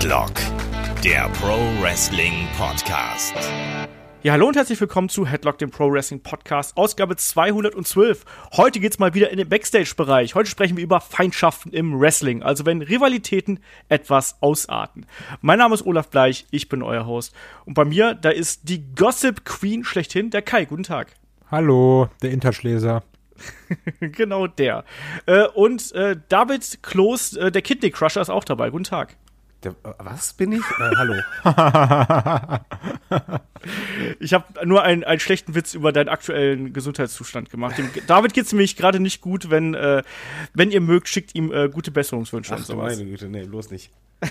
Headlock, der Pro Wrestling Podcast. Ja, hallo und herzlich willkommen zu Headlock, dem Pro Wrestling Podcast, Ausgabe 212. Heute geht's mal wieder in den Backstage-Bereich. Heute sprechen wir über Feindschaften im Wrestling, also wenn Rivalitäten etwas ausarten. Mein Name ist Olaf Bleich, ich bin euer Host. Und bei mir, da ist die Gossip Queen schlechthin, der Kai. Guten Tag. Hallo, der Interschleser. genau der. Äh, und äh, David Kloß, äh, der Kidney Crusher, ist auch dabei. Guten Tag. Der, was bin ich? Äh, hallo. ich habe nur einen, einen schlechten Witz über deinen aktuellen Gesundheitszustand gemacht. Dem, David geht's nämlich gerade nicht gut, wenn, äh, wenn ihr mögt, schickt ihm äh, gute Besserungswünsche Ach, und sowas. Meine Güte, nee, bloß nicht.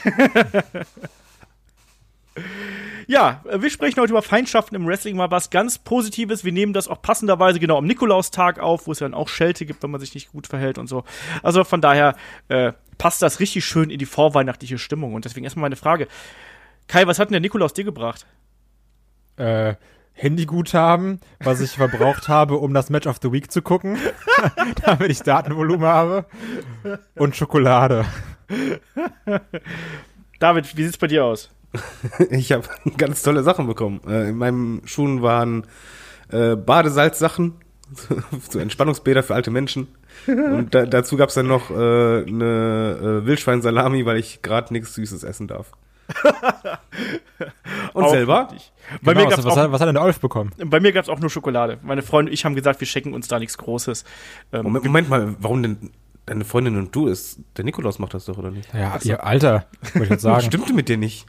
Ja, wir sprechen heute über Feindschaften im Wrestling, mal was ganz Positives. Wir nehmen das auch passenderweise genau am Nikolaustag auf, wo es dann auch Schelte gibt, wenn man sich nicht gut verhält und so. Also von daher äh, passt das richtig schön in die vorweihnachtliche Stimmung. Und deswegen erstmal meine Frage. Kai, was hat denn der Nikolaus dir gebracht? Äh, Handyguthaben, was ich verbraucht habe, um das Match of the Week zu gucken, damit ich Datenvolumen habe. Und Schokolade. David, wie sieht's bei dir aus? ich habe ganz tolle Sachen bekommen. Äh, in meinen Schuhen waren äh, Badesalzsachen, so Entspannungsbäder für alte Menschen. Und da, dazu gab's dann noch äh, eine äh, Wildschweinsalami, weil ich gerade nichts Süßes essen darf. Und Auch selber? Bei Genau, mir gab's was, auch, hat, was hat denn der Olf bekommen? bei mir gab's auch nur Schokolade. Meine Freunde und ich haben gesagt, wir schenken uns da nichts Großes. Ähm, Moment, Moment mal, warum denn deine Freundin und du ist? Der Nikolaus macht das doch, oder nicht? Ja, ihr Alter, wollte ich jetzt sagen. Stimmte mit dir nicht.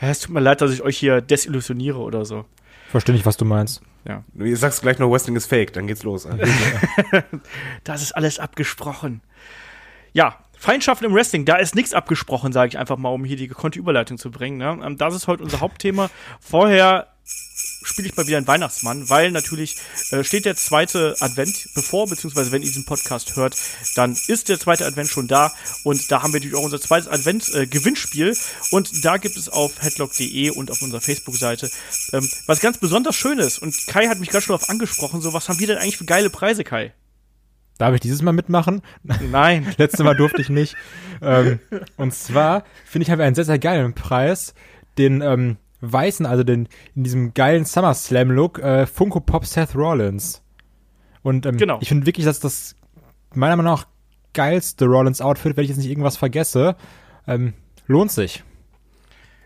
es tut mir leid, dass ich euch hier desillusioniere oder so. Verstehe nicht, was du meinst. Ja. Du sagst gleich noch, Wrestling ist fake, dann geht's los. Das ist alles abgesprochen. Ja, Feindschaften im Wrestling, da ist nichts abgesprochen, sage ich einfach mal, um hier die gekonnte Überleitung zu bringen. Ne? Ähm, Das ist heute unser Hauptthema. Vorher spiele ich mal wieder einen Weihnachtsmann, weil natürlich äh, steht der zweite Advent bevor, beziehungsweise wenn ihr diesen Podcast hört, dann ist der zweite Advent schon da und da haben wir natürlich auch unser zweites Advent-Gewinnspiel und da gibt es auf headlock.de und auf unserer Facebook-Seite ähm, was ganz besonders Schönes und Kai hat mich gerade schon darauf angesprochen, so was haben wir denn eigentlich für geile Preise, Kai? Darf ich dieses Mal mitmachen? Nein. Letztes Mal durfte ich nicht. ähm, und zwar finde ich, haben wir einen sehr, sehr geilen Preis. Den ähm, weißen, also den in diesem geilen SummerSlam-Look, äh, Funko Pop Seth Rollins. Und ähm, Genau. ich finde wirklich, dass das meiner Meinung nach geilste Rollins-Outfit, wenn ich jetzt nicht irgendwas vergesse, ähm, lohnt sich.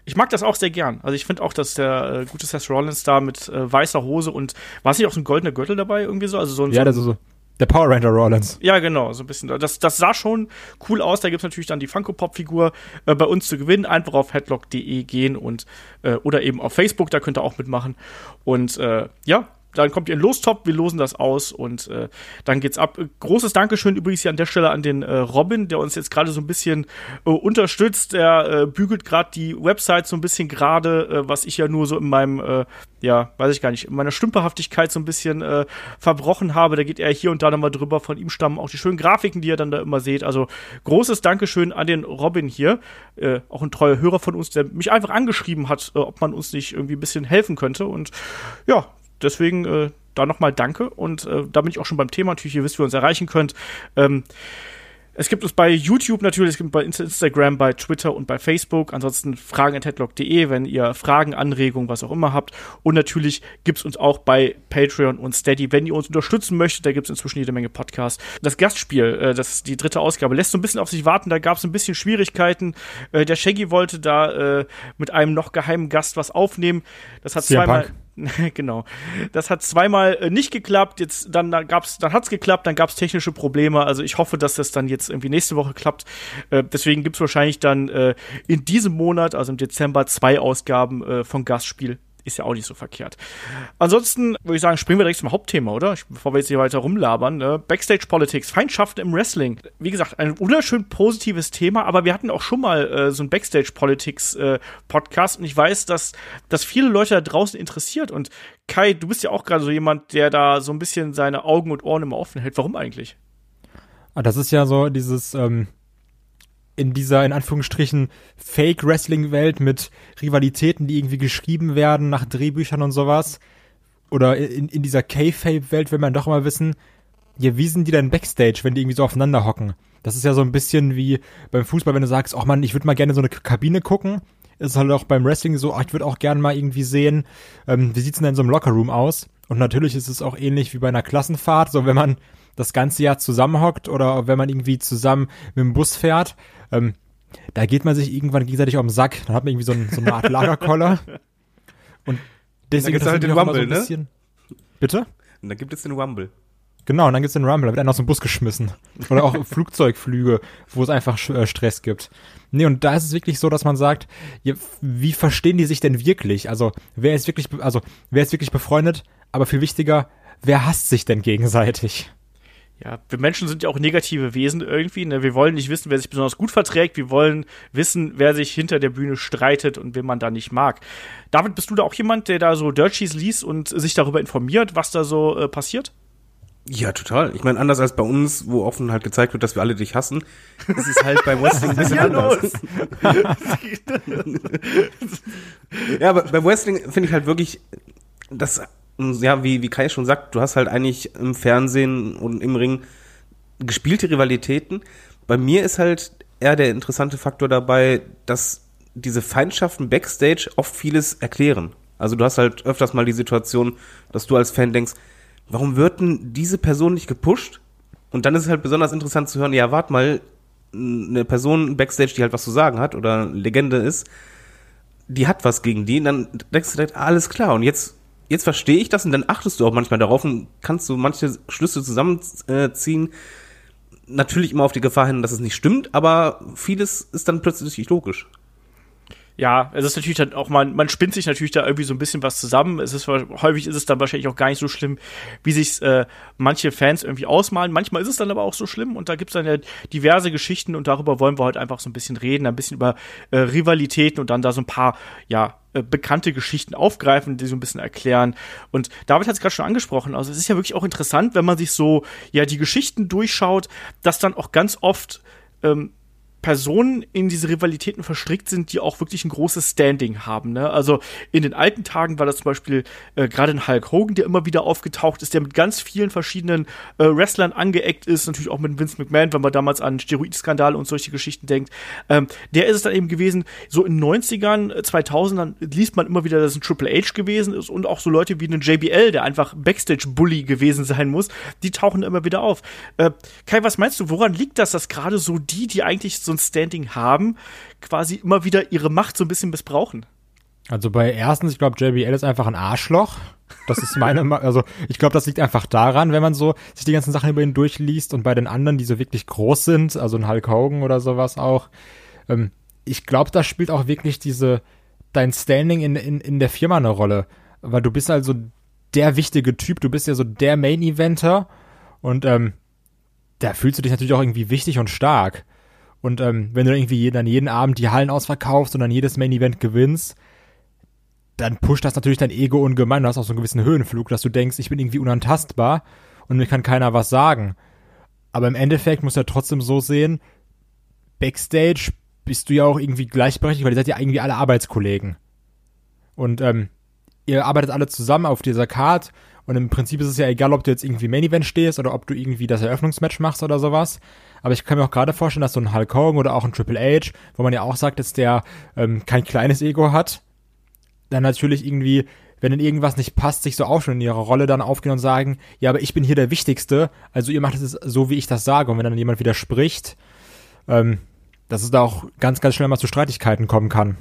Ich mag das auch sehr gern. Also ich finde auch, dass der äh, gute Seth Rollins da mit äh, weißer Hose und war es nicht auch so ein goldener Gürtel dabei irgendwie so? Also so ein, Ja, so, das ist so. Der Power Ranger Rollins. ja genau, so ein bisschen. Das, das sah schon cool aus. Da gibt's natürlich dann die Funko Pop Figur äh, bei uns zu gewinnen. Einfach auf headlock.de gehen und äh, oder eben auf Facebook, da könnt ihr auch mitmachen. Und äh, ja. Dann kommt ihr in Lostop, wir losen das aus und äh, dann geht's ab. Großes Dankeschön übrigens hier an der Stelle an den äh, Robin, der uns jetzt gerade so ein bisschen äh, unterstützt. Der äh, bügelt gerade die Website so ein bisschen gerade, äh, was ich ja nur so in meinem, äh, ja, weiß ich gar nicht, in meiner Stümperhaftigkeit so ein bisschen verbrochen habe. Da geht er hier und da nochmal drüber. Von ihm stammen auch die schönen Grafiken, die ihr dann da immer seht. Also großes Dankeschön an den Robin hier, auch ein treuer Hörer von uns, der mich einfach angeschrieben hat, ob man uns nicht irgendwie ein bisschen helfen könnte. Und ja, deswegen äh, da nochmal Danke. Und äh, da bin ich auch schon beim Thema. Natürlich, ihr wisst, wie ihr uns erreichen könnt. Ähm, es gibt uns bei YouTube natürlich, es gibt bei Insta- Instagram, bei Twitter und bei Facebook. Ansonsten fragen.headlock.de, wenn ihr Fragen, Anregungen, was auch immer habt. Und natürlich gibt's uns auch bei Patreon und Steady, wenn ihr uns unterstützen möchtet. Da gibt's inzwischen jede Menge Podcasts. Das Gastspiel, äh, das ist die dritte Ausgabe, lässt so ein bisschen auf sich warten. Da gab's ein bisschen Schwierigkeiten. Äh, der Shaggy wollte da äh, mit einem noch geheimen Gast was aufnehmen. Das hat zweimal. Punk. genau. Das hat zweimal äh, nicht geklappt. Jetzt dann da gab's, dann hat's geklappt, dann gab's technische Probleme. Also ich hoffe, dass das dann jetzt irgendwie nächste Woche klappt. Äh, deswegen gibt's wahrscheinlich dann äh, in diesem Monat, also im Dezember, zwei Ausgaben äh, von Gastspiel. Ist ja auch nicht so verkehrt. Ansonsten würde ich sagen, springen wir direkt zum Hauptthema, oder? Bevor wir jetzt hier weiter rumlabern. Ne? Backstage Politics, Feindschaften im Wrestling. Wie gesagt, ein wunderschön positives Thema, aber wir hatten auch schon mal äh, so ein Backstage Politics äh, Podcast und ich weiß, dass das viele Leute da draußen interessiert. Und Kai, du bist ja auch gerade so jemand, der da so ein bisschen seine Augen und Ohren immer offen hält. Warum eigentlich? Ah, das ist ja so dieses, ähm, in dieser, in Anführungsstrichen, Fake-Wrestling-Welt mit Rivalitäten, die irgendwie geschrieben werden nach Drehbüchern und sowas. Oder in, in dieser K-Fape-Welt will man doch immer wissen, ja, wie sind die denn Backstage, wenn die irgendwie so aufeinander hocken? Das ist ja so ein bisschen wie beim Fußball, wenn du sagst, ach man, ich würde mal gerne so eine Kabine gucken. Ist halt auch beim Wrestling so, ach, ich würde auch gerne mal irgendwie sehen, ähm, wie sieht's denn in so einem Lockerroom aus? Und natürlich ist es auch ähnlich wie bei einer Klassenfahrt, so wenn man das ganze Jahr zusammenhockt oder wenn man irgendwie zusammen mit dem Bus fährt, ähm, da geht man sich irgendwann gegenseitig auf den Sack. Dann hat man irgendwie so, ein, so eine Art Lagerkoller. Und deswegen ist halt den irgendwie auch immer Rumble, ne? bisschen, Bitte? Und dann gibt es den Rumble. Genau, und dann gibt's den Rumble, da wird einer aus dem Bus geschmissen. Oder auch Flugzeugflüge, wo es einfach äh, Stress gibt. Nee, und da ist es wirklich so, dass man sagt, ja, wie verstehen die sich denn wirklich? Also, wer ist wirklich, also, wer ist wirklich befreundet? Aber viel wichtiger, wer hasst sich denn gegenseitig? Ja, wir Menschen sind ja auch negative Wesen irgendwie. Ne? Wir wollen nicht wissen, wer sich besonders gut verträgt. Wir wollen wissen, wer sich hinter der Bühne streitet und wen man da nicht mag. David, bist du da auch jemand, der da so Dirt Sheets liest und sich darüber informiert, was da so äh, passiert? Ja, total. Ich meine, anders als bei uns, wo offen halt gezeigt wird, dass wir alle dich hassen, ist es halt beim Wrestling ein bisschen anders. ja, aber beim Wrestling finde ich halt wirklich, das, ja, wie, wie Kai schon sagt, du hast halt eigentlich im Fernsehen und im Ring gespielte Rivalitäten. Bei mir ist halt eher der interessante Faktor dabei, dass diese Feindschaften backstage oft vieles erklären. Also du hast halt öfters mal die Situation, dass du als Fan denkst, warum wird denn diese Person nicht gepusht? Und dann ist es halt besonders interessant zu hören, ja, warte mal, eine Person backstage, die halt was zu sagen hat oder Legende ist, die hat was gegen die, und dann denkst du direkt, alles klar, und jetzt, jetzt verstehe ich das und dann achtest du auch manchmal darauf und kannst du manche Schlüsse zusammenziehen. Natürlich immer auf die Gefahr hin, dass es nicht stimmt, aber vieles ist dann plötzlich logisch. Ja, es ist natürlich dann auch mal, man spinnt sich natürlich da irgendwie so ein bisschen was zusammen. Es ist häufig ist es dann wahrscheinlich auch gar nicht so schlimm, wie sich äh, manche Fans irgendwie ausmalen. Manchmal ist es dann aber auch so schlimm und da gibt's dann ja diverse Geschichten und darüber wollen wir heute einfach so ein bisschen reden, ein bisschen über äh, Rivalitäten und dann da so ein paar, ja, äh, bekannte Geschichten aufgreifen, die so ein bisschen erklären. Und David hat es gerade schon angesprochen. Also es ist ja wirklich auch interessant, wenn man sich so ja die Geschichten durchschaut, dass dann auch ganz oft ähm, Personen in diese Rivalitäten verstrickt sind, die auch wirklich ein großes Standing haben. Ne? Also in den alten Tagen war das zum Beispiel äh, gerade ein Hulk Hogan, der immer wieder aufgetaucht ist, der mit ganz vielen verschiedenen äh, Wrestlern angeeckt ist, natürlich auch mit Vince McMahon, wenn man damals an Steroidskandale und solche Geschichten denkt. Ähm, der ist es dann eben gewesen, so in den 90ern, äh, 2000ern liest man immer wieder, dass es ein Triple H gewesen ist und auch so Leute wie einen JBL, der einfach Backstage-Bully gewesen sein muss, die tauchen immer wieder auf. Äh, Kai, was meinst du, woran liegt das, dass gerade so die, die eigentlich so ein Standing haben, quasi immer wieder ihre Macht so ein bisschen missbrauchen? Also bei erstens, ich glaube, JBL ist einfach ein Arschloch. Das ist meine, Ma- also ich glaube, das liegt einfach daran, wenn man so sich die ganzen Sachen über ihn durchliest und bei den anderen, die so wirklich groß sind, also ein Hulk Hogan oder sowas auch. Ähm, ich glaube, da spielt auch wirklich diese dein Standing in, in, in der Firma eine Rolle, weil du bist also der wichtige Typ, du bist ja so der Main Eventer und ähm, da fühlst du dich natürlich auch irgendwie wichtig und stark. Und ähm, wenn du dann irgendwie jeden, dann jeden Abend die Hallen ausverkaufst und dann jedes Main Event gewinnst, dann pusht das natürlich dein Ego ungemein. Du hast auch so einen gewissen Höhenflug, dass du denkst, ich bin irgendwie unantastbar und mir kann keiner was sagen. Aber im Endeffekt musst du ja trotzdem so sehen, Backstage bist du ja auch irgendwie gleichberechtigt, weil ihr seid ja irgendwie alle Arbeitskollegen. Und ähm, ihr arbeitet alle zusammen auf dieser Card und im Prinzip ist es ja egal, ob du jetzt irgendwie Main Event stehst oder ob du irgendwie das Eröffnungsmatch machst oder sowas. Aber ich kann mir auch gerade vorstellen, dass so ein Hulk Hogan oder auch ein Triple H, wo man ja auch sagt, dass der ähm, kein kleines Ego hat, dann natürlich irgendwie, wenn in irgendwas nicht passt, sich so auch schon in ihre Rolle dann aufgehen und sagen, ja, aber ich bin hier der Wichtigste, also ihr macht es so, wie ich das sage. Und wenn dann jemand widerspricht, ähm, dass es da auch ganz, ganz schnell mal zu Streitigkeiten kommen kann.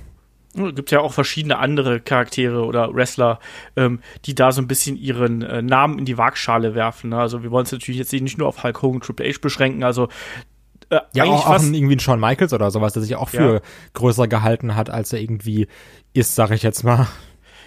Es gibt ja auch verschiedene andere Charaktere oder Wrestler, ähm, die da so ein bisschen ihren äh, Namen in die Waagschale werfen. Ne? Also wir wollen es natürlich jetzt nicht nur auf Hulk Hogan Triple H beschränken. Also äh, Ja, eigentlich auch, auch ein, irgendwie ein Shawn Michaels oder sowas, der sich auch für Ja. größer gehalten hat, als er irgendwie ist, sag ich jetzt mal.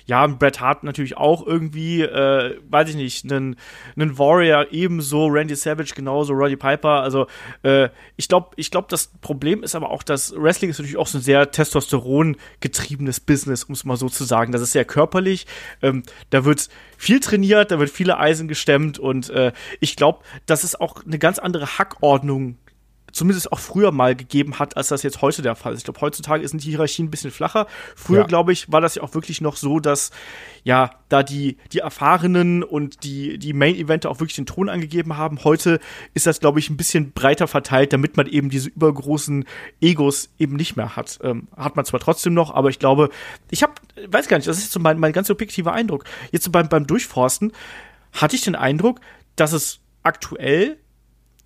Ja, Bret Hart natürlich auch irgendwie, äh, weiß ich nicht, einen, einen Warrior ebenso, Randy Savage genauso, Roddy Piper. Also äh, ich glaube, ich glaube, das Problem ist aber auch, dass Wrestling ist natürlich auch so ein sehr Testosteron getriebenes Business, um es mal so zu sagen. Das ist sehr körperlich. Ähm, da wird viel trainiert, da wird viele Eisen gestemmt und äh, ich glaube, das ist auch eine ganz andere Hackordnung zumindest auch früher mal gegeben hat, als das jetzt heute der Fall ist. Ich glaube, heutzutage sind die Hierarchien ein bisschen flacher. Früher, Ja. glaube ich, war das ja auch wirklich noch so, dass ja, da die, die Erfahrenen und die, die Main-Eventer auch wirklich den Ton angegeben haben. Heute ist das, glaube ich, ein bisschen breiter verteilt, damit man eben diese übergroßen Egos eben nicht mehr hat. Ähm, hat man zwar trotzdem noch, aber ich glaube, ich habe, weiß gar nicht, das ist so mein, mein ganz subjektiver Eindruck. Jetzt so beim, beim Durchforsten hatte ich den Eindruck, dass es aktuell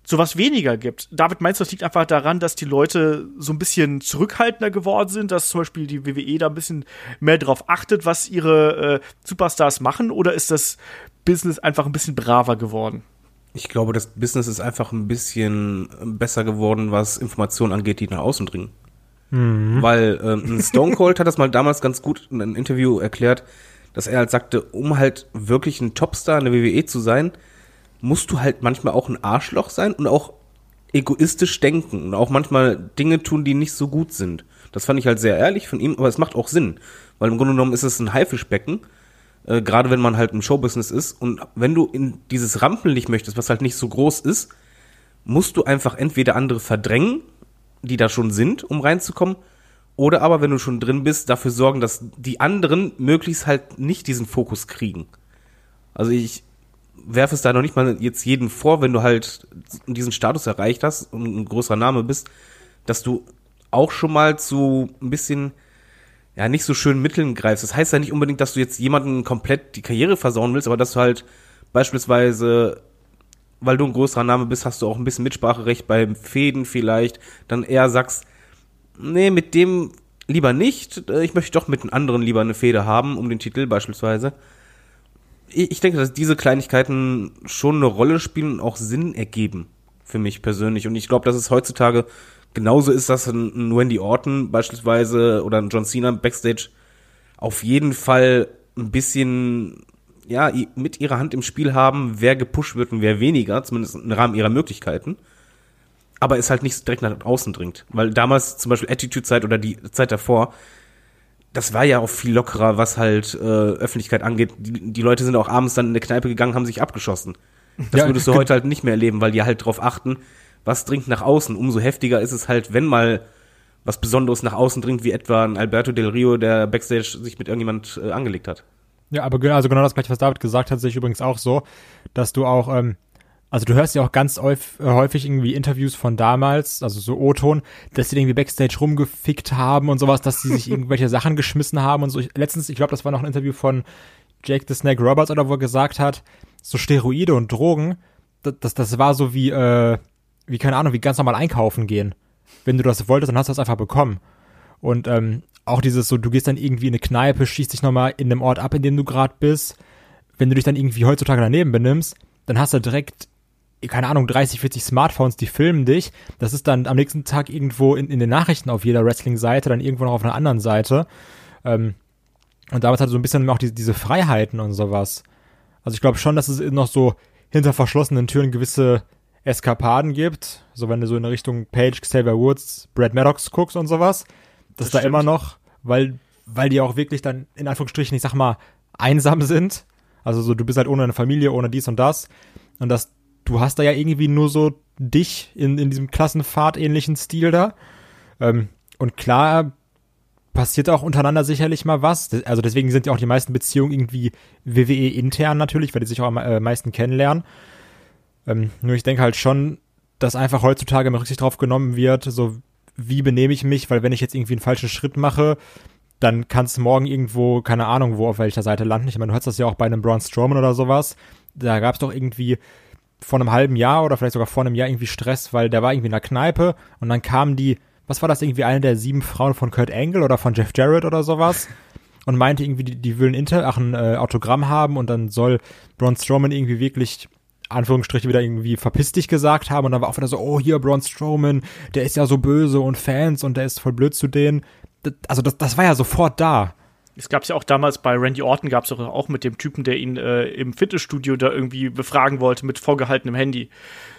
sowas weniger gibt. David meinst du, das liegt einfach daran, dass die Leute so ein bisschen zurückhaltender geworden sind, dass zum Beispiel die WWE da ein bisschen mehr drauf achtet, was ihre äh, Superstars machen, oder ist das Business einfach ein bisschen braver geworden? Ich glaube, das Business ist einfach ein bisschen besser geworden, was Informationen angeht, die nach außen dringen. Weil ähm, Stone Cold hat das mal damals ganz gut in einem Interview erklärt, dass er halt sagte, um halt wirklich ein Topstar in der WWE zu sein, musst du halt manchmal auch ein Arschloch sein und auch egoistisch denken und auch manchmal Dinge tun, die nicht so gut sind. Das fand ich halt sehr ehrlich von ihm, aber es macht auch Sinn, weil im Grunde genommen ist es ein Haifischbecken, äh, gerade wenn man halt im Showbusiness ist und wenn du in dieses Rampenlicht möchtest, was halt nicht so groß ist, musst du einfach entweder andere verdrängen, die da schon sind, um reinzukommen, oder aber, wenn du schon drin bist, dafür sorgen, dass die anderen möglichst halt nicht diesen Fokus kriegen. Also ich werfe es da noch nicht mal jetzt jeden vor, wenn du halt diesen Status erreicht hast und ein größerer Name bist, dass du auch schon mal zu ein bisschen ja nicht so schönen Mitteln greifst. Das heißt ja nicht unbedingt, dass du jetzt jemanden komplett die Karriere versauen willst, aber dass du halt beispielsweise weil du ein größerer Name bist, hast du auch ein bisschen Mitspracherecht beim Fäden vielleicht, dann eher sagst, nee, mit dem lieber nicht, äh, ich möchte doch mit einem anderen lieber eine Fehde haben, um den Titel beispielsweise. Ich denke, dass diese Kleinigkeiten schon eine Rolle spielen und auch Sinn ergeben für mich persönlich. Und ich glaube, dass es heutzutage genauso ist, dass ein ein Wendy Orton beispielsweise oder ein John Cena Backstage auf jeden Fall ein bisschen ja, mit ihrer Hand im Spiel haben, wer gepusht wird und wer weniger, zumindest im Rahmen ihrer Möglichkeiten. Aber es halt nicht direkt nach außen dringt. Weil damals zum Beispiel Attitude-Zeit oder die Zeit davor, das war ja auch viel lockerer, was halt äh, Öffentlichkeit angeht. Die, die Leute sind auch abends dann in eine Kneipe gegangen, haben sich abgeschossen. Das Ja, würdest du heute halt nicht mehr erleben, weil die halt drauf achten, was dringt nach außen. Umso heftiger ist es halt, wenn mal was Besonderes nach außen dringt, wie etwa ein Alberto Del Rio, der Backstage sich mit irgendjemand äh, angelegt hat. Ja, aber genau, also genau das gleiche, was David gesagt hat, sehe ich übrigens auch so, dass du auch, ähm, also du hörst ja auch ganz häufig, äh, häufig irgendwie Interviews von damals, also so O-Ton, dass sie irgendwie Backstage rumgefickt haben und sowas, dass sie sich irgendwelche Sachen geschmissen haben und so. Ich, letztens, ich glaube, das war noch ein Interview von Jake the Snake Roberts oder wo er gesagt hat, so Steroide und Drogen, das, das, das war so wie, äh, wie, keine Ahnung, wie ganz normal einkaufen gehen. Wenn du das wolltest, dann hast du das einfach bekommen. Und ähm, auch dieses so, du gehst dann irgendwie in eine Kneipe, schießt dich nochmal in dem Ort ab, in dem du gerade bist. Wenn du dich dann irgendwie heutzutage daneben benimmst, dann hast du direkt, keine Ahnung, 30, 40 Smartphones, die filmen dich. Das ist dann am nächsten Tag irgendwo in, in den Nachrichten auf jeder Wrestling-Seite, dann irgendwo noch auf einer anderen Seite. Ähm, und damals hatte so ein bisschen auch diese, diese Freiheiten und sowas. Also ich glaube schon, dass es noch so hinter verschlossenen Türen gewisse Eskapaden gibt. So wenn du so in Richtung Page, Xavier Woods, Brad Maddox guckst und sowas. Das, Das ist da stimmt. immer noch, weil, weil die auch wirklich dann in Anführungsstrichen, ich sag mal, einsam sind. Also so, du bist halt ohne eine Familie, ohne dies und das. Und das, du hast da ja irgendwie nur so dich in, in diesem Klassenfahrt-ähnlichen Stil da. Ähm, und klar passiert auch untereinander sicherlich mal was. Also deswegen sind ja auch die meisten Beziehungen irgendwie WWE intern natürlich, weil die sich auch am äh, meisten kennenlernen. Ähm, nur ich denke halt schon, dass einfach heutzutage mal Rücksicht drauf genommen wird, so wie benehme ich mich, weil wenn ich jetzt irgendwie einen falschen Schritt mache, dann kann es morgen irgendwo, keine Ahnung, wo auf welcher Seite landen. Ich meine, du hattest das ja auch bei einem Braun Strowman oder sowas. Da gab es doch irgendwie vor einem halben Jahr oder vielleicht sogar vor einem Jahr irgendwie Stress, weil der war irgendwie in der Kneipe und dann kamen die, was war das, irgendwie eine der sieben Frauen von Kurt Angle oder von Jeff Jarrett oder sowas und meinte irgendwie, die, die will ein, Inter ach, ein äh, Autogramm haben und dann soll Braun Strowman irgendwie wirklich Anführungsstriche wieder irgendwie verpiss dich gesagt haben und dann war auch wieder so, oh hier Braun Strowman, der ist ja so böse und Fans und der ist voll blöd zu denen. Das, also das, das war ja sofort da. Es gab ja auch damals bei Randy Orton, gab es auch mit dem Typen, der ihn äh, im Fitnessstudio da irgendwie befragen wollte mit vorgehaltenem Handy.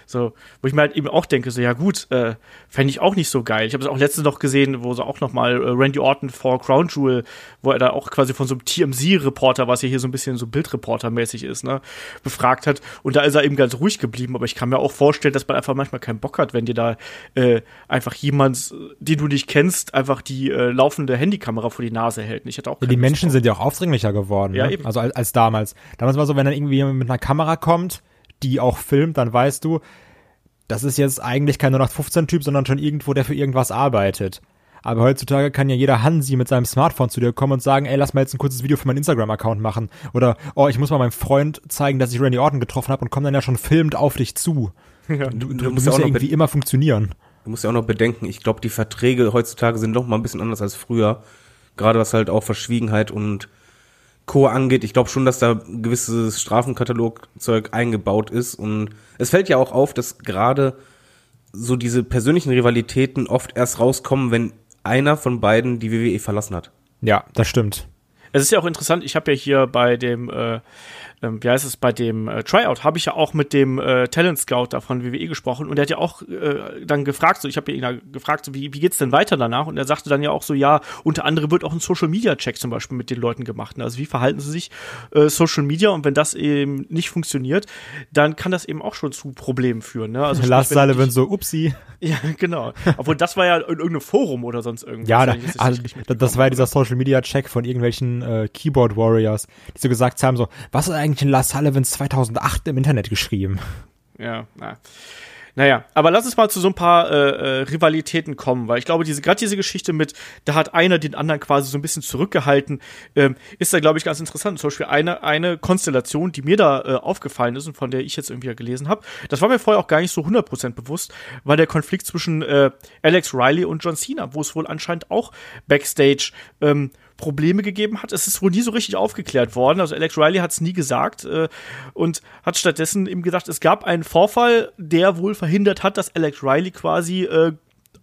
So, wo ich mir halt eben auch denke, so ja gut, äh, fände ich auch nicht so geil. Ich habe es auch letztens noch gesehen, wo sie auch noch mal äh, Randy Orton vor Crown Jewel, wo er da auch quasi von so einem TMZ-Reporter, was ja hier so ein bisschen so Bildreporter-mäßig ist, ne, befragt hat. Und da ist er eben ganz ruhig geblieben. Aber ich kann mir auch vorstellen, dass man einfach manchmal keinen Bock hat, wenn dir da äh, einfach jemand, den du nicht kennst, einfach die äh, laufende Handykamera vor die Nase hält. Ich hatte auch Ja, die Menschen drauf. sind ja auch aufdringlicher geworden. Ja, ne? eben. Also als, als damals. Damals war so, wenn dann irgendwie jemand mit einer Kamera kommt, die auch filmt, dann weißt du, das ist jetzt eigentlich kein 0815-Typ, sondern schon irgendwo, der für irgendwas arbeitet. Aber heutzutage kann ja jeder Hansi mit seinem Smartphone zu dir kommen und sagen, ey, lass mal jetzt ein kurzes Video für meinen Instagram-Account machen. Oder, oh, ich muss mal meinem Freund zeigen, dass ich Randy Orton getroffen habe und komm dann ja schon filmt auf dich zu. Du, Du, du, du musst ja auch ja noch irgendwie immer funktionieren. du musst ja auch noch bedenken, ich glaube, die Verträge heutzutage sind noch mal ein bisschen anders als früher. Gerade was halt auch Verschwiegenheit und Co. angeht. Ich glaube schon, dass da ein gewisses Strafenkatalogzeug eingebaut ist. Und es fällt ja auch auf, dass gerade so diese persönlichen Rivalitäten oft erst rauskommen, wenn einer von beiden die WWE verlassen hat. Ja, das stimmt. Es ist ja auch interessant, ich habe ja hier bei dem, äh, ähm, wie heißt es, bei dem äh, Tryout, habe ich ja auch mit dem äh, Talent Scout da von WWE gesprochen und der hat ja auch äh, dann gefragt, so ich habe ihn da gefragt, so, wie, wie geht's denn weiter danach? Und er sagte dann ja auch so, ja, unter anderem wird auch ein Social Media Check zum Beispiel mit den Leuten gemacht. ne? Also wie verhalten sie sich äh, Social Media und wenn das eben nicht funktioniert, dann kann das eben auch schon zu Problemen führen. Ne? Also Lars du Sullivan dich- so, upsi. Ja, genau. Obwohl das war ja in irgendeinem Forum oder sonst irgendwas. Ja, da, das also, das war ja dieser Social Media Check von irgendwelchen äh, Keyboard Warriors, die so gesagt haben so, was ist eigentlich in Lars Sullivan 2008 im Internet geschrieben? Ja, na. Naja, aber lass uns mal zu so ein paar äh, äh, Rivalitäten kommen, weil ich glaube, diese gerade diese Geschichte mit, da hat einer den anderen quasi so ein bisschen zurückgehalten, ähm, ist da, glaube ich, ganz interessant. Zum Beispiel eine, eine Konstellation, die mir da äh, aufgefallen ist und von der ich jetzt irgendwie gelesen habe, das war mir vorher auch gar nicht so 100% bewusst, war der Konflikt zwischen äh, Alex Riley und John Cena, wo es wohl anscheinend auch Backstage ähm, Probleme gegeben hat. Es ist wohl nie so richtig aufgeklärt worden. Also Alex Riley hat es nie gesagt äh, und hat stattdessen eben gesagt, es gab einen Vorfall, der wohl verhindert hat, dass Alex Riley quasi äh,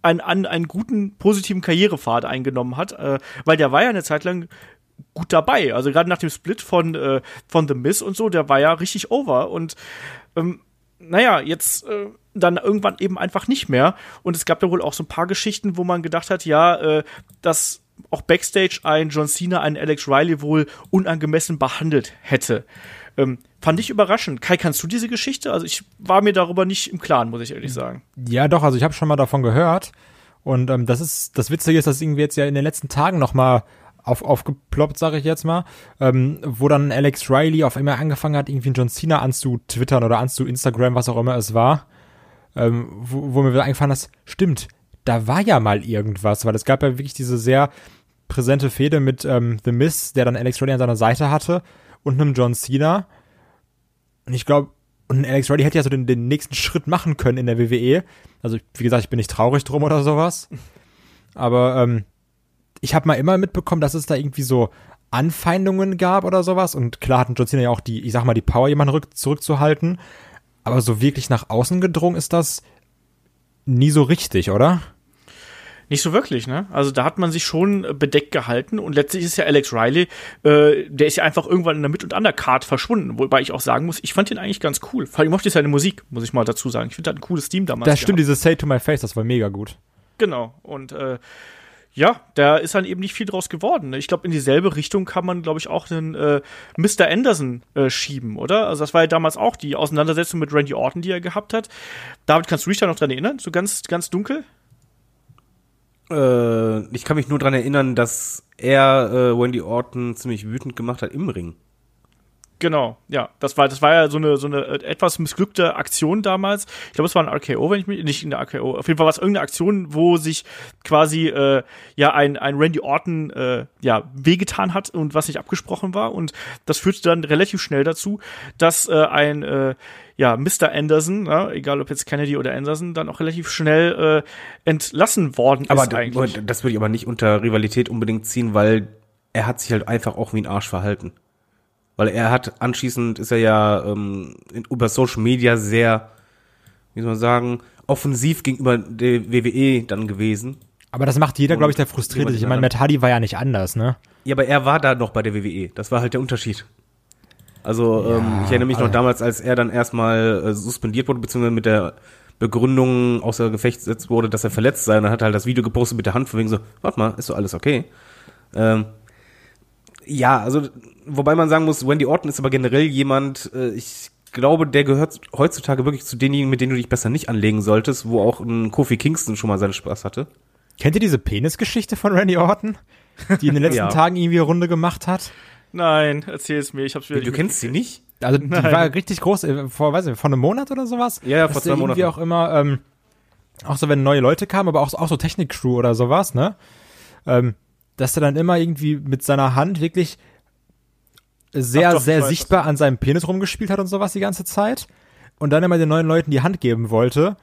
einen, einen, einen guten, positiven Karrierepfad eingenommen hat, äh, weil der war ja eine Zeit lang gut dabei. Also gerade nach dem Split von, äh, von The Miz und so, der war ja richtig over und ähm, naja, jetzt äh, dann irgendwann eben einfach nicht mehr. Und es gab da wohl auch so ein paar Geschichten, wo man gedacht hat, ja, äh, dass auch Backstage ein John Cena, einen Alex Riley wohl unangemessen behandelt hätte. Ähm, fand ich überraschend. Kai, kannst du diese Geschichte? Also ich war mir darüber nicht im Klaren, muss ich ehrlich sagen. Ja, doch, also ich habe schon mal davon gehört. Und ähm, das ist, das Witzige ist, dass irgendwie jetzt ja in den letzten Tagen noch mal auf, aufgeploppt, sage ich jetzt mal, ähm, wo dann Alex Riley auf einmal angefangen hat, irgendwie John Cena anzutwittern oder anzu-Instagram, was auch immer es war, ähm, wo, wo mir wieder eingefallen ist, stimmt, da war ja mal irgendwas, weil es gab ja wirklich diese sehr präsente Fehde mit ähm, The Miz, der dann Alex Riley an seiner Seite hatte und einem John Cena. Und ich glaube, und Alex Riley hätte ja so den, den nächsten Schritt machen können in der WWE. Also, wie gesagt, ich bin nicht traurig drum oder sowas. Aber ähm, ich habe mal immer mitbekommen, dass es da irgendwie so Anfeindungen gab oder sowas. Und klar hatten John Cena ja auch die, ich sag mal, die Power, jemanden rück, zurückzuhalten. Aber so wirklich nach außen gedrungen ist das nie so richtig, oder? Nicht so wirklich, ne? Also da hat man sich schon bedeckt gehalten und letztlich ist ja Alex Riley, äh, der ist ja einfach irgendwann in der Mid- und Undercard verschwunden, wobei ich auch sagen muss, ich fand ihn eigentlich ganz cool. Vor allem mochte ich seine Musik, muss ich mal dazu sagen. Ich finde, er hat ein cooles Team damals. Das stimmt, gehabt. dieses Say to my face, das war mega gut. Genau. Und äh, ja, da ist dann eben nicht viel draus geworden. ne? Ich glaube, in dieselbe Richtung kann man, glaube ich, auch den äh, Mr. Anderson äh, schieben, oder? Also das war ja damals auch die Auseinandersetzung mit Randy Orton, die er gehabt hat. David, kannst du dich da noch dran erinnern? So ganz, ganz dunkel? Äh, ich kann mich nur dran erinnern, dass er äh, Wendy Orton ziemlich wütend gemacht hat im Ring. Genau, ja. Das war, das war ja so eine, so eine äh, etwas missglückte Aktion damals. Ich glaube, es war ein RKO, wenn ich mich, nicht in der RKO. Auf jeden Fall war es irgendeine Aktion, wo sich quasi, äh, ja, ein, ein Randy Orton, äh, ja, wehgetan hat und was nicht abgesprochen war. Und das führte dann relativ schnell dazu, dass äh, ein, äh, ja, Mr. Anderson, ja, egal ob jetzt Kennedy oder Anderson, dann auch relativ schnell äh, entlassen worden Aber ist eigentlich. das würde ich aber nicht unter Rivalität unbedingt ziehen, weil er hat sich halt einfach auch wie ein Arsch verhalten. Weil er hat anschließend ist er ja ähm, in, über Social Media sehr, wie soll man sagen, offensiv gegenüber der WWE dann gewesen. Aber das macht jeder, glaube ich, der frustriert ist. Ich meine. Matt Hardy war ja nicht anders, ne? Ja, aber er war da noch bei der WWE. Das war halt der Unterschied. Also ähm, ich erinnere mich noch aber- damals, als er dann erstmal äh, suspendiert wurde, beziehungsweise mit der Begründung außer Gefecht gesetzt wurde, dass er verletzt sei. Und dann hat er halt das Video gepostet mit der Hand, von wegen so, warte mal, ist so alles okay. Ähm, ja, also, wobei man sagen muss, Wendy Orton ist aber generell jemand, äh, ich glaube, der gehört heutzutage wirklich zu denjenigen, mit denen du dich besser nicht anlegen solltest, wo auch ein Kofi Kingston schon mal seinen Spaß hatte. Kennt ihr diese Penisgeschichte von Randy Orton? Die in den letzten Ja. Tagen irgendwie eine Runde gemacht hat? Nein, erzähl es mir, ich hab's wieder Du nicht kennst sie nicht? Also die Nein. war richtig groß, äh, vor, weiß ich, vor einem Monat oder sowas. Ja, ja, vor zwei irgendwie Monaten. auch immer, ähm, auch so, wenn neue Leute kamen, aber auch, auch so Technik-Crew oder sowas, ne? Ähm, dass er dann immer irgendwie mit seiner Hand wirklich sehr, doch, sehr sichtbar an seinem Penis rumgespielt hat und sowas die ganze Zeit. Und dann immer den neuen Leuten die Hand geben wollte.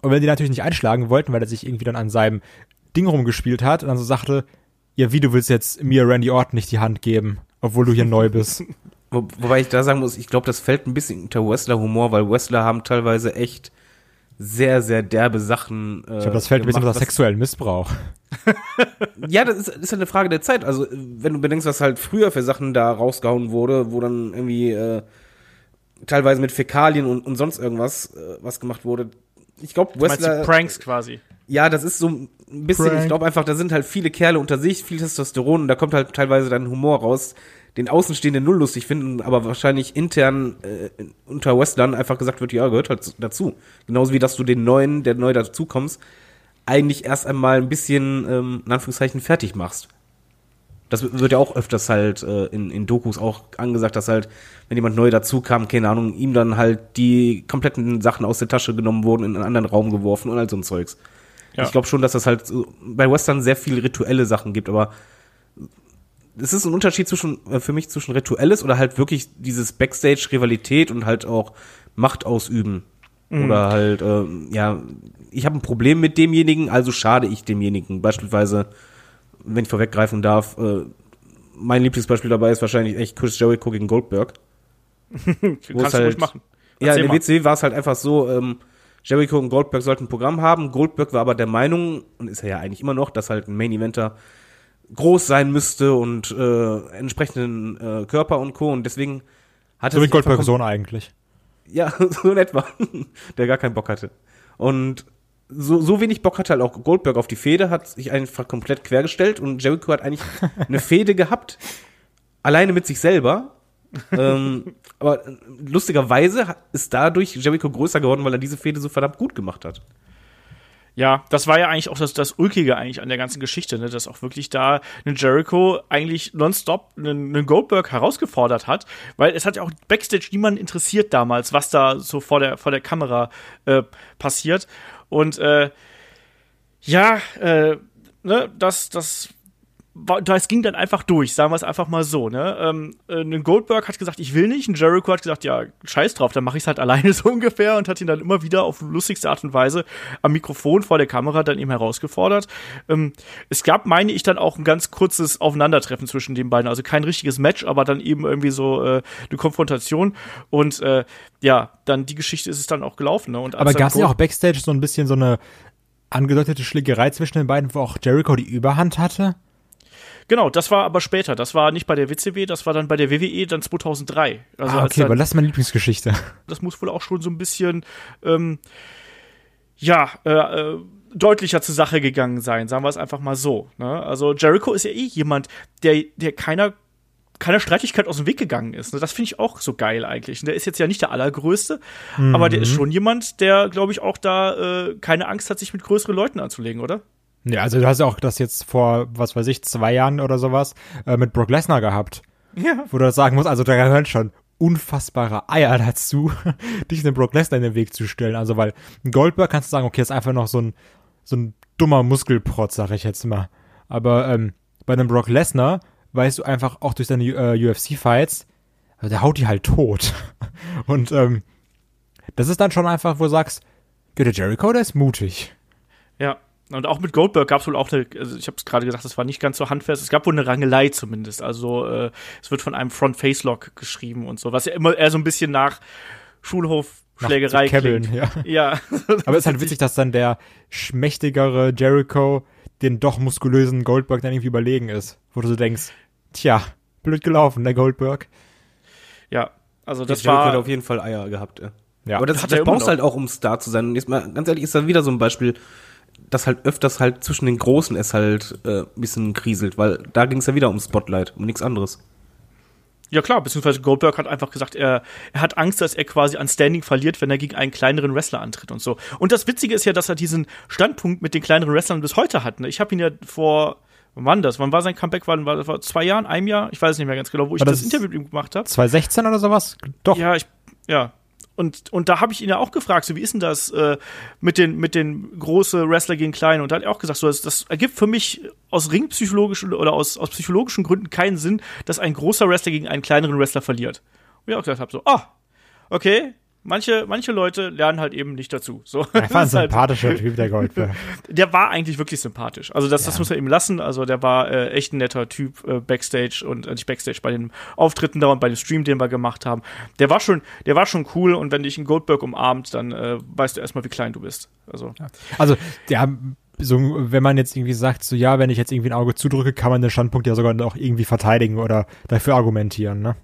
Und wenn die natürlich nicht einschlagen wollten, weil er sich irgendwie dann an seinem Ding rumgespielt hat und dann so sagte, ja, wie, du willst jetzt mir Randy Orton nicht die Hand geben, obwohl du hier neu bist. Wo, wobei ich da sagen muss, ich glaube, das fällt ein bisschen unter Wrestler-Humor, weil Wrestler haben teilweise echt sehr, sehr derbe Sachen. Äh, Ich glaube, das fällt ein bisschen unter sexuellen Missbrauch. Ja, das ist, ist halt eine Frage der Zeit. Also, wenn du bedenkst, was halt früher für Sachen da rausgehauen wurde, wo dann irgendwie äh, teilweise mit Fäkalien und, und sonst irgendwas äh, was gemacht wurde. Ich glaube, Wrestler. Pranks quasi. Ja, das ist so ein bisschen, Prank. ich glaube einfach, da sind halt viele Kerle unter sich, viel Testosteron und da kommt halt teilweise dann Humor raus, den Außenstehenden null lustig finden, aber wahrscheinlich intern äh, unter Wrestlern einfach gesagt wird, ja, gehört halt dazu. Genauso wie, dass du den Neuen, der neu dazukommst, eigentlich erst einmal ein bisschen, ähm, in Anführungszeichen, fertig machst. Das wird ja auch öfters halt äh, in, in Dokus auch angesagt, dass halt, wenn jemand neu dazu kam, keine Ahnung, ihm dann halt die kompletten Sachen aus der Tasche genommen wurden, in einen anderen Raum geworfen und all so ein Zeugs. Ja. Ich glaube schon, dass das halt so, bei Western sehr viele rituelle Sachen gibt, aber es ist ein Unterschied zwischen, äh, für mich zwischen rituelles oder halt wirklich dieses Backstage-Rivalität und halt auch Macht ausüben. Oder halt, äh, ja, ich habe ein Problem mit demjenigen, also schade ich demjenigen. Beispielsweise, wenn ich vorweggreifen darf, äh, mein Lieblingsbeispiel dabei ist wahrscheinlich echt Chris Jericho gegen Goldberg. Kannst du halt- ruhig machen. Ja, Erzähl in der. WCW war es halt einfach so, ähm, Jericho und Goldberg sollten ein Programm haben. Goldberg war aber der Meinung, und ist er ja eigentlich immer noch, dass halt ein Main-Eventer groß sein müsste und äh, entsprechenden äh, Körper und Co. Und deswegen hat er So wie Goldberg Sohn eigentlich. Ja, so in etwa. Der gar keinen Bock hatte. Und so, so wenig Bock hatte halt auch Goldberg auf die Fehde, hat sich einfach komplett quergestellt und Jericho hat eigentlich eine Fehde gehabt, alleine mit sich selber. ähm, aber äh, lustigerweise ist dadurch Jericho größer geworden, weil er diese Fehde so verdammt gut gemacht hat. Ja, das war ja eigentlich auch das, das Ulkige eigentlich an der ganzen Geschichte, ne? dass auch wirklich da ein Jericho eigentlich nonstop einen, einen Goldberg herausgefordert hat, weil es hat ja auch Backstage niemanden interessiert damals, was da so vor der, vor der Kamera äh, passiert. Und äh, ja, äh, ne, das, das das ging dann einfach durch, sagen wir es einfach mal so. Ne? Ähm, äh, ein Goldberg hat gesagt, ich will nicht, ein Jericho hat gesagt, ja, scheiß drauf, dann mache ich es halt alleine so ungefähr und hat ihn dann immer wieder auf lustigste Art und Weise am Mikrofon vor der Kamera dann eben herausgefordert. Ähm, es gab, meine ich, dann auch ein ganz kurzes Aufeinandertreffen zwischen den beiden, also kein richtiges Match, aber dann eben irgendwie so äh, eine Konfrontation und äh, ja, dann die Geschichte ist es dann auch gelaufen. Ne? Und Aber gab es ja auch Backstage so ein bisschen so eine angedeutete Schlägerei zwischen den beiden, wo auch Jericho die Überhand hatte? Genau, das war aber später. Das war nicht bei der WCW, das war dann bei der WWE dann 2003. Also ah, okay, dann, weil das ist meine Lieblingsgeschichte. das muss wohl auch schon so ein bisschen, ähm, ja, äh, äh, deutlicher zur Sache gegangen sein, sagen wir es einfach mal so. Ne? Also Jericho ist ja eh jemand, der, der keiner keiner Streitigkeit aus dem Weg gegangen ist. Ne? Das finde ich auch so geil eigentlich. Und Der ist jetzt ja nicht der allergrößte, aber der ist schon jemand, der, glaube ich, auch da äh, keine Angst hat, sich mit größeren Leuten anzulegen, oder? Ja, also du hast ja auch das jetzt vor, was weiß ich, zwei Jahren oder sowas äh, mit Brock Lesnar gehabt. Ja. Wo du das sagen musst, also da gehören schon unfassbare Eier dazu, dich dem Brock Lesnar in den Weg zu stellen. Also weil ein Goldberg kannst du sagen, okay, ist einfach noch so ein, so ein dummer Muskelprotz, sag ich jetzt mal. Aber ähm, bei einem Brock Lesnar weißt du einfach auch durch seine äh, UFC-Fights, also der haut die halt tot. Und ähm, das ist dann schon einfach, wo du sagst, ja, der Jericho, der ist mutig. Ja. Und auch mit Goldberg gab es wohl auch eine, also ich habe es gerade gesagt, das war nicht ganz so handfest. Es gab wohl eine Rangelei zumindest. Also äh, es wird von einem Front-Face-Lock geschrieben und so, was ja immer eher so ein bisschen nach Schulhofschlägerei Nach Kebbeln, klingt. ja. Ja. Aber es ist halt witzig, dass dann der schmächtigere Jericho den doch muskulösen Goldberg dann irgendwie überlegen ist. Wo du so denkst, tja, blöd gelaufen, der Goldberg. Ja, also das Jericho hat war auf jeden Fall Eier gehabt. Ja. Ja. Aber das, Hat er das immer brauchst halt auch, um Star zu sein. Und jetzt mal, ganz ehrlich, ist da wieder so ein Beispiel, dass halt öfters halt zwischen den Großen es halt äh, ein bisschen kriselt, weil da ging es ja wieder um Spotlight, um nichts anderes. Ja klar, beziehungsweise Goldberg hat einfach gesagt, er, er hat Angst, dass er quasi an Standing verliert, wenn er gegen einen kleineren Wrestler antritt und so. Und das Witzige ist ja, dass er diesen Standpunkt mit den kleineren Wrestlern bis heute hat. Ne? Ich habe ihn ja vor, wann das? Wann war sein Comeback? Wann war das? Vor zwei Jahren, einem Jahr? Ich weiß nicht mehr ganz genau, wo ich das, das- Interview mit ihm gemacht habe. 2016 oder sowas? Doch. Ja, ich, ja. Und, und da habe ich ihn ja auch gefragt, so wie ist denn das äh, mit den mit den große Wrestler gegen kleine? Und da hat er auch gesagt, so das, das ergibt für mich aus ringpsychologischen oder aus, aus psychologischen Gründen keinen Sinn, dass ein großer Wrestler gegen einen kleineren Wrestler verliert. Und ich auch gesagt habe, so, ah, okay, manche manche Leute lernen halt eben nicht dazu. So, Er war ein halt- sympathischer Typ, der Goldberg. der war eigentlich wirklich sympathisch. Also das, das muss man ihm lassen. Also der war äh, echt ein netter Typ äh, backstage und äh, nicht backstage bei den Auftritten da und bei dem Stream, den wir gemacht haben. Der war schon, der war schon cool und wenn dich ein Goldberg umarmt, dann äh, weißt du erstmal, wie klein du bist. Also Also, der, so, wenn man jetzt irgendwie sagt, so, ja, wenn ich jetzt irgendwie ein Auge zudrücke, kann man den Standpunkt ja sogar noch irgendwie verteidigen oder dafür argumentieren, ne?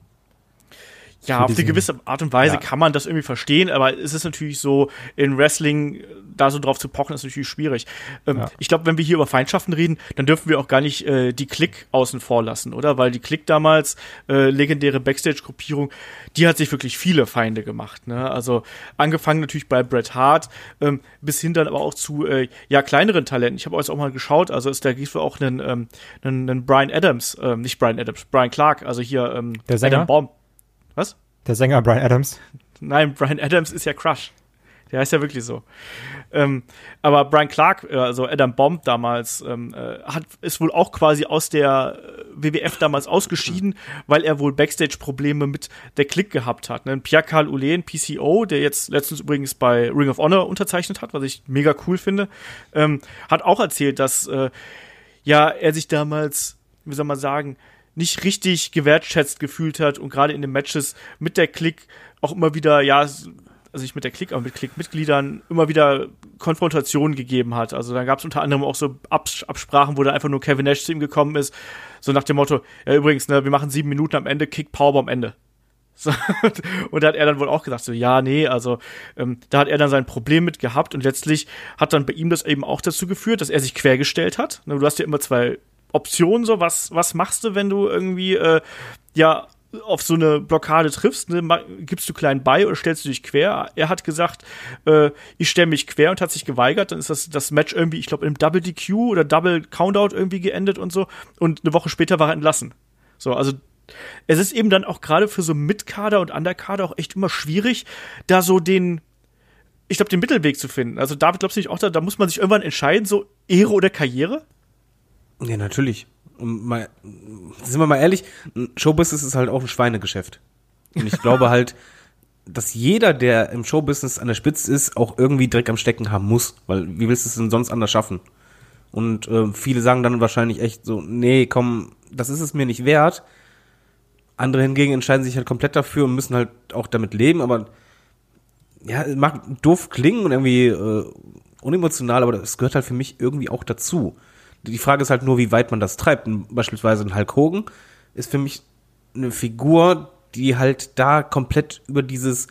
Ja, auf eine gewisse Art und Weise Ja. kann man das irgendwie verstehen, aber es ist natürlich so, in Wrestling da so drauf zu pochen, ist natürlich schwierig. Ähm, Ja. Ich glaube, wenn wir hier über Feindschaften reden, dann dürfen wir auch gar nicht äh, die Klick außen vor lassen, oder? Weil die Klick damals, äh, legendäre Backstage-Gruppierung, die hat sich wirklich viele Feinde gemacht. Ne? Also angefangen natürlich bei Bret Hart, ähm, bis hin dann aber auch zu äh, ja kleineren Talenten. Ich habe jetzt auch mal geschaut, also ist da gibt es auch einen, ähm, einen, einen Brian Adams, ähm, nicht Brian Adams, Brian Clark, also hier ähm, Der Sänger? Adam Bomb. Der Sänger Brian Adams. Nein, Brian Adams ist ja Crush. Der heißt ja wirklich so. Ähm, aber Brian Clark, äh, also Adam Bomb damals, ähm, äh, hat, ist wohl auch quasi aus der äh, WWF damals ausgeschieden, weil er wohl Backstage-Probleme mit der Klick gehabt hat. Ne? Pierre Carl Ulen, PCO, der jetzt letztens übrigens bei Ring of Honor unterzeichnet hat, was ich mega cool finde, ähm, hat auch erzählt, dass äh, ja er sich damals, wie soll man sagen, nicht richtig gewertschätzt gefühlt hat und gerade in den Matches mit der Klick auch immer wieder, ja, also nicht mit der Klick, aber mit Klick-Mitgliedern immer wieder Konfrontationen gegeben hat. Also da gab es unter anderem auch so Abs Absprachen, wo da einfach nur Kevin Nash zu ihm gekommen ist, so nach dem Motto, ja übrigens, ne, wir machen sieben Minuten am Ende, Kick Power am Ende. So, und da hat er dann wohl auch gesagt, so, ja, nee, also ähm, da hat er dann sein Problem mit gehabt und letztlich hat dann bei ihm das eben auch dazu geführt, dass er sich quergestellt hat. Ne, Du hast ja immer zwei Optionen, so, was, was machst du, wenn du irgendwie, äh, ja, auf so eine Blockade triffst, ne, gibst du klein bei oder stellst du dich quer? Er hat gesagt, äh, ich stelle mich quer und hat sich geweigert. Dann ist das, das Match irgendwie, ich glaube, im Double DQ oder Double Countout irgendwie geendet und so. Und eine Woche später war er entlassen. So, also es ist eben dann auch gerade für so Mitkader und Underkader auch echt immer schwierig, da so den, ich glaube, den Mittelweg zu finden. Also David, glaubst du nicht auch, da, da muss man sich irgendwann entscheiden, so Ehre oder Karriere? Ja, natürlich. Mal, sind wir mal ehrlich, Showbusiness ist halt auch ein Schweinegeschäft. Und ich glaube halt, dass jeder, der im Showbusiness an der Spitze ist, auch irgendwie Dreck am Stecken haben muss. Weil wie willst du es denn sonst anders schaffen? Und äh, viele sagen dann wahrscheinlich echt so, nee, komm, das ist es mir nicht wert. Andere hingegen entscheiden sich halt komplett dafür und müssen halt auch damit leben, aber ja, es mag doof klingen und irgendwie äh, unemotional, aber das gehört halt für mich irgendwie auch dazu. Die Frage ist halt nur, wie weit man das treibt. Beispielsweise ein Hulk Hogan ist für mich eine Figur, die halt da komplett über dieses,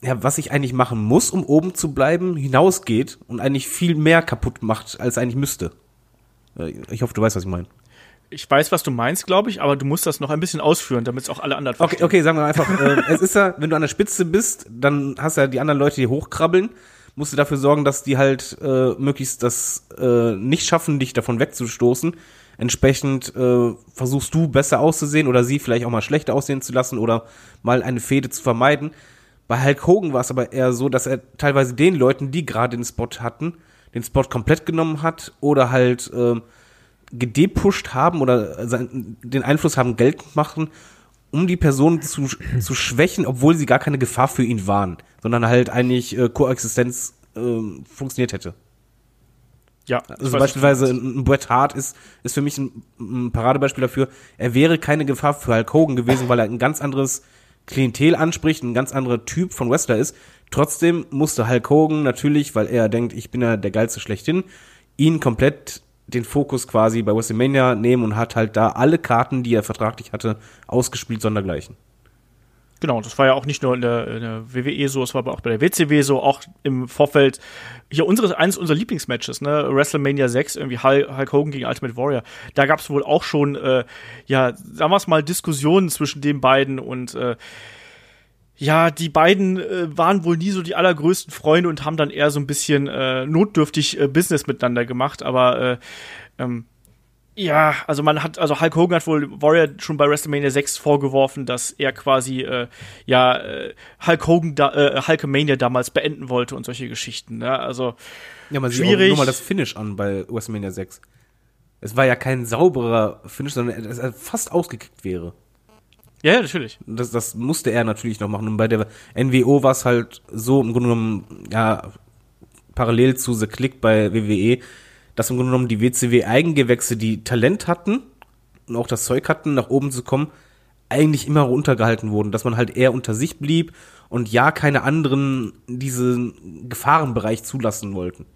ja, was ich eigentlich machen muss, um oben zu bleiben, hinausgeht und eigentlich viel mehr kaputt macht, als eigentlich müsste. Äh, Ich hoffe, du weißt, was ich meine. Ich weiß, was du meinst, glaube ich, aber du musst das noch ein bisschen ausführen, damit es auch alle anderen Okay, okay, sagen wir einfach, äh, es ist ja, wenn du an der Spitze bist, dann hast du ja die anderen Leute, die hochkrabbeln, musst du dafür sorgen, dass die halt äh, möglichst das äh, nicht schaffen, dich davon wegzustoßen. Entsprechend äh, versuchst du besser auszusehen oder sie vielleicht auch mal schlechter aussehen zu lassen oder mal eine Fehde zu vermeiden. Bei Hulk Hogan war es aber eher so, dass er teilweise den Leuten, die gerade den Spot hatten, den Spot komplett genommen hat oder halt äh, gedepusht haben oder den Einfluss haben Geld machen, um die Person zu, zu schwächen, obwohl sie gar keine Gefahr für ihn waren, sondern halt eigentlich äh, Koexistenz äh, funktioniert hätte. Ja, Also beispielsweise ein ein Bret Hart ist, ist für mich ein, ein Paradebeispiel dafür. Er wäre keine Gefahr für Hulk Hogan gewesen, weil er ein ganz anderes Klientel anspricht, ein ganz anderer Typ von Wrestler ist. Trotzdem musste Hulk Hogan natürlich, weil er denkt, ich bin ja der geilste schlechthin, ihn komplett den Fokus quasi bei WrestleMania nehmen und hat halt da alle Karten, die er vertraglich hatte, ausgespielt, sondergleichen. Genau, das war ja auch nicht nur in der, in der WWE so, es war aber auch bei der WCW so, auch im Vorfeld hier unseres, eines unserer Lieblingsmatches, ne, WrestleMania 6, irgendwie Hulk, Hogan gegen Ultimate Warrior. Da gab es wohl auch schon, äh, ja, sagen wir es mal, Diskussionen zwischen den beiden und äh, ja, die beiden äh, waren wohl nie so die allergrößten Freunde und haben dann eher so ein bisschen äh, notdürftig äh, Business miteinander gemacht, aber äh, ähm, ja, also man hat, also Hulk Hogan hat wohl Warrior schon bei WrestleMania 6 vorgeworfen, dass er quasi, äh, ja, äh, Hulk Hogan, da, äh, Hulkamania damals beenden wollte und solche Geschichten, ne? Also, Ja, man sieht auch schwierig. nur mal das Finish an bei WrestleMania 6. Es war ja kein sauberer Finish, sondern es er fast ausgekickt wäre. Ja, ja, natürlich. Das, das musste er natürlich noch machen. Und bei der NWO war es halt so im Grunde genommen, ja, parallel zu The Click bei WWE, dass im Grunde genommen die WCW-Eigengewächse, die Talent hatten und auch das Zeug hatten, nach oben zu kommen, eigentlich immer runtergehalten wurden. Dass man halt eher unter sich blieb und ja keine anderen diesen Gefahrenbereich zulassen wollten.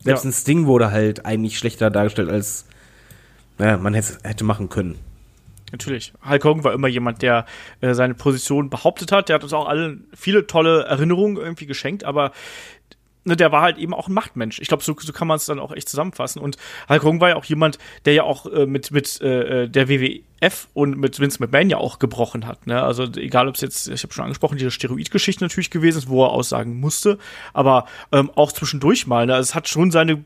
Selbst Ja. ein Sting wurde halt eigentlich schlechter dargestellt, als naja, man hätte hätte machen können. Natürlich. Hulk Hogan war immer jemand, der äh, seine Position behauptet hat. Der hat uns auch alle viele tolle Erinnerungen irgendwie geschenkt, aber ne, der war halt eben auch ein Machtmensch. Ich glaube, so, so kann man es dann auch echt zusammenfassen. Und Hulk Hogan war ja auch jemand, der ja auch äh, mit, mit äh, der WWF und mit Vince McMahon ja auch gebrochen hat. Ne? Also egal, ob es jetzt, ich habe schon angesprochen, diese Steroidgeschichte natürlich gewesen ist, wo er aussagen musste, aber ähm, auch zwischendurch mal. Ne? Also es hat schon seine,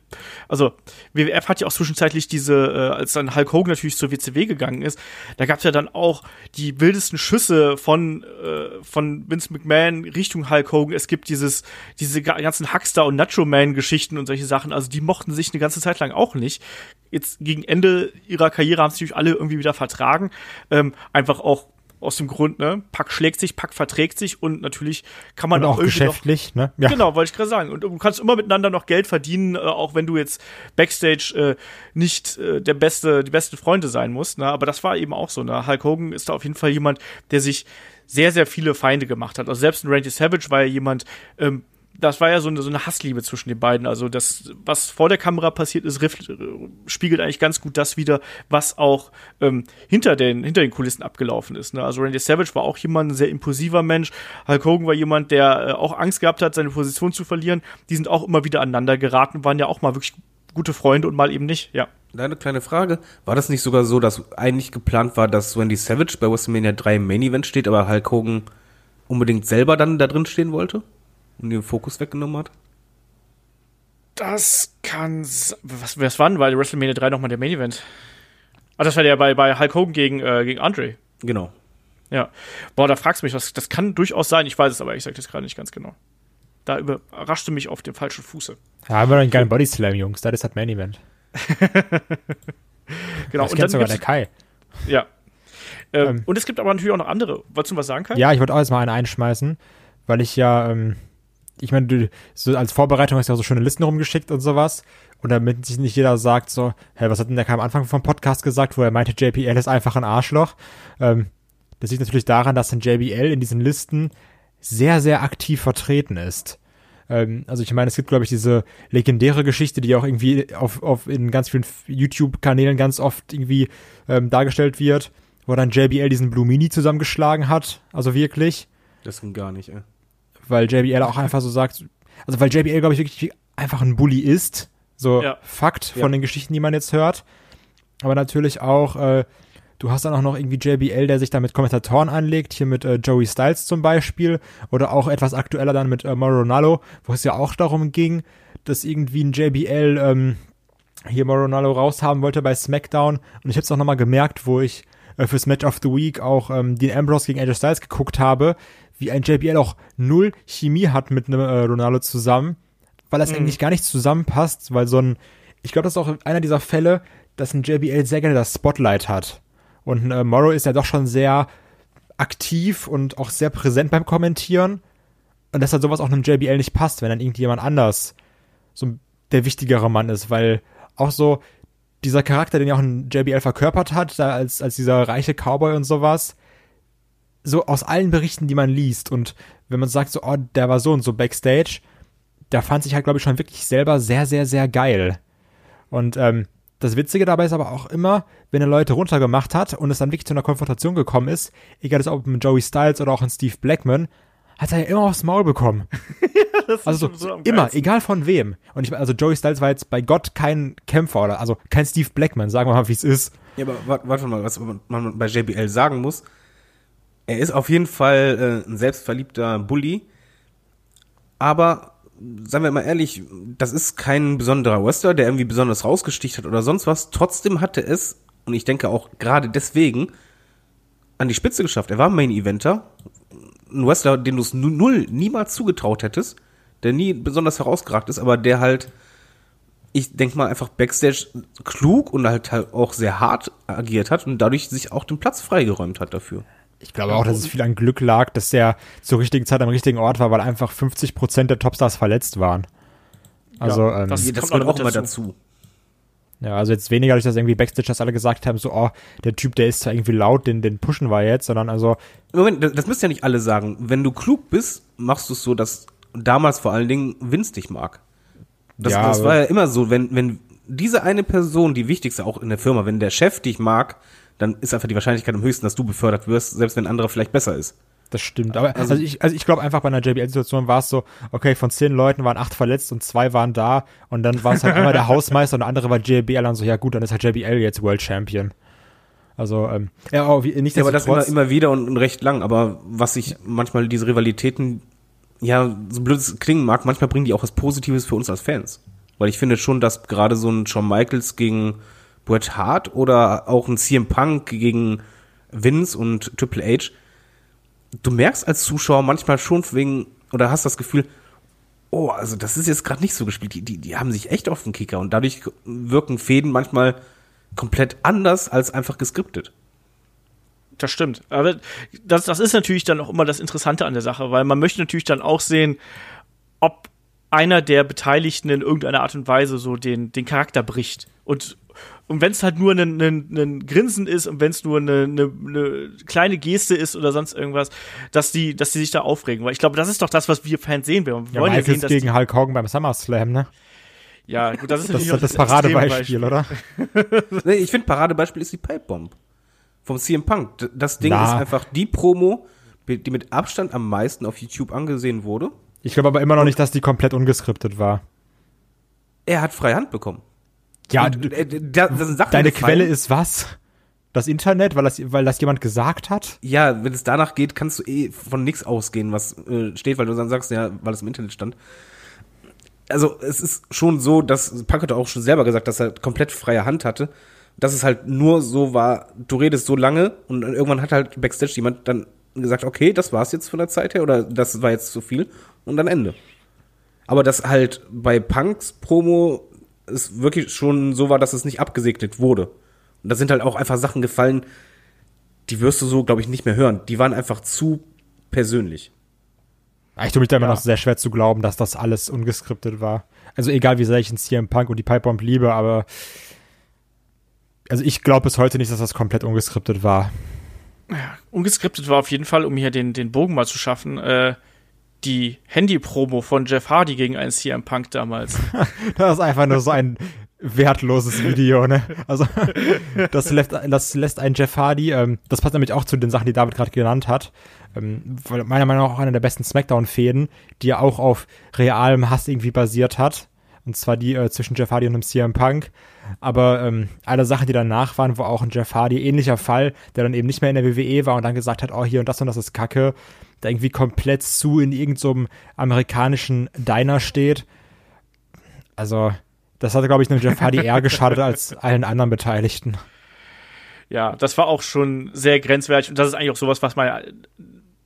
also WWF hat ja auch zwischenzeitlich diese, äh, als dann Hulk Hogan natürlich zur WCW gegangen ist, da gab es ja dann auch die wildesten Schüsse von, äh, von Vince McMahon Richtung Hulk Hogan. Es gibt dieses, diese ga- ganzen Huckster und Nacho Man Geschichten und solche Sachen. Also die mochten sich eine ganze Zeit lang auch nicht. Jetzt gegen Ende ihrer Karriere haben sie natürlich alle irgendwie wieder vertragen. Ähm, einfach auch aus dem Grund, ne, Pack schlägt sich, Pack verträgt sich und natürlich kann man Und auch irgendwie noch- geschäftlich, ne? Ja. Genau, wollte ich gerade sagen. Und du kannst immer miteinander noch Geld verdienen, äh, auch wenn du jetzt Backstage äh, nicht äh, der beste, die besten Freunde sein musst. Ne? Aber das war eben auch so. Ne? Hulk Hogan ist da auf jeden Fall jemand, der sich sehr, sehr viele Feinde gemacht hat. Also selbst ein Randy Savage war ja jemand, ähm, das war ja so eine, so eine Hassliebe zwischen den beiden. Also das, was vor der Kamera passiert ist, äh, spiegelt eigentlich ganz gut das wieder, was auch ähm, hinter, den, hinter den Kulissen abgelaufen ist. Ne? Also Randy Savage war auch jemand, ein sehr impulsiver Mensch. Hulk Hogan war jemand, der äh, auch Angst gehabt hat, seine Position zu verlieren. Die sind auch immer wieder aneinander geraten, waren ja auch mal wirklich gute Freunde und mal eben nicht. Ja. Da eine kleine Frage. War das nicht sogar so, dass eigentlich geplant war, dass Wendy Savage bei WrestleMania 3 im Main Event steht, aber Hulk Hogan unbedingt selber dann da drin stehen wollte? Und den Fokus weggenommen hat? Das kann. Was, was war denn bei WrestleMania 3 nochmal der Main Event? Ah, das war der bei, bei Hulk Hogan gegen, äh, gegen Andre. Genau. Ja. Boah, da fragst du mich was. Das kann durchaus sein. Ich weiß es aber, ich sag das gerade nicht ganz genau. Da überraschte mich auf dem falschen Fuße. Da haben wir noch einen geilen Bodyslam, Jungs. Das ist das Main Event. Genau. Das kennt sogar der Kai. ja. Ähm, Ähm. und es gibt aber natürlich auch noch andere. Wolltest du was sagen, Kai? Ja, ich wollte auch jetzt mal einen einschmeißen, weil ich ja, ähm, ich meine, du, so als Vorbereitung hast du ja auch so schöne Listen rumgeschickt und sowas. Und damit sich nicht jeder sagt so, hä, was hat denn der am Anfang vom Podcast gesagt, wo er meinte, JBL ist einfach ein Arschloch. Ähm, das liegt natürlich daran, dass ein JBL in diesen Listen sehr, sehr aktiv vertreten ist. Ähm, also ich meine, es gibt, glaube ich, diese legendäre Geschichte, die auch irgendwie auf, auf in ganz vielen YouTube-Kanälen ganz oft irgendwie ähm, dargestellt wird, wo dann JBL diesen Blue Mini zusammengeschlagen hat. Also wirklich Das ging gar nicht, ey. Weil JBL auch einfach so sagt, also weil JBL, glaube ich, wirklich einfach ein Bully ist. So Ja. Fakt von Ja. den Geschichten, die man jetzt hört. Aber natürlich auch, äh, du hast dann auch noch irgendwie JBL, der sich da mit Kommentatoren anlegt, hier mit äh, Joey Styles zum Beispiel. Oder auch etwas aktueller dann mit äh, Mauro Ronaldo, wo es ja auch darum ging, dass irgendwie ein JBL ähm, hier Mauro Ronaldo raushaben wollte bei SmackDown. Und ich habe es auch nochmal gemerkt, wo ich äh, fürs Match of the Week auch ähm, Dean Ambrose gegen AJ Styles geguckt habe, wie ein JBL auch null Chemie hat mit einem äh, Ronaldo zusammen, weil das eigentlich gar nicht zusammenpasst, weil so ein, ich glaube, das ist auch einer dieser Fälle, dass ein JBL sehr gerne das Spotlight hat. Und ein äh, Morrow ist ja doch schon sehr aktiv und auch sehr präsent beim Kommentieren. Und dass halt sowas auch einem JBL nicht passt, wenn dann irgendjemand anders so der wichtigere Mann ist, weil auch so dieser Charakter, den ja auch ein JBL verkörpert hat, da als, als dieser reiche Cowboy und sowas, so aus allen Berichten, die man liest und wenn man sagt so, oh, der war so und so backstage, der fand sich halt, glaube ich, schon wirklich selber sehr, sehr, sehr geil. Und ähm, das Witzige dabei ist aber auch immer, wenn er Leute runtergemacht hat und es dann wirklich zu einer Konfrontation gekommen ist, egal ob mit Joey Styles oder auch in Steve Blackman, hat er ja immer aufs Maul bekommen. also so, so immer, egal von wem. Und ich, also Joey Styles war jetzt bei Gott kein Kämpfer oder also kein Steve Blackman, sagen wir mal, wie es ist. Ja, aber warte mal, was man bei JBL sagen muss, er ist auf jeden Fall äh, ein selbstverliebter Bully, aber seien wir mal ehrlich, das ist kein besonderer Wrestler, der irgendwie besonders rausgesticht hat oder sonst was. Trotzdem hatte es, und ich denke auch gerade deswegen, an die Spitze geschafft. Er war Main Eventer, ein Wrestler, den du es null niemals zugetraut hättest, der nie besonders herausgeragt ist, aber der halt, ich denke mal, einfach Backstage klug und halt, halt auch sehr hart agiert hat und dadurch sich auch den Platz freigeräumt hat dafür. Ich glaube auch, dass es viel an Glück lag, dass er zur richtigen Zeit am richtigen Ort war, weil einfach 50 Prozent der Topstars verletzt waren. Also, ja, das, ähm, das kommt auch immer dazu. Ja, also jetzt weniger durch das irgendwie Backstage, dass alle gesagt haben, so, oh, der Typ, der ist zwar irgendwie laut, den, den pushen wir jetzt, sondern also. Moment, das, das müssen ja nicht alle sagen. Wenn du klug bist, machst du es so, dass damals vor allen Dingen Vince dich mag. Das, ja, das war ja immer so, wenn, wenn diese eine Person, die wichtigste auch in der Firma, wenn der Chef dich mag, dann ist einfach die Wahrscheinlichkeit am höchsten, dass du befördert wirst, selbst wenn ein anderer vielleicht besser ist. Das stimmt. Aber also, also ich, also ich glaube einfach bei einer JBL-Situation war es so, okay, von zehn Leuten waren acht verletzt und zwei waren da und dann war es halt immer der Hausmeister und der andere war JBL und so, ja gut, dann ist halt JBL jetzt World Champion. Also, ähm, ja, auch nicht ja, aber das immer, immer wieder und, und recht lang, aber was ich manchmal diese Rivalitäten, ja, so blöd es klingen mag, manchmal bringen die auch was Positives für uns als Fans. Weil ich finde schon, dass gerade so ein Shawn Michaels gegen Bret Hart oder auch ein CM Punk gegen Vince und Triple H, du merkst als Zuschauer manchmal schon wegen, oder hast das Gefühl, oh, also das ist jetzt gerade nicht so gespielt. Die, die, die haben sich echt auf den Kicker und dadurch wirken Fäden manchmal komplett anders als einfach geskriptet. Das stimmt. Aber das, das ist natürlich dann auch immer das Interessante an der Sache, weil man möchte natürlich dann auch sehen, ob einer der Beteiligten in irgendeiner Art und Weise so den, den Charakter bricht. Und und wenn es halt nur ein, Grinsen ist und wenn es nur eine, eine, eine kleine Geste ist oder sonst irgendwas, dass die, dass die sich da aufregen. Weil ich glaube, das ist doch das, was wir Fans sehen wollen. Wir ja, wollen ja sehen, dass gegen Hulk Hogan beim SummerSlam, ne? Ja, gut, das ist das, das, das Paradebeispiel, oder? nee, ich finde, Paradebeispiel ist die Pipebomb vom CM Punk. Das Ding Na. ist einfach die Promo, die mit Abstand am meisten auf YouTube angesehen wurde. Ich glaube aber immer noch nicht, dass die komplett ungeskriptet war. Er hat freie Hand bekommen. Ja, und, äh, da, deine Quelle ist was? Das Internet, weil das, weil das jemand gesagt hat? Ja, wenn es danach geht, kannst du eh von nichts ausgehen, was äh, steht, weil du dann sagst, ja, weil es im Internet stand. Also es ist schon so, dass Pack hat auch schon selber gesagt, dass er komplett freie Hand hatte. Dass es halt nur so war, du redest so lange und irgendwann hat halt Backstage jemand dann gesagt, okay, das war's jetzt von der Zeit her oder das war jetzt zu viel und dann Ende. Aber dass halt bei Punks Promo es wirklich schon so war, dass es nicht abgesegnet wurde. Und da sind halt auch einfach Sachen gefallen, die wirst du so, glaube ich, nicht mehr hören. Die waren einfach zu persönlich. Ich tue mich da immer ja. noch sehr schwer zu glauben, dass das alles ungeskriptet war. Also egal, wie sehr ich in CM Punk und die Pipebomb liebe, aber also ich glaube bis heute nicht, dass das komplett ungeskriptet war. Ja, ungeskriptet war auf jeden Fall, um hier den, den Bogen mal zu schaffen, äh, die Handy-Promo von Jeff Hardy gegen einen CM Punk damals. das ist einfach nur so ein wertloses Video, ne? Also das lässt, das lässt ein Jeff Hardy, ähm, das passt nämlich auch zu den Sachen, die David gerade genannt hat, ähm, weil meiner Meinung nach auch einer der besten Smackdown-Fäden, die ja auch auf realem Hass irgendwie basiert hat. Und zwar die äh, zwischen Jeff Hardy und dem CM Punk. Aber ähm, alle Sachen, die danach waren, wo auch ein Jeff Hardy ähnlicher Fall, der dann eben nicht mehr in der WWE war und dann gesagt hat, oh hier und das und das ist Kacke, da irgendwie komplett zu in irgendeinem so amerikanischen Diner steht. Also, das hat, glaube ich, einem Jeff Hardy eher geschadet als allen anderen Beteiligten. Ja, das war auch schon sehr grenzwertig und das ist eigentlich auch sowas, was man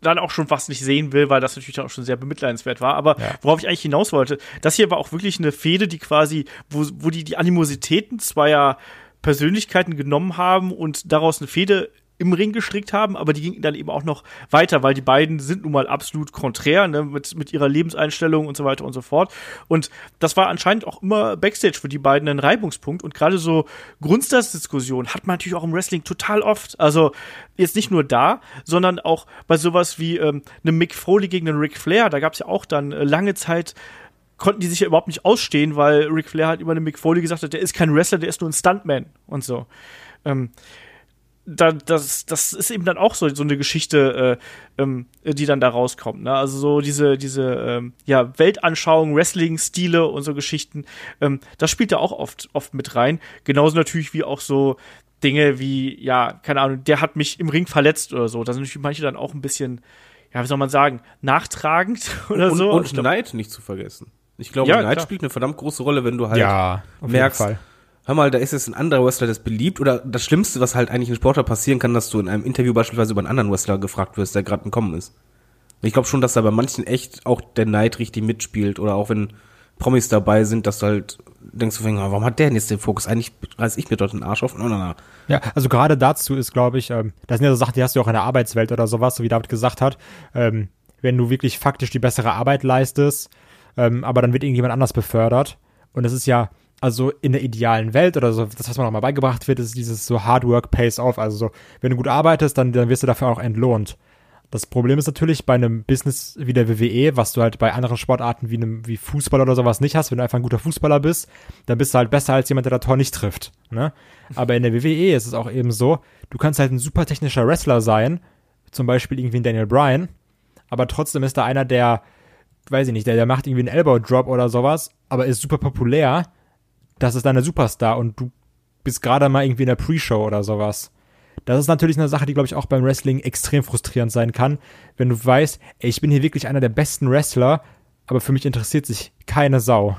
dann auch schon fast nicht sehen will, weil das natürlich dann auch schon sehr bemitleidenswert war. Aber ja. worauf ich eigentlich hinaus wollte, das hier war auch wirklich eine Fehde, die quasi, wo, wo die die Animositäten zweier Persönlichkeiten genommen haben und daraus eine Fehde im Ring gestrickt haben, aber die gingen dann eben auch noch weiter, weil die beiden sind nun mal absolut konträr, ne, mit, mit ihrer Lebenseinstellung und so weiter und so fort. Und das war anscheinend auch immer Backstage für die beiden ein Reibungspunkt. Und gerade so Grundsatzdiskussionen hat man natürlich auch im Wrestling total oft. Also jetzt nicht nur da, sondern auch bei sowas wie ähm, einem Mick Foley gegen einen Ric Flair. Da gab es ja auch dann äh, lange Zeit konnten die sich ja überhaupt nicht ausstehen, weil Ric Flair halt über den Mick Foley gesagt hat, der ist kein Wrestler, der ist nur ein Stuntman und so. Ähm, da, das, das ist eben dann auch so, so eine Geschichte, äh, ähm, die dann da rauskommt. Ne? Also so diese, diese ähm, ja, Weltanschauung, Wrestling-Stile und so Geschichten, ähm, das spielt da auch oft, oft mit rein. Genauso natürlich wie auch so Dinge wie, ja, keine Ahnung, der hat mich im Ring verletzt oder so. Da sind natürlich manche dann auch ein bisschen, ja, wie soll man sagen, nachtragend oder und, so. Und Neid nicht zu vergessen. Ich glaube, Ja, Neid klar. spielt eine verdammt große Rolle, wenn du halt ja, auf merkst, jeden Fall. Hör mal, da ist jetzt ein anderer Wrestler, der ist beliebt. Oder das Schlimmste, was halt eigentlich in Sportler passieren kann, dass du in einem Interview beispielsweise über einen anderen Wrestler gefragt wirst, der gerade entkommen ist. Ich glaube schon, dass da bei manchen echt auch der Neid richtig mitspielt. Oder auch wenn Promis dabei sind, dass du halt denkst, du, warum hat der denn jetzt den Fokus? Eigentlich reiß ich mir dort den Arsch auf. No, no, no. Ja, also gerade dazu ist, glaube ich, ähm, das sind ja so Sachen, die hast du auch in der Arbeitswelt oder sowas, so wie David gesagt hat. Ähm, wenn du wirklich faktisch die bessere Arbeit leistest, ähm, aber dann wird irgendjemand anders befördert. Und das ist ja, also in der idealen Welt oder so, das, was man auch mal beigebracht wird, ist dieses so Hard Work pays off. Also so, wenn du gut arbeitest, dann, dann wirst du dafür auch entlohnt. Das Problem ist natürlich bei einem Business wie der WWE, was du halt bei anderen Sportarten wie einem wie Fußball oder sowas nicht hast, wenn du einfach ein guter Fußballer bist, dann bist du halt besser als jemand, der das Tor nicht trifft. Ne? Aber in der WWE ist es auch eben so, du kannst halt ein super technischer Wrestler sein, zum Beispiel irgendwie ein Daniel Bryan, aber trotzdem ist da einer, der, weiß ich nicht, der, der macht irgendwie einen Elbow Drop oder sowas, aber ist super populär. Das ist der Superstar und du bist gerade mal irgendwie in der Pre-Show oder sowas. Das ist natürlich eine Sache, die, glaube ich, auch beim Wrestling extrem frustrierend sein kann, wenn du weißt, ey, ich bin hier wirklich einer der besten Wrestler, aber für mich interessiert sich keine Sau.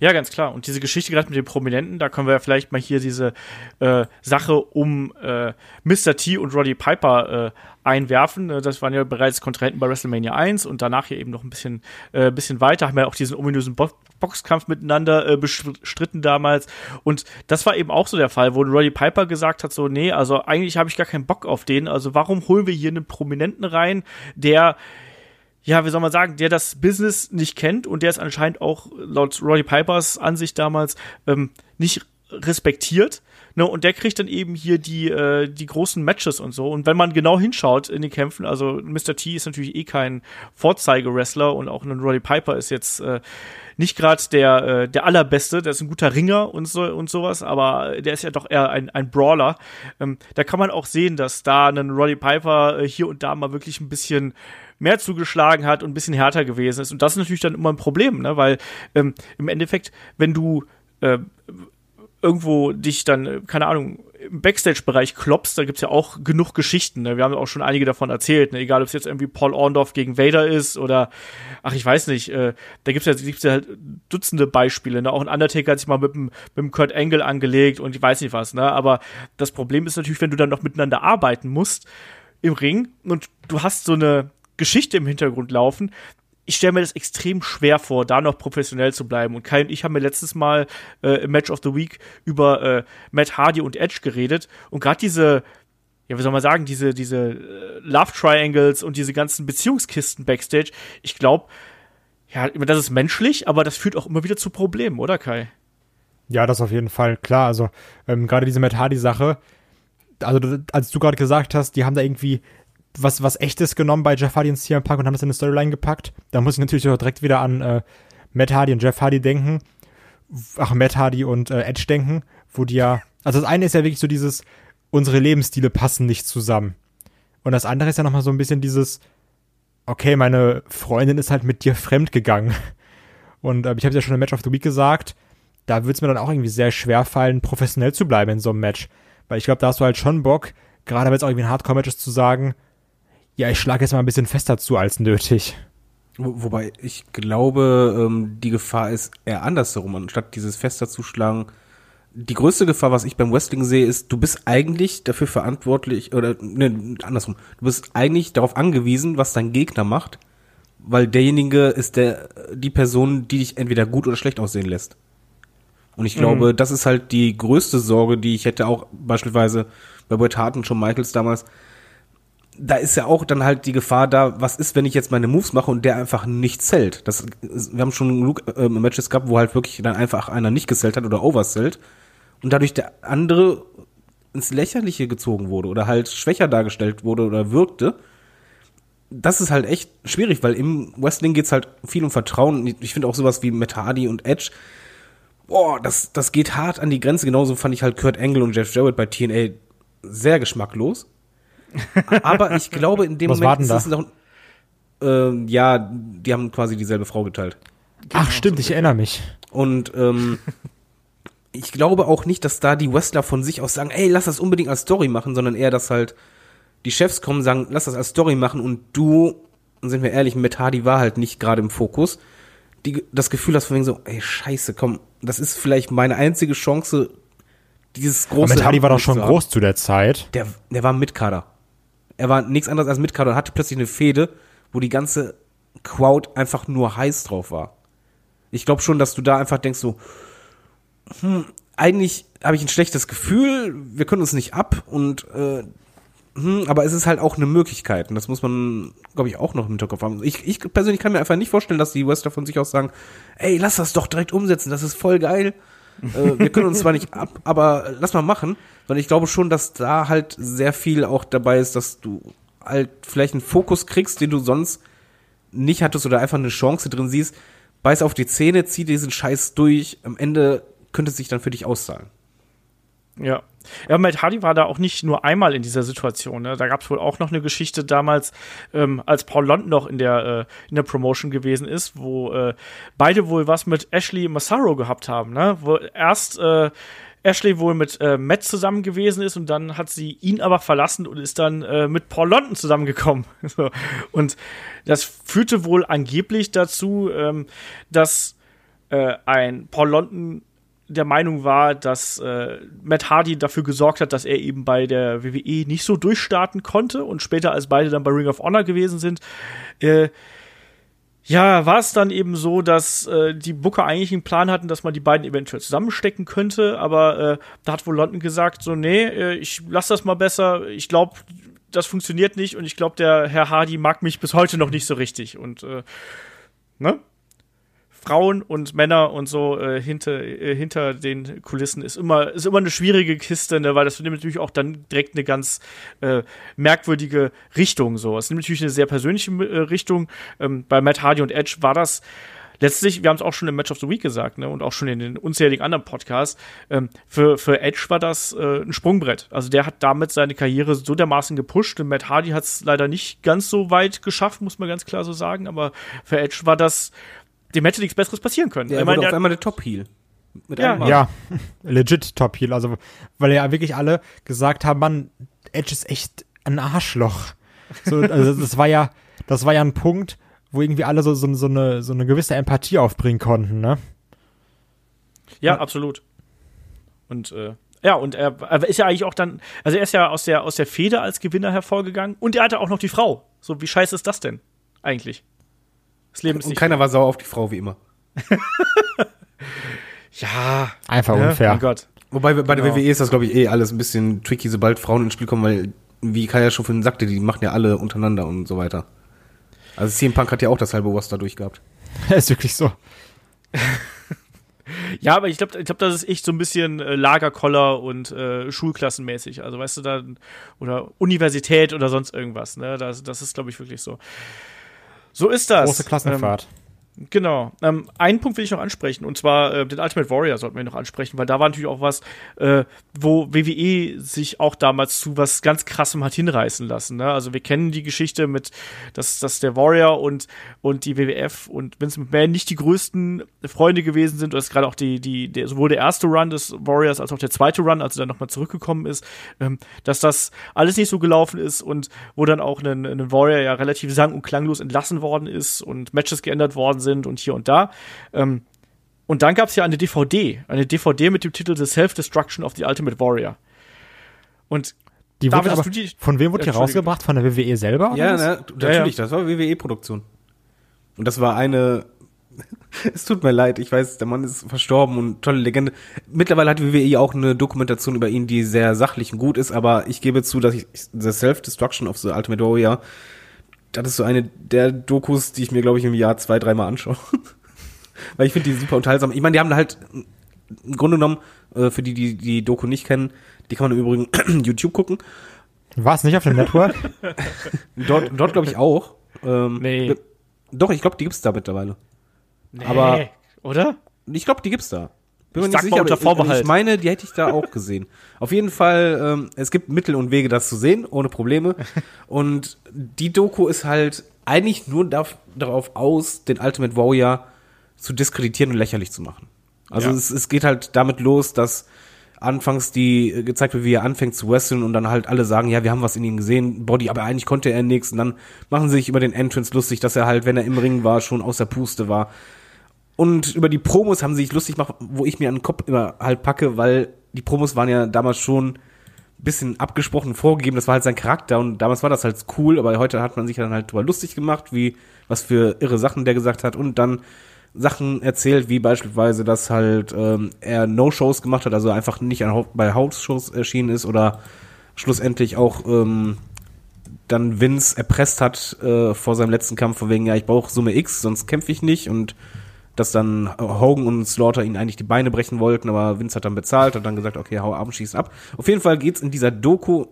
Ja. Ganz klar. Und diese Geschichte gerade mit den Prominenten, da können wir ja vielleicht mal hier diese äh, Sache um äh, Mr. T und Roddy Piper äh, einwerfen. Äh, Das waren ja bereits Kontrahenten bei WrestleMania 1 und danach hier eben noch ein bisschen, äh, bisschen weiter. Haben ja auch diesen ominösen Bo Boxkampf miteinander äh, bestritten damals. Und das war eben auch so der Fall, wo Roddy Piper gesagt hat: so, nee, also eigentlich habe ich gar keinen Bock auf den. Also warum holen wir hier einen Prominenten rein, der ja, wie soll man sagen, der das Business nicht kennt und der es anscheinend auch laut Roddy Pipers Ansicht damals ähm, nicht respektiert. Ne, und der kriegt dann eben hier die, äh, die großen Matches und so. Und wenn man genau hinschaut in den Kämpfen, also Mr. T ist natürlich eh kein Vorzeige-Wrestler und auch ein Roddy Piper ist jetzt äh, nicht gerade der, äh, der allerbeste, der ist ein guter Ringer und so und sowas, aber der ist ja doch eher ein, ein Brawler. Ähm, da kann man auch sehen, dass da ein Roddy Piper äh, hier und da mal wirklich ein bisschen mehr zugeschlagen hat und ein bisschen härter gewesen ist. Und das ist natürlich dann immer ein Problem, ne? weil ähm, im Endeffekt, wenn du äh, irgendwo dich dann, äh, keine Ahnung, im Backstage-Bereich kloppst, da gibt's ja auch genug Geschichten. Ne? Wir haben auch schon einige davon erzählt. Ne? Egal, ob es jetzt irgendwie Paul Orndorff gegen Vader ist oder, ach, ich weiß nicht, äh, da gibt's ja, gibt's ja halt Dutzende Beispiele. Ne? Auch ein Undertaker hat sich mal mit dem, mit dem Kurt Angle angelegt und ich weiß nicht was. Ne? Aber das Problem ist natürlich, wenn du dann noch miteinander arbeiten musst im Ring und du hast so eine Geschichte im Hintergrund laufen, ich stelle mir das extrem schwer vor, da noch professionell zu bleiben. Und Kai und ich haben mir letztes Mal äh, im Match of the Week über äh, Matt Hardy und Edge geredet. Und gerade diese, ja, wie soll man sagen, diese, diese äh, Love Triangles und diese ganzen Beziehungskisten backstage, ich glaube, ja, das ist menschlich, aber das führt auch immer wieder zu Problemen, oder Kai? Ja, das auf jeden Fall, klar. Also ähm, gerade diese Matt Hardy-Sache, also als du gerade gesagt hast, die haben da irgendwie was, was echtes genommen bei Jeff Hardy und CM Punk und haben das in eine Storyline gepackt. Da muss ich natürlich auch direkt wieder an äh, Matt Hardy und Jeff Hardy denken. Ach, Matt Hardy und äh, Edge denken, wo die ja, also das eine ist ja wirklich so dieses, unsere Lebensstile passen nicht zusammen. Und das andere ist ja nochmal so ein bisschen dieses, okay, meine Freundin ist halt mit dir fremd gegangen. Und äh, ich habe ja schon im Match of the Week gesagt, da wird es mir dann auch irgendwie sehr schwer fallen, professionell zu bleiben in so einem Match. Weil ich glaube, da hast du halt schon Bock, gerade wenn es auch irgendwie ein Hardcore-Match ist, zu sagen, ja, ich schlage jetzt mal ein bisschen fester zu als nötig. Wo, wobei ich glaube, ähm, die Gefahr ist eher andersherum, anstatt dieses fester zu schlagen. Die größte Gefahr, was ich beim Wrestling sehe, ist, du bist eigentlich dafür verantwortlich, oder ne, andersrum, du bist eigentlich darauf angewiesen, was dein Gegner macht, weil derjenige ist der die Person, die dich entweder gut oder schlecht aussehen lässt. Und ich glaube, das ist halt die größte Sorge, die ich hätte auch beispielsweise bei Bret Hart und Shawn Michaels damals. Da ist ja auch dann halt die Gefahr da, was ist, wenn ich jetzt meine Moves mache und der einfach nicht zählt. Das, wir haben schon genug äh, Matches gehabt, wo halt wirklich dann einfach einer nicht gezählt hat oder overzählt und dadurch der andere ins Lächerliche gezogen wurde oder halt schwächer dargestellt wurde oder wirkte. das ist halt echt schwierig, weil im Wrestling geht's halt viel um Vertrauen. Ich finde auch sowas wie Matt Hardy und Edge, boah, das, das geht hart an die Grenze. Genauso fand ich halt Kurt Angle und Jeff Jarrett bei TNA sehr geschmacklos. Aber ich glaube, in dem Was Moment ist es noch, ähm, ja, die haben quasi dieselbe Frau geteilt. Ach, stimmt, ich erinnere mich. Und ähm, ich glaube auch nicht, dass da die Wrestler von sich aus sagen, ey, lass das unbedingt als Story machen, sondern eher, dass halt die Chefs kommen, sagen, lass das als Story machen und du, und sind wir ehrlich, Matt Hardy war halt nicht gerade im Fokus, die, das Gefühl hast von wegen so, ey, scheiße, komm, das ist vielleicht meine einzige Chance, dieses große... Aber Matt Hardy war doch schon groß zu der Zeit. Der, der war Mitkader. Er war nichts anderes als Mitkader und hatte plötzlich eine Fehde, wo die ganze Crowd einfach nur heiß drauf war. Ich glaube schon, dass du da einfach denkst so, hm, eigentlich habe ich ein schlechtes Gefühl, wir können uns nicht ab und äh, hm, aber es ist halt auch eine Möglichkeit und das muss man, glaube ich, auch noch im Hinterkopf haben. Ich, ich persönlich kann mir einfach nicht vorstellen, dass die Wrestler von sich aus sagen, ey, lass das doch direkt umsetzen, das ist voll geil. Äh, wir können uns zwar nicht ab, aber lass mal machen, weil ich glaube schon, dass da halt sehr viel auch dabei ist, dass du halt vielleicht einen Fokus kriegst, den du sonst nicht hattest oder einfach eine Chance drin siehst, beiß auf die Zähne, zieh diesen Scheiß durch, am Ende könnte es sich dann für dich auszahlen. Ja. Ja, Matt Hardy war da auch nicht nur einmal in dieser Situation. Ne? Da gab es wohl auch noch eine Geschichte damals, ähm, als Paul London noch in der, äh, in der Promotion gewesen ist, wo äh, beide wohl was mit Ashley Massaro gehabt haben. Ne? Wo erst äh, Ashley wohl mit äh, Matt zusammen gewesen ist und dann hat sie ihn aber verlassen und ist dann äh, mit Paul London zusammengekommen. so. Und das führte wohl angeblich dazu, ähm, dass äh, ein Paul London der Meinung war, dass äh, Matt Hardy dafür gesorgt hat, dass er eben bei der WWE nicht so durchstarten konnte und später, als beide dann bei Ring of Honor gewesen sind, äh, ja, war es dann eben so, dass äh, die Booker eigentlich einen Plan hatten, dass man die beiden eventuell zusammenstecken könnte, aber äh, da hat wohl London gesagt, so, nee, äh, ich lass das mal besser, ich glaube, das funktioniert nicht und ich glaube, der Herr Hardy mag mich bis heute noch nicht so richtig und äh, ne? Frauen und Männer und so äh, hinter, äh, hinter den Kulissen ist immer, ist immer eine schwierige Kiste, ne, weil das nimmt natürlich auch dann direkt eine ganz äh, merkwürdige Richtung. So. Es nimmt natürlich eine sehr persönliche äh, Richtung. Ähm, bei Matt Hardy und Edge war das letztlich, wir haben es auch schon im Match of the Week gesagt, ne, und auch schon in den unzähligen anderen Podcasts, ähm, für, für Edge war das äh, ein Sprungbrett. Also der hat damit seine Karriere so dermaßen gepusht und Matt Hardy hat es leider nicht ganz so weit geschafft, muss man ganz klar so sagen, aber für Edge war das, dem hätte nichts Besseres passieren können. Ich meine, wurde auf der- einmal der Top-Heel. Mit Ja. Ja, legit Top Heel. Also, weil ja wirklich alle gesagt haben, Mann, Edge ist echt ein Arschloch. So, also das war ja, das war ja ein Punkt, wo irgendwie alle so, so, so, eine, so eine gewisse Empathie aufbringen konnten, ne? Ja, absolut. Und äh, ja, und er, er ist ja eigentlich auch dann, also er ist ja aus der, aus der Fehde als Gewinner hervorgegangen und er hatte auch noch die Frau. So, wie scheiße ist das denn eigentlich? Das Leben ist Und keiner war sauer auf die Frau, wie immer. ja, Einfach ne? unfair. Mein Gott. Wobei bei Genau. der WWE ist das, glaube ich, eh alles ein bisschen tricky, sobald Frauen ins Spiel kommen, weil, wie Kaya schon vorhin sagte, die machen ja alle untereinander und so weiter. Also CM Punk hat ja auch das halbe Roster durchgehabt. ist wirklich so. Ja, aber ich glaube, ich glaub, das ist echt so ein bisschen äh, Lagerkoller und äh, Schulklassenmäßig. Also, weißt du, da, oder Universität oder sonst irgendwas, ne? Das, das ist, glaube ich, wirklich so. So ist das. Große Klassenfahrt. Genau. Ähm, einen Punkt will ich noch ansprechen, und zwar äh, den Ultimate Warrior sollten wir noch ansprechen, weil da war natürlich auch was, äh, wo WWE sich auch damals zu was ganz krassem hat hinreißen lassen. Ne? Also wir kennen die Geschichte mit, dass, dass der Warrior und, und die WWF und Vince McMahon nicht die größten Freunde gewesen sind. Du hast gerade auch die, die, der, sowohl der erste Run des Warriors als auch der zweite Run, als er dann nochmal zurückgekommen ist, ähm, dass das alles nicht so gelaufen ist und wo dann auch ein Warrior ja relativ sang- und klanglos entlassen worden ist und Matches geändert worden sind und hier und da. Ähm, und dann gab es ja eine DVD, eine DVD mit dem Titel The Self-Destruction of the Ultimate Warrior. Und Die David, wurde aber, die- von wem wurde die rausgebracht? Von der WWE selber? Ja, was? ne, natürlich, das war WWE-Produktion. Und das war eine. es tut mir leid, ich weiß, der Mann ist verstorben und tolle Legende. Mittlerweile hat WWE auch eine Dokumentation über ihn, die sehr sachlich und gut ist, aber ich gebe zu, dass ich The Self-Destruction of the Ultimate Warrior, das ist so eine der Dokus, die ich mir, glaube ich, im Jahr zwei, dreimal anschaue. Weil ich finde die super unterhaltsam. Ich meine, die haben halt im Grunde genommen, äh, für die, die die Doku nicht kennen, die kann man im Übrigen YouTube gucken. War es nicht auf dem Network? Dort, dort glaube ich auch. Ähm, Nee. Doch, ich glaube, die gibt's da mittlerweile. Nee, Aber- oder? Ich glaube, die gibt's da. Bin Ich mir sag nicht mal sicher, unter Vorbehalt. Ich, meine, die hätte ich da auch gesehen. Auf jeden Fall, ähm, es gibt Mittel und Wege, das zu sehen, ohne Probleme. Und die Doku ist halt eigentlich nur darauf aus, den Ultimate Warrior zu diskreditieren und lächerlich zu machen. Also Ja. es, es geht halt damit los, dass anfangs die äh, gezeigt wird, wie er anfängt zu wresteln und dann halt alle sagen, ja, wir haben was in ihm gesehen, Body, aber eigentlich konnte er nichts und dann machen sie sich über den Entrance lustig, dass er halt, wenn er im Ring war, schon aus der Puste war. Und über die Promos haben sie sich lustig gemacht, wo ich mir an den Kopf immer halt packe, weil die Promos waren ja damals schon ein bisschen abgesprochen vorgegeben, das war halt sein Charakter und damals war das halt cool, aber heute hat man sich dann halt drüber lustig gemacht, wie was für irre Sachen der gesagt hat und dann Sachen erzählt, wie beispielsweise, dass halt ähm, er No-Shows gemacht hat, also einfach nicht an, bei House-Shows erschienen ist oder schlussendlich auch ähm, dann Vince erpresst hat äh, vor seinem letzten Kampf, von wegen, ja, ich brauche Summe X, sonst kämpfe ich nicht und dass dann Hogan und Slaughter ihn eigentlich die Beine brechen wollten, aber Vince hat dann bezahlt und dann gesagt, okay, hau ab schieß ab. Auf jeden Fall geht's in dieser Doku,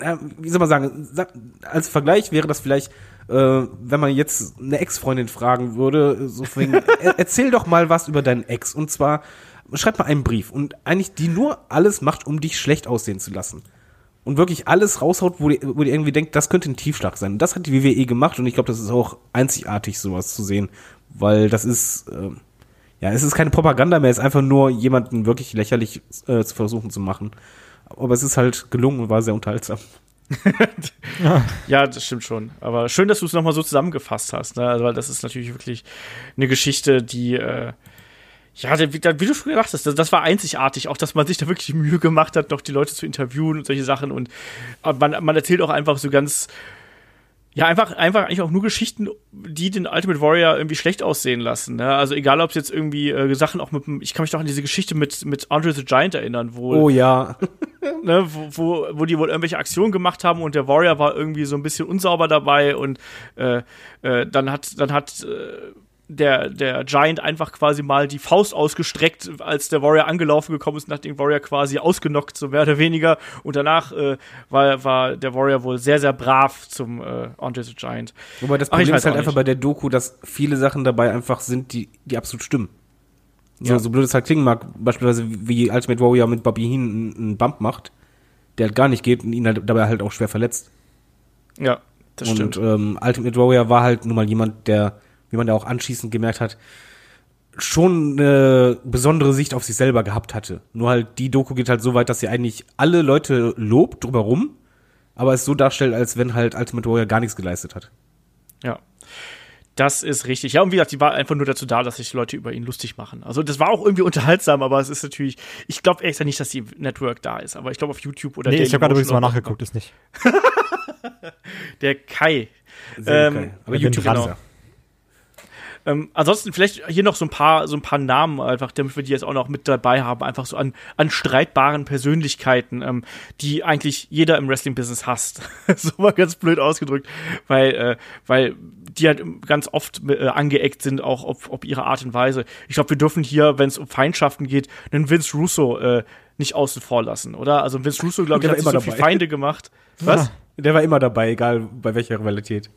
äh, wie soll man sagen, sa- als Vergleich wäre das vielleicht, äh, wenn man jetzt eine Ex-Freundin fragen würde, so wegen, er, erzähl doch mal was über deinen Ex und zwar, schreib mal einen Brief und eigentlich die nur alles macht, um dich schlecht aussehen zu lassen und wirklich alles raushaut, wo die, wo die irgendwie denkt, das könnte ein Tiefschlag sein. Und das hat die WWE gemacht und ich glaube, das ist auch einzigartig, sowas zu sehen, weil das ist, ähm, ja, es ist keine Propaganda mehr, es ist einfach nur jemanden wirklich lächerlich äh, zu versuchen zu machen. Aber es ist halt gelungen und war sehr unterhaltsam. Ja, das stimmt schon. Aber schön, dass du es nochmal so zusammengefasst hast, ne? Also, weil das ist natürlich wirklich eine Geschichte, die, äh, ja, wie, wie du schon gesagt hast, das, das war einzigartig, auch dass man sich da wirklich Mühe gemacht hat, noch die Leute zu interviewen und solche Sachen. Und aber man, man erzählt auch einfach so ganz, ja, einfach, einfach eigentlich auch nur Geschichten, die den Ultimate Warrior irgendwie schlecht aussehen lassen. Ne? Also egal, ob es jetzt irgendwie äh, Sachen auch mit ich kann mich doch an diese Geschichte mit, mit Andre the Giant erinnern, wo Oh ja. ne, wo, wo, wo die wohl irgendwelche Aktionen gemacht haben und der Warrior war irgendwie so ein bisschen unsauber dabei und äh, äh, dann hat dann hat äh, der, der Giant einfach quasi mal die Faust ausgestreckt, als der Warrior angelaufen gekommen ist den Warrior quasi ausgenockt, so mehr oder weniger. Und danach äh, war, war der Warrior wohl sehr, sehr brav zum äh, Andre the Giant. Wobei das Problem ist halt einfach bei der Doku, dass viele Sachen dabei einfach sind, die, die absolut stimmen. So, Ja. so blöd es halt klingen mag, beispielsweise wie Ultimate Warrior mit Bobby Heen einen, einen Bump macht, der halt gar nicht geht und ihn halt dabei halt auch schwer verletzt. Ja, das und stimmt. ähm, Ultimate Warrior war halt nun mal jemand, der, wie man ja auch anschließend gemerkt hat, schon eine besondere Sicht auf sich selber gehabt hatte. Nur halt die Doku geht halt so weit, dass sie eigentlich alle Leute lobt drumherum, aber es so darstellt, als wenn halt Ultimate Warrior gar nichts geleistet hat. Ja. Das ist richtig. Ja, und wie gesagt, die war einfach nur dazu da, dass sich Leute über ihn lustig machen. Also das war auch irgendwie unterhaltsam, aber es ist natürlich, ich glaube ehrlich gesagt nicht, dass die Network da ist, aber ich glaube auf YouTube oder Nee, ich habe gerade übrigens mal nachgeguckt, ist nicht. Der Kai. Ähm, geil. Aber YouTube ja. Ähm, ansonsten vielleicht hier noch so ein paar, so ein paar Namen einfach, damit wir die jetzt auch noch mit dabei haben, einfach so an, an streitbaren Persönlichkeiten, ähm, die eigentlich jeder im Wrestling-Business hasst. so mal ganz blöd ausgedrückt, weil, äh, weil die halt ganz oft äh, angeeckt sind, auch auf, auf ihre Art und Weise. Ich glaube, wir dürfen hier, wenn es um Feindschaften geht, einen Vince Russo äh, nicht außen vor lassen, oder? Also Vince Russo, glaube ich, hat sich so immer viele dabei. Feinde gemacht. Was? Der war immer dabei, egal bei welcher Rivalität.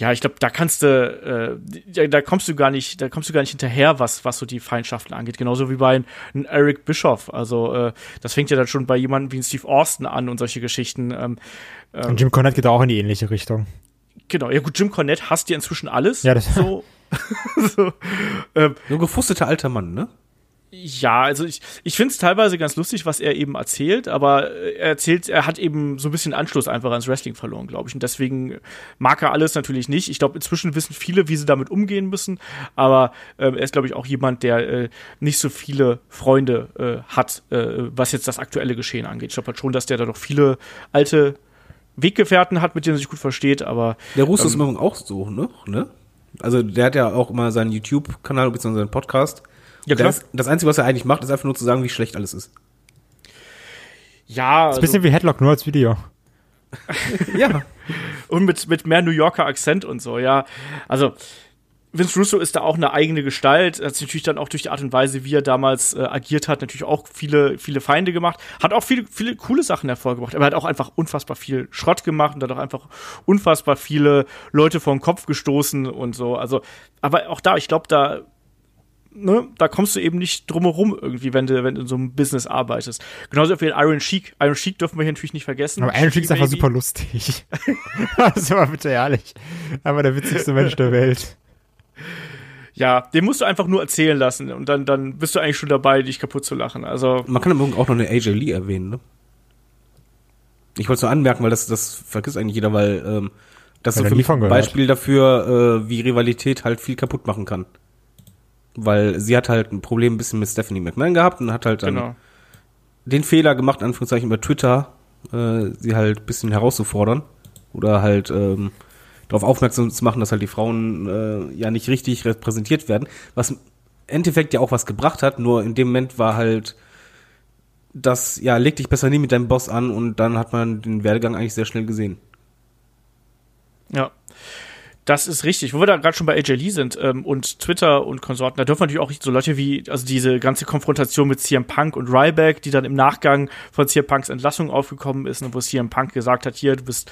Ja, ich glaube, da kannst du, äh, da, da kommst du gar nicht, da kommst du gar nicht hinterher, was was so die Feindschaften angeht. Genauso wie bei einem Eric Bischoff. Also äh, das fängt ja dann schon bei jemandem wie ein Steve Austin an und solche Geschichten. Ähm, Und Jim Cornette geht auch in die ähnliche Richtung. genau. Ja gut, Jim Cornette hasst ja inzwischen alles. Ja, das- so. so ähm, So ein gefusteter alter Mann, ne? Ja, also ich, ich finde es teilweise ganz lustig, was er eben erzählt, aber äh, er erzählt, er hat eben so ein bisschen Anschluss einfach ans Wrestling verloren, glaube ich. Und deswegen mag er alles natürlich nicht. Ich glaube, inzwischen wissen viele, wie sie damit umgehen müssen, aber ähm, er ist, glaube ich, auch jemand, der äh, nicht so viele Freunde äh, hat, äh, was jetzt das aktuelle Geschehen angeht. Ich glaube halt schon, dass der da doch viele alte Weggefährten hat, mit denen er sich gut versteht, aber Der Russo ist immer auch so, ne? ne? Also der hat ja auch immer seinen YouTube-Kanal bzw. seinen Podcast. Ja, klar. Das, das Einzige, was er eigentlich macht, ist einfach nur zu sagen, wie schlecht alles ist. ja, Ist ein bisschen wie Headlock, nur als Video. Ja. Und mit, mit mehr New Yorker Akzent und so, ja. Also, Vince Russo ist da auch eine eigene Gestalt. Er hat sich natürlich dann auch durch die Art und Weise, wie er damals äh, agiert hat, natürlich auch viele, viele Feinde gemacht. Hat auch viele, viele coole Sachen hervorgebracht. Aber er hat auch einfach unfassbar viel Schrott gemacht und hat auch einfach unfassbar viele Leute vor den Kopf gestoßen und so. Also, aber auch da, ich glaube, da Ne, da kommst du eben nicht drumherum irgendwie, wenn du, wenn du in so einem Business arbeitest. Genauso wie Iron Sheik. Iron Sheik dürfen wir hier natürlich nicht vergessen. Aber Iron Sheik ist einfach super lustig. das ist aber bitte ehrlich. Aber der witzigste Mensch der Welt. Ja, den musst du einfach nur erzählen lassen und dann, dann bist du eigentlich schon dabei, dich kaputt zu lachen. Also Man kann im auch noch eine AJ Lee erwähnen, ne? Ich wollte es nur anmerken, weil das, das vergisst eigentlich jeder, weil ähm, das ist so für mich ein Beispiel dafür, äh, wie Rivalität halt viel kaputt machen kann. Weil sie hat halt ein Problem ein bisschen mit Stephanie McMahon gehabt und hat halt dann genau. den Fehler gemacht, in Anführungszeichen über Twitter, äh, sie halt ein bisschen herauszufordern. Oder halt ähm, darauf aufmerksam zu machen, dass halt die Frauen äh, ja nicht richtig repräsentiert werden. Was im Endeffekt ja auch was gebracht hat, nur in dem Moment war halt das, ja, leg dich besser nie mit deinem Boss an und dann hat man den Werdegang eigentlich sehr schnell gesehen. Ja. Das ist richtig. Wo wir da gerade schon bei AJ Lee sind ähm, und Twitter und Konsorten, da dürfen natürlich auch so Leute wie, also diese ganze Konfrontation mit CM Punk und Ryback, die dann im Nachgang von CM Punks Entlassung aufgekommen ist und wo CM Punk gesagt hat, hier, du bist,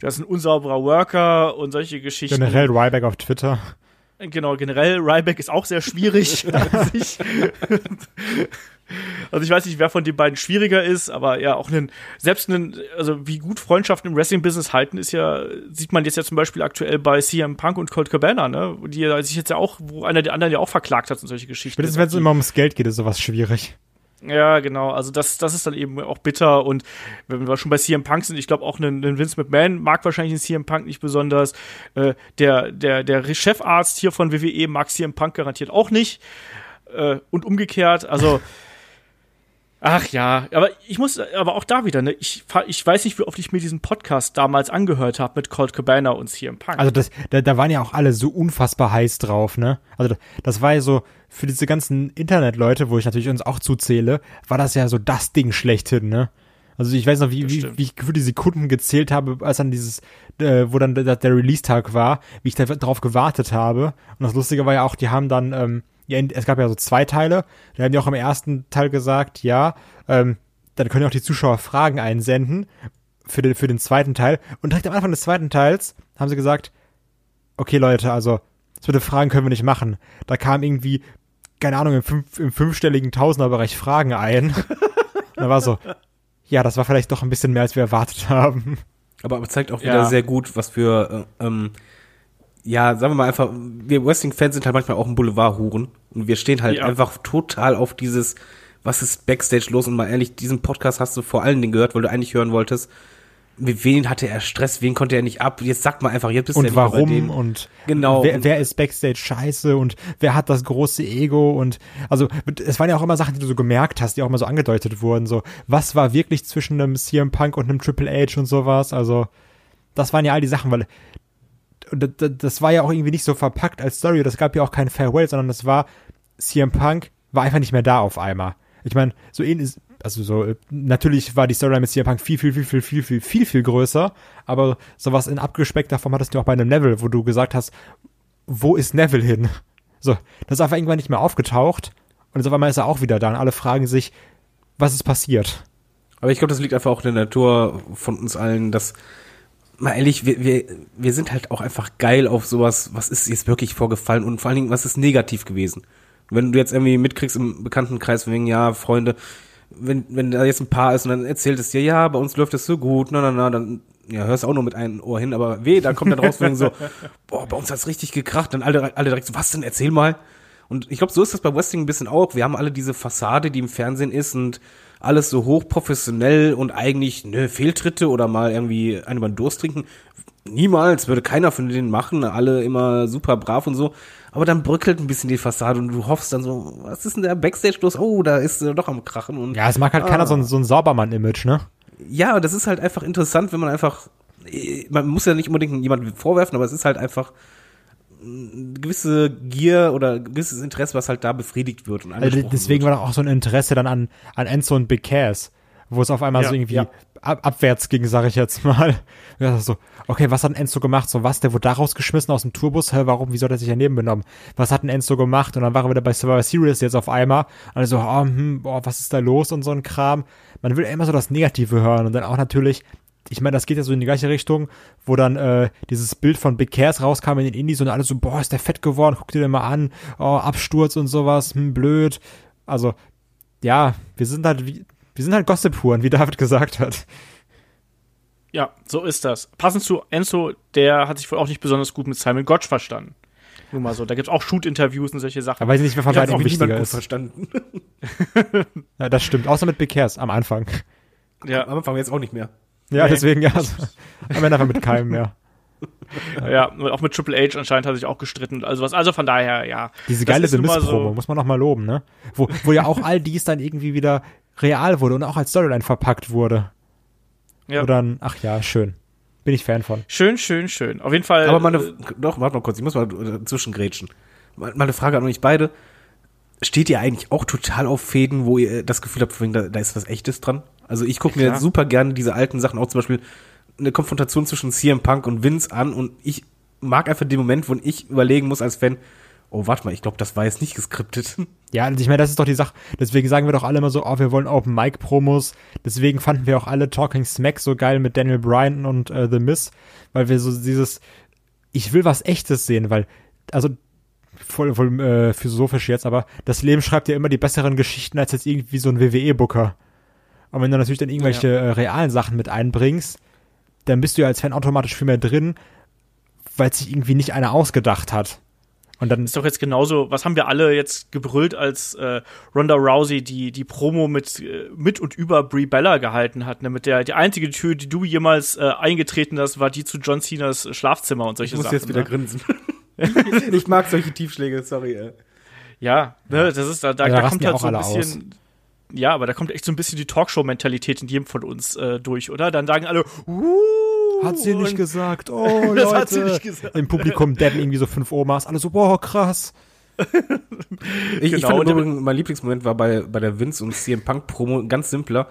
du bist ein unsauberer Worker und solche Geschichten. Generell Ryback auf Twitter. Genau, generell Ryback ist auch sehr schwierig. Also ich weiß nicht, wer von den beiden schwieriger ist, aber ja, auch einen, selbst einen, also wie gut Freundschaften im Wrestling-Business halten, ist ja, sieht man jetzt ja zum Beispiel aktuell bei CM Punk und Colt Cabana, ne? Die sich jetzt ja auch, wo einer der anderen ja auch verklagt hat und solche Geschichten. Spätestens wenn es immer ums Geld geht, ist sowas schwierig. Ja, genau. Also das, das ist dann eben auch bitter. Und wenn wir schon bei CM Punk sind, ich glaube auch ein, ein Vince McMahon mag wahrscheinlich den CM Punk nicht besonders. Äh, der, der, der Chefarzt hier von WWE mag CM Punk garantiert auch nicht. Äh, und umgekehrt. Also Ach ja, aber ich muss, aber auch da wieder, ne, ich, ich weiß nicht, wie oft ich mir diesen Podcast damals angehört habe mit Colt Cabana und CM Punk. Also das, da, da waren ja auch alle so unfassbar heiß drauf, ne? Also das war ja so, für diese ganzen Internetleute, wo ich natürlich uns auch zuzähle, war das ja so das Ding schlechthin, ne? Also ich weiß noch, wie, wie, wie ich für die Sekunden gezählt habe, als dann dieses, äh, wo dann der, der Release-Tag war, wie ich da drauf gewartet habe. Und das Lustige war ja auch, die haben dann, ähm, ja, es gab ja so zwei Teile. Da haben die auch im ersten Teil gesagt, ja, ähm, dann können auch die Zuschauer Fragen einsenden für den, für den zweiten Teil. Und direkt am Anfang des zweiten Teils haben sie gesagt, okay Leute, also so eine Fragen können wir nicht machen. Da kam irgendwie, keine Ahnung, im, fünf, im fünfstelligen Tausenderbereich Fragen ein. Und da war so, ja, das war vielleicht doch ein bisschen mehr, als wir erwartet haben. Aber, aber zeigt auch wieder ja. sehr gut, was für äh, ähm, ja, sagen wir mal einfach, wir Wrestling-Fans sind halt manchmal auch ein Boulevard-Huren und wir stehen halt ja. einfach total auf dieses, was ist Backstage los? Und mal ehrlich, diesen Podcast hast du vor allen Dingen gehört, weil du eigentlich hören wolltest, mit wen hatte er Stress, wen konnte er nicht ab, jetzt sag mal einfach, jetzt bist und du warum? und genau. wer, wer ist Backstage scheiße? Und wer hat das große Ego? Und also es waren ja auch immer Sachen, die du so gemerkt hast, die auch immer so angedeutet wurden, so was war wirklich zwischen einem CM Punk und einem Triple H und sowas, also das waren ja all die Sachen, weil und das war ja auch irgendwie nicht so verpackt als Story. Das gab ja auch kein Farewell, sondern das war CM Punk war einfach nicht mehr da auf einmal. Ich meine, so ähnlich, also so, natürlich war die Storyline mit CM Punk viel, viel, viel, viel, viel, viel, viel, viel größer, aber sowas in abgespeckter Form hattest du auch bei einem Level, wo du gesagt hast, wo ist Neville hin? So, das ist einfach irgendwann nicht mehr aufgetaucht und jetzt auf einmal ist er auch wieder da und alle fragen sich, was ist passiert? Aber ich glaube, das liegt einfach auch in der Natur von uns allen, dass mal ehrlich, wir, wir, wir sind halt auch einfach geil auf sowas, was ist jetzt wirklich vorgefallen und vor allen Dingen, was ist negativ gewesen. Wenn du jetzt irgendwie mitkriegst im Bekanntenkreis wegen, ja, Freunde, wenn, wenn da jetzt ein Paar ist und dann erzählt es dir, ja, bei uns läuft es so gut, na, na, na, dann, ja, hörst auch nur mit einem Ohr hin, aber weh, da kommt dann raus wegen so, boah, bei uns hat's richtig gekracht, dann alle, alle direkt so, was denn, erzähl mal. Und ich glaube, so ist das bei Wrestling ein bisschen auch. Wir haben alle diese Fassade, die im Fernsehen ist und alles so hochprofessionell und eigentlich ne Fehltritte oder mal irgendwie einen über den Durst trinken. Niemals würde keiner von denen machen, alle immer super brav und so. Aber dann bröckelt ein bisschen die Fassade und du hoffst dann so, was ist denn der Backstage los? Oh, da ist er doch am Krachen. Und, ja, es mag halt ah. keiner so ein, so ein Saubermann-Image, ne? Ja, das ist halt einfach interessant, wenn man einfach, man muss ja nicht unbedingt jemandem vorwerfen, aber es ist halt einfach, gewisse Gier oder gewisses Interesse, was halt da befriedigt wird. Und also deswegen wird. war doch auch so ein Interesse dann an, an Enzo und Big Cass, wo es auf einmal ja, so irgendwie, ja. ab, abwärts ging, sage ich jetzt mal. Ja, so, okay, was hat ein Enzo gemacht? So, was, der wurde da rausgeschmissen aus dem Tourbus? Hä, warum, wieso hat er sich daneben benommen? Was hat ein Enzo gemacht? Und dann war er wieder bei Survivor Series jetzt auf einmal. Also, oh, hm, boah, was ist da los und so ein Kram. Man will immer so das Negative hören und dann auch natürlich, ich meine, das geht ja so in die gleiche Richtung, wo dann äh, dieses Bild von Big Cares rauskam in den Indies und alle so, boah, ist der fett geworden, guck dir den mal an, oh, Absturz und sowas, hm, blöd. Also, ja, wir sind halt, wie, wir sind halt Gossip-Huren, wie David gesagt hat. Ja, so ist das. Passend zu Enzo, der hat sich wohl auch nicht besonders gut mit Simon Gotch verstanden. Nur mal so. Da gibt's auch Shoot-Interviews und solche Sachen. Da weiß ich nicht, wer von beiden auch wichtiger ist. verstanden. Ja, das stimmt. Außer mit Big Cares am Anfang. ja, Am Anfang jetzt auch nicht mehr. Ja, Nee. deswegen, ja. Also, am Ende einfach mit keinem mehr. ja, und auch mit Triple H anscheinend hat er sich auch gestritten. und Also was, also von daher, ja. Diese geile mal Miss-Promo, so- muss man noch mal loben, ne? Wo, wo ja auch all dies dann irgendwie wieder real wurde und auch als Storyline verpackt wurde. Ja. Oder ein, ach ja, schön. Bin ich Fan von. Schön, schön, schön. Auf jeden Fall. Aber meine, äh, doch, warte mal kurz, ich muss mal äh, zwischengrätschen. Mal mal eine Frage an euch beide. Steht ihr eigentlich auch total auf Fäden, wo ihr das Gefühl habt, da, da ist was Echtes dran? Also ich gucke Ja, mir super gerne diese alten Sachen, auch zum Beispiel eine Konfrontation zwischen CM Punk und Vince an und ich mag einfach den Moment, wo ich überlegen muss als Fan, oh, warte mal, ich glaube, das war jetzt nicht geskriptet. Ja, und ich meine, das ist doch die Sache. Deswegen sagen wir doch alle immer so, oh, wir wollen Open Mic Promos. Deswegen fanden wir auch alle Talking Smack so geil mit Daniel Bryan und äh, The Miz, weil wir so dieses, ich will was Echtes sehen, weil, also voll, voll äh, philosophisch jetzt, aber das Leben schreibt ja immer die besseren Geschichten als jetzt irgendwie so ein WWE-Booker. Und wenn du natürlich dann irgendwelche äh, realen Sachen mit einbringst, dann bist du ja als Fan automatisch viel mehr drin, weil sich irgendwie nicht einer ausgedacht hat. Und dann ist doch jetzt genauso, was haben wir alle jetzt gebrüllt, als äh, Ronda Rousey die, die Promo mit, äh, mit und über Brie Bella gehalten hat, ne? Mit der, die einzige Tür, die du jemals äh, eingetreten hast, war die zu John Cenas Schlafzimmer und solche Ich muss Sachen. jetzt wieder ne? grinsen. ich mag solche Tiefschläge, sorry. Äh. Ja, ne, das ist, da, da, Ja, da da kommt ja halt auch so ein bisschen. Ja, aber da kommt echt so ein bisschen die Talkshow-Mentalität in jedem von uns äh, durch, oder? Dann sagen alle, uh, Hat sie nicht gesagt. Oh, Leute. Das hat sie nicht gesagt. Im Publikum dabben irgendwie so fünf Omas. Alle so, boah, krass. Ich, ich Genau, fand und der- übrigens, mein Lieblingsmoment war bei, bei der Vince und CM Punk Promo ganz simpler,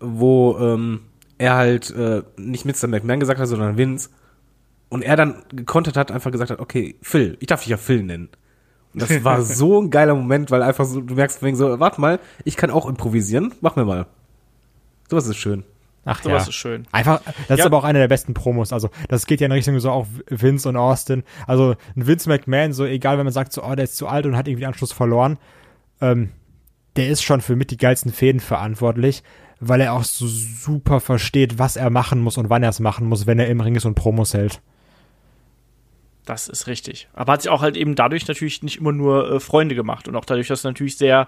wo ähm, er halt äh, nicht Mr. McMahon gesagt hat, sondern Vince. Und er dann gekontert hat, einfach gesagt hat, okay, Phil, ich darf dich ja Phil nennen. Das war so ein geiler Moment, weil einfach so, du merkst wegen so, warte mal, ich kann auch improvisieren, mach mir mal. Sowas ist schön. Ach Sowas ja. ist schön. Einfach, das ist Ja. aber auch eine der besten Promos. Also, das geht ja in Richtung so auch Vince und Austin. Also, ein Vince McMahon, so egal, wenn man sagt, so, oh, der ist zu alt und hat irgendwie den Anschluss verloren, ähm, der ist schon für mit die geilsten Fäden verantwortlich, weil er auch so super versteht, was er machen muss und wann er es machen muss, wenn er im Ring ist und Promos hält. Das ist richtig. Aber hat sich auch halt eben dadurch natürlich nicht immer nur äh, Freunde gemacht und auch dadurch, dass er natürlich sehr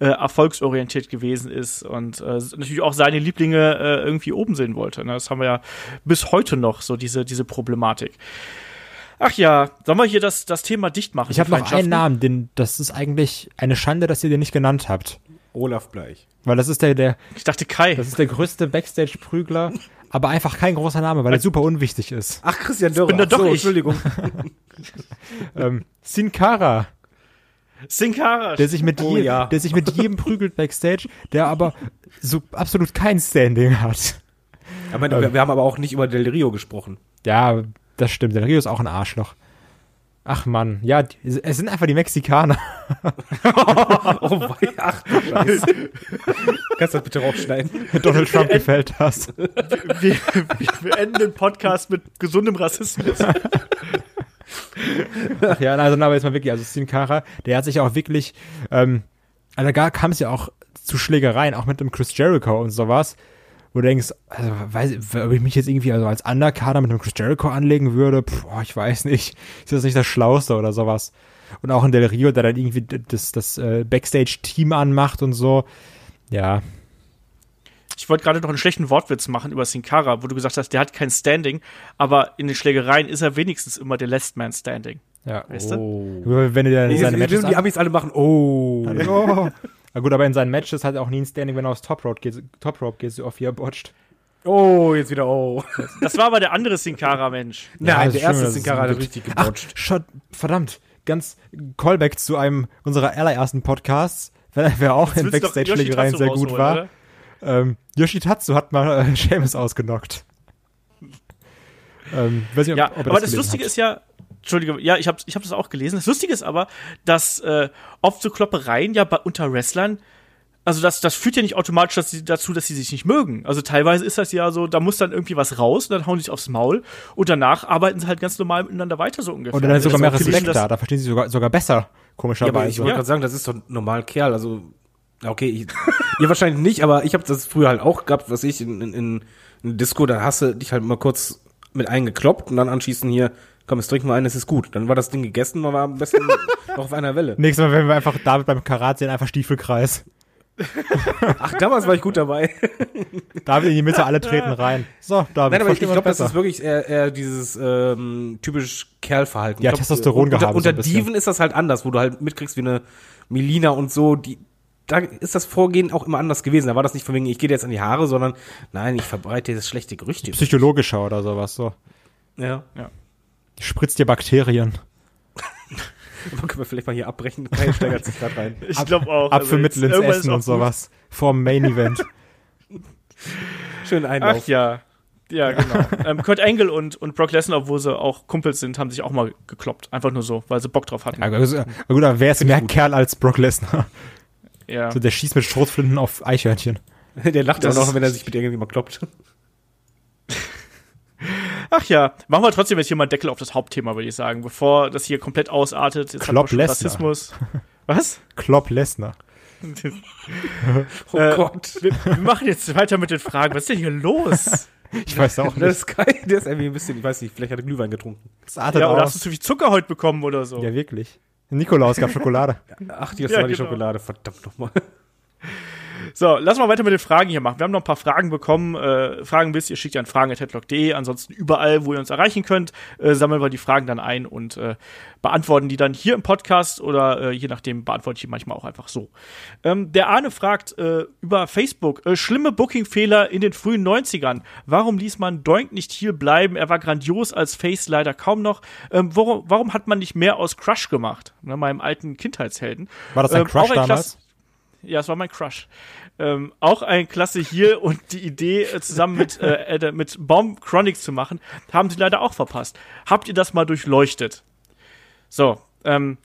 äh, erfolgsorientiert gewesen ist und äh, natürlich auch seine Lieblinge äh, irgendwie oben sehen wollte. Ne? Das haben wir ja bis heute noch, so diese, diese Problematik. Ach ja, sollen wir hier das, das Thema dicht machen? Ich habe noch einen? Namen, den, das ist eigentlich eine Schande, dass ihr den nicht genannt habt. Olaf Bleich. Weil das ist der, der, Ich dachte Kai. das ist der größte Backstage-Prügler, aber einfach kein großer Name, weil er super unwichtig ist. Ach, Christian Dörrer. bin da doch so, ich. Entschuldigung. Ähm, Sin Cara, Sin Cara. der sich mit Oh je, ja. der sich mit jedem prügelt Backstage, der aber so absolut kein Standing hat. Aber wir, wir haben aber auch nicht über Del Rio gesprochen. Ja, das stimmt. Der Rio ist auch ein Arschloch. Ach man, ja, es sind einfach die Mexikaner. Oh, wei, ach, du Scheiße. Kannst du das bitte rausschneiden? Donald Trump gefällt das. wir, wir, wir enden den Podcast mit gesundem Rassismus. Ach ja, also aber jetzt mal wirklich, also Sin Cara, der hat sich auch wirklich, ähm, also da kam es ja auch zu Schlägereien, auch mit dem Chris Jericho und sowas, wo du denkst, also weiß, ob ich mich jetzt irgendwie also als Underkader mit dem Chris Jericho anlegen würde, Puh, boah, ich weiß nicht, ist das nicht das Schlauste oder sowas. Und auch in Del Rio, der dann irgendwie das, das äh, Backstage-Team anmacht und so. Ja, Ich wollte gerade noch einen schlechten Wortwitz machen über Sin Cara, wo du gesagt hast, der hat kein Standing, aber in den Schlägereien ist er wenigstens immer der Last Man Standing. ja. Weißt du? Oh. Wenn du dir Jetzt, seine Matches die Amis alle machen, oh. Oh. Na gut, aber in seinen Matches hat er auch nie ein Standing, wenn er aufs Top Rope geht, Top Rope geht so oft wie er botcht. Oh, jetzt wieder oh. Das war aber der andere Sin Cara, Mensch. Nein, das der erste das Sin ist Cara hat richtig Ach, gebotcht. Shot, verdammt, ganz Callback zu einem unserer allerersten Podcasts, wer auch in doch Yoshi Backstage-Schlägereien sehr gut war. oder? ähm, Yoshitatsu hat mal äh, Seamus ausgenockt. Ähm, weiß nicht, ob, ja, ob aber das Lustige hat. ist ja, Entschuldige, ja, ich habe ich hab das auch gelesen. Das Lustige ist aber, dass äh, oft so Kloppereien ja bei unter Wrestlern, also das, das führt ja nicht automatisch dass sie, dazu, dass sie sich nicht mögen. Also teilweise ist das ja so, da muss dann irgendwie was raus und dann hauen sie sich aufs Maul und danach arbeiten sie halt ganz normal miteinander weiter so ungefähr. Und dann ist sogar mehr Respekt da, da verstehen sie sogar, sogar besser, komischerweise. Ja, aber ich wollte ja. gerade sagen, das ist doch ein normal Kerl, also okay, ich, ihr wahrscheinlich nicht, aber ich habe das früher halt auch gehabt, was ich in, in, in, in Disco, da hast du dich halt mal kurz mit eingekloppt und dann anschließend hier, komm, jetzt trinken wir ein, es ist gut. Dann war das Ding gegessen, man war am besten noch auf einer Welle. Nächstes Mal, wenn wir einfach David beim Karat sehen, einfach Stiefelkreis. Ach, damals war ich gut dabei. David in die Mitte, alle treten rein. So, David. Nein, aber ich, ich glaube, das ist wirklich eher, eher dieses ähm, typisch Kerlverhalten. Ja, Testosteron gehabt. Unter, unter so Diven ist das halt anders, wo du halt mitkriegst wie eine Melina und so, die, da ist das Vorgehen auch immer anders gewesen. Da war das nicht von wegen, ich gehe jetzt an die Haare, sondern nein, ich verbreite das schlechte Gerüchte. Psychologischer oder sowas, so. Ja. ja. Spritzt dir Bakterien. Aber können wir vielleicht mal hier abbrechen? Kai steigert sich gerade rein. Ich glaube auch. Abführmittel also ins Essen und sowas. Vorm Main Event. Schön Einlauf. Ach ja. Ja, genau. ähm, Kurt Angle und, und Brock Lesnar, obwohl sie auch Kumpels sind, haben sich auch mal gekloppt. Einfach nur so, weil sie Bock drauf hatten. Ja, also, gut, aber wer ist mehr Kerl als Brock Lesnar? Ja. So, der schießt mit Schrotflinten auf Eichhörnchen. der lacht auch noch, wenn er sich mit irgendwie mal kloppt. Ach ja, machen wir trotzdem jetzt hier mal einen Deckel auf das Hauptthema, würde ich sagen, bevor das hier komplett ausartet. Jetzt Klopp Lesnar. Rassismus. Was? Klopp Lesnar. oh äh, Gott. Wir, wir, machen jetzt weiter mit den Fragen. Was ist denn hier los? Ich weiß auch nicht. Das ist geil. Der ist irgendwie ein bisschen, ich weiß nicht, vielleicht hat er Glühwein getrunken. Das artet ja, oder aus. hast du zu viel Zucker heute bekommen oder so? Ja, wirklich. Nikolaus gab Schokolade. Ach, die ist ja, war die genau. Schokolade, verdammt nochmal. So, lass mal weiter mit den Fragen hier machen. Wir haben noch ein paar Fragen bekommen. Äh, Fragen wisst ihr, schickt ihr an fragen.headlock.de. Ansonsten überall, wo ihr uns erreichen könnt, äh, sammeln wir die Fragen dann ein und äh, beantworten die dann hier im Podcast oder äh, je nachdem beantworte ich die manchmal auch einfach so. Ähm, der Arne fragt äh, über Facebook, äh, schlimme Booking-Fehler in den frühen 90ern. Warum ließ man Doink nicht hier bleiben? Er war grandios als Face leider kaum noch. Ähm, warum, warum hat man nicht mehr aus Crush gemacht? Ne, meinem alten Kindheitshelden. War das ein ähm, Crush damals? Ja, es war mein Crush. Ähm, auch ein Klasse hier und die Idee, äh, zusammen mit, äh, mit Bomb Chronics zu machen, haben sie leider auch verpasst. Habt ihr das mal durchleuchtet? So, ähm,